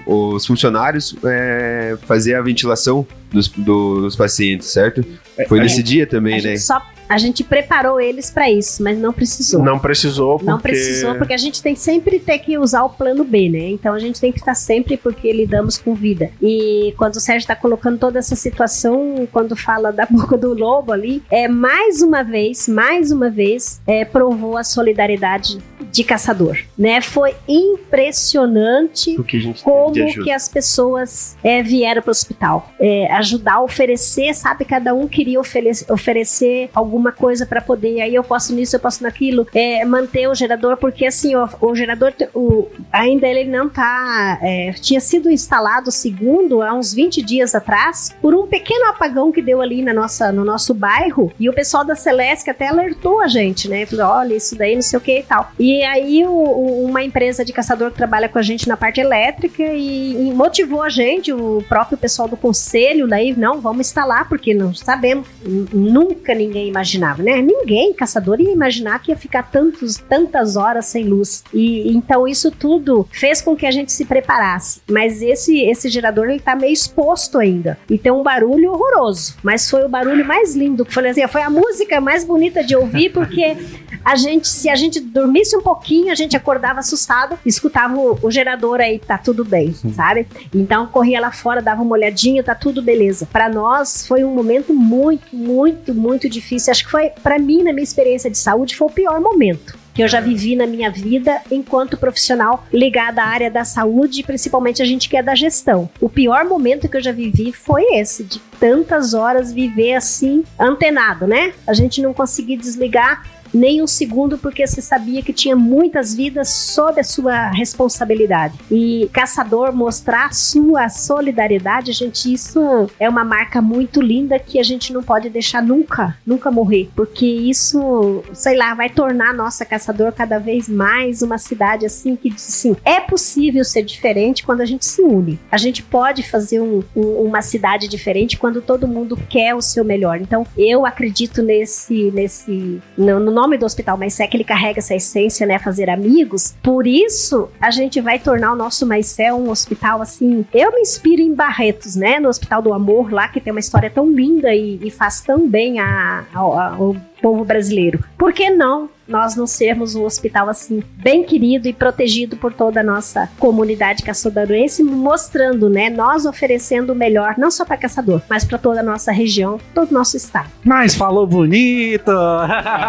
os funcionários é, fazer a ventilação dos, do- dos pacientes, certo? Foi a nesse dia A também, né? gente, só, a gente preparou eles para isso, mas não precisou. Não precisou, porque... Não precisou, porque a gente tem sempre ter que usar o plano B, né? Então a gente tem que estar sempre porque lidamos com vida. E quando o Sérgio está colocando toda essa situação, quando fala da boca do lobo ali, é mais uma vez, mais uma vez, é, provou a solidariedade de caçador, né? Foi impressionante que como que as pessoas é, vieram para o hospital. É, ajudar, oferecer, sabe? Cada um queria ofere- oferecer alguma coisa para poder. Aí eu posso nisso, eu posso naquilo. É, manter o gerador, porque assim, ó, o gerador, o, ainda ele não tá. é, tinha sido instalado, segundo, há uns 20 dias atrás, por um pequeno apagão que deu ali na nossa, no nosso bairro. E o pessoal da Celeste até alertou a gente, né? Falou: olha, isso daí não sei o que e tal. E aí, o- o- uma empresa de caçador que trabalha com a gente na parte elétrica e, e motivou a gente, o próprio pessoal do conselho, daí, não, vamos instalar, porque não sabemos. Nunca ninguém imaginou imaginava, né? Ninguém, caçador, ia imaginar que ia ficar tantos, tantas horas sem luz. E então isso tudo fez com que a gente se preparasse. Mas esse esse gerador ele tá meio exposto ainda e tem um barulho horroroso. Mas foi o barulho mais lindo foi assim, foi a música mais bonita de ouvir porque a gente, se a gente dormisse um pouquinho, a gente acordava assustado, escutava o, o gerador aí, tá tudo bem, sabe? Então corria lá fora, dava uma olhadinha, tá tudo beleza. Para nós foi um momento muito, muito, muito difícil. Acho que foi para mim na minha experiência de saúde foi o pior momento que eu já vivi na minha vida enquanto profissional ligada à área da saúde, principalmente a gente que é da gestão. O pior momento que eu já vivi foi esse, de tantas horas viver assim, antenado, né? A gente não conseguir desligar nem um segundo, porque você sabia que tinha muitas vidas sob a sua responsabilidade. E caçador mostrar sua solidariedade, gente, isso é uma marca muito linda que a gente não pode deixar nunca, nunca morrer, porque isso, sei lá, vai tornar a nossa caçador cada vez mais uma cidade assim que diz assim, é possível ser diferente quando a gente se une. A gente pode fazer um, um, uma cidade diferente quando todo mundo quer o seu melhor. Então, eu acredito nesse, nesse, no, no nome do Hospital Maicé que ele carrega essa essência, né, fazer amigos. Por isso, a gente vai tornar o nosso Maicé um hospital assim. Eu me inspiro em Barretos, né, no Hospital do Amor, lá que tem uma história tão linda e, e faz tão bem a, a, ao povo brasileiro. Por que não nós não sermos um hospital assim bem querido e protegido por toda a nossa comunidade caçadorense, mostrando, né, nós oferecendo o melhor não só para caçador, mas para toda a nossa região, todo o nosso estado. Mas falou bonito.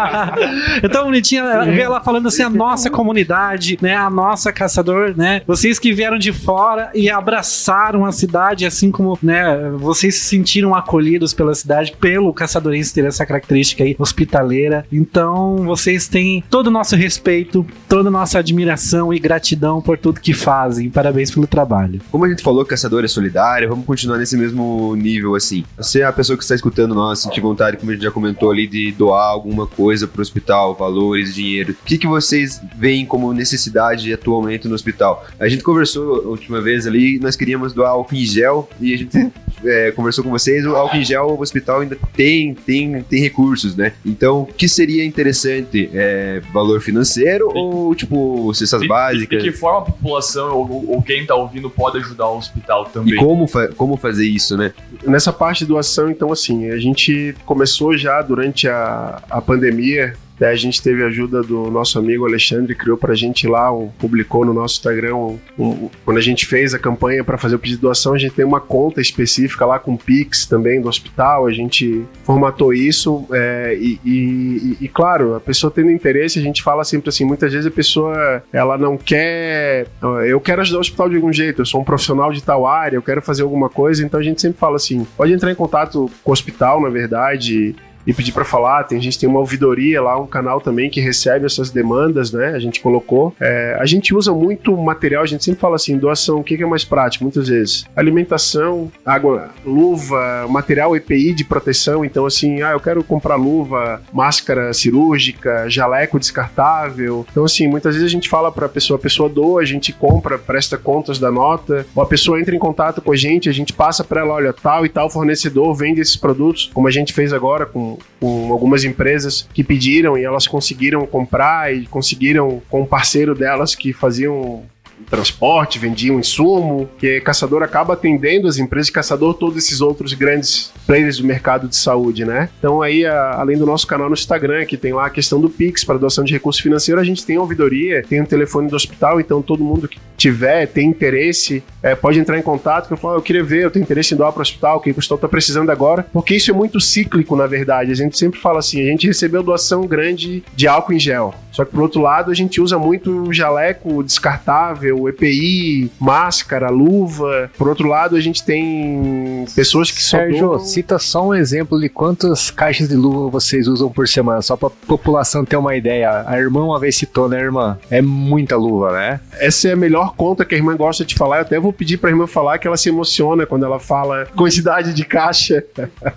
então bonitinha, ela falando assim a nossa comunidade, né, a nossa caçador, né? Vocês que vieram de fora e abraçaram a cidade assim como, né, vocês se sentiram acolhidos pela cidade pelo caçadorense ter essa característica aí hospitaleira. Então, vocês têm todo o nosso respeito, toda a nossa admiração e gratidão por tudo que fazem. Parabéns pelo trabalho. Como a gente falou caçador é solidário, vamos continuar nesse mesmo nível assim. Você é a pessoa que está escutando nós, sentir vontade, como a gente já comentou ali, de doar alguma coisa para o hospital, valores, dinheiro. O que, que vocês veem como necessidade atualmente no hospital? A gente conversou a última vez ali, nós queríamos doar álcool em gel e a gente é, conversou com vocês, o álcool em gel, o hospital ainda tem, tem, tem recursos, né? Então, o que seria interessante? É, valor financeiro ou, tipo, cestas De- básicas? De que forma a população ou, ou quem tá ouvindo pode ajudar o hospital E também? como, fa- como fazer isso, né? Nessa parte de doação, então, assim, a gente começou já durante a, a pandemia. Né, a gente teve a ajuda do nosso amigo Alexandre, criou pra gente lá, um- publicou no nosso Instagram. um- um- quando a gente fez a campanha para fazer o pedido de doação, a gente tem uma conta específica lá com Pix também do hospital. A gente formatou isso é, e, e- e, claro, a pessoa tendo interesse, a gente fala sempre assim: muitas vezes a pessoa ela não quer. ó, Eu quero ajudar o hospital de algum jeito, eu sou um profissional de tal área, eu quero fazer alguma coisa, então a gente sempre fala assim: pode entrar em contato com o hospital, na verdade. E pedir para falar, tem, a gente tem uma ouvidoria lá, um canal também que recebe essas demandas, né? A gente colocou. É, a gente usa muito material, a gente sempre fala assim: doação, o que que é mais prático? Muitas vezes. Alimentação, água, luva, material EPI de proteção. Então, assim, ah, eu quero comprar luva, máscara cirúrgica, jaleco descartável. Então, assim, muitas vezes a gente fala pra pessoa, a pessoa doa, a gente compra, presta contas da nota, ou a pessoa entra em contato com a gente, a gente passa pra ela, olha, tal e tal fornecedor vende esses produtos, como a gente fez agora com, com algumas empresas que pediram e elas conseguiram comprar e conseguiram com um parceiro delas que faziam transporte, vendiam insumo, que caçador acaba atendendo as empresas de caçador, todos esses outros grandes players do mercado de saúde, né? Então aí, a- além do nosso canal no Instagram, que tem lá a questão do Pix para doação de recurso financeiro, a gente tem ouvidoria, tem o telefone do hospital, então todo mundo que tiver, tem interesse, é, pode entrar em contato, que eu falo, eu queria ver, eu tenho interesse em doar para o hospital, que o hospital está precisando agora, porque isso é muito cíclico, na verdade. A gente sempre fala assim, a gente recebeu doação grande de álcool em gel, só que por outro lado a gente usa muito jaleco descartável, EPI, máscara, luva. Por outro lado a gente tem pessoas que só Sérgio, cita só um exemplo de quantas caixas de luva vocês usam por semana, só pra população ter uma ideia. A irmã uma vez citou, né, irmã? É muita luva, né? Essa é a melhor conta que a irmã gosta de falar. Eu até vou pedir pra irmã falar que ela se emociona quando ela fala quantidade de caixa.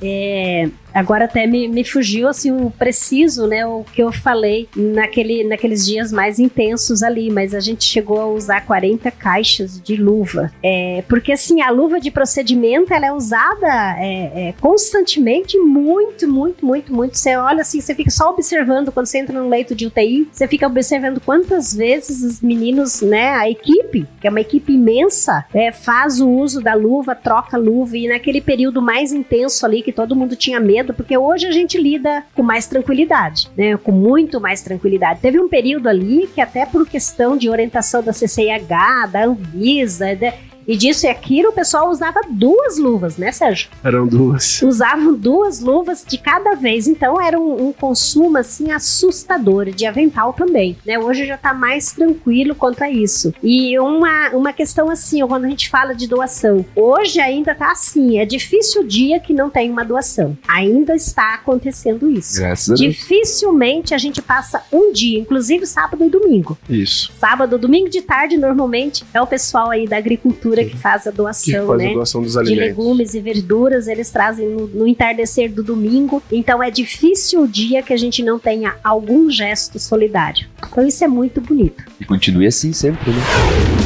É, agora até me, me fugiu assim o preciso, né? O que eu falei naquele naquele, naqueles dias mais intensos ali, mas a gente chegou a usar 40 caixas de luva. É, porque assim, a luva de procedimento ela é usada é, é, constantemente, muito, muito, muito, muito. Você olha assim, você fica só observando quando você entra no leito de UTI, você fica observando quantas vezes os meninos, né, a equipe, que é uma equipe imensa, é, faz o uso da luva, troca a luva, e naquele período mais intenso ali, que todo mundo tinha medo, porque hoje a gente lida com mais tranquilidade, né, com muito mais tranquilidade. Teve um período ali que até por questão de orientação da CCIH, da Anvisa, né, e disso e aquilo, o pessoal usava duas luvas, né, Sérgio? Eram duas. Usavam duas luvas de cada vez. Então era um, um consumo assim assustador de avental também, né? Hoje já tá mais tranquilo quanto a isso. E uma, uma questão assim, quando a gente fala de doação, hoje ainda tá assim, é difícil o dia que não tem uma doação. Ainda está acontecendo isso. Graças a Deus. Dificilmente a gente passa um dia, inclusive sábado e domingo. Isso. Sábado, domingo de tarde, normalmente, é o pessoal aí da agricultura que faz a Que doação, faz né? a doação dos de legumes e verduras, eles trazem no, no entardecer do domingo. Então é difícil o dia que a gente não tenha algum gesto solidário. Então isso é muito bonito. E continue assim sempre, né?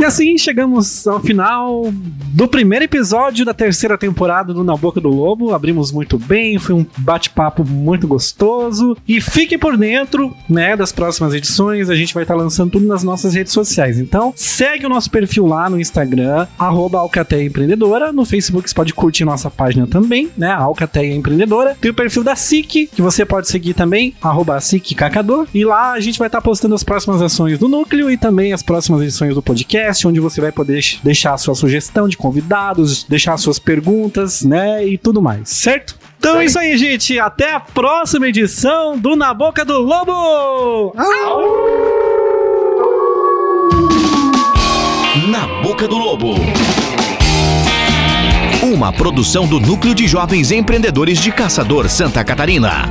E assim chegamos ao final do primeiro episódio da terceira temporada do Na Boca do Lobo. Abrimos muito bem, foi um bate-papo muito gostoso. E fique por dentro, né, das próximas edições. A gente vai estar lançando tudo nas nossas redes sociais. Então, segue o nosso perfil lá no Instagram, Alcateia Empreendedora. No Facebook você pode curtir nossa página também, né, Alcateia Empreendedora. Tem o perfil da SIC, que você pode seguir também, SIC Cacador. E lá a gente vai estar postando as próximas ações do núcleo e também as próximas edições do podcast, onde você vai poder deixar a sua sugestão de convidados, deixar suas perguntas, né, e tudo mais, certo? Então é isso aí, gente. Até a próxima edição do Na Boca do Lobo! Na Boca do Lobo. Uma produção do Núcleo de Jovens Empreendedores de Caçador, Santa Catarina.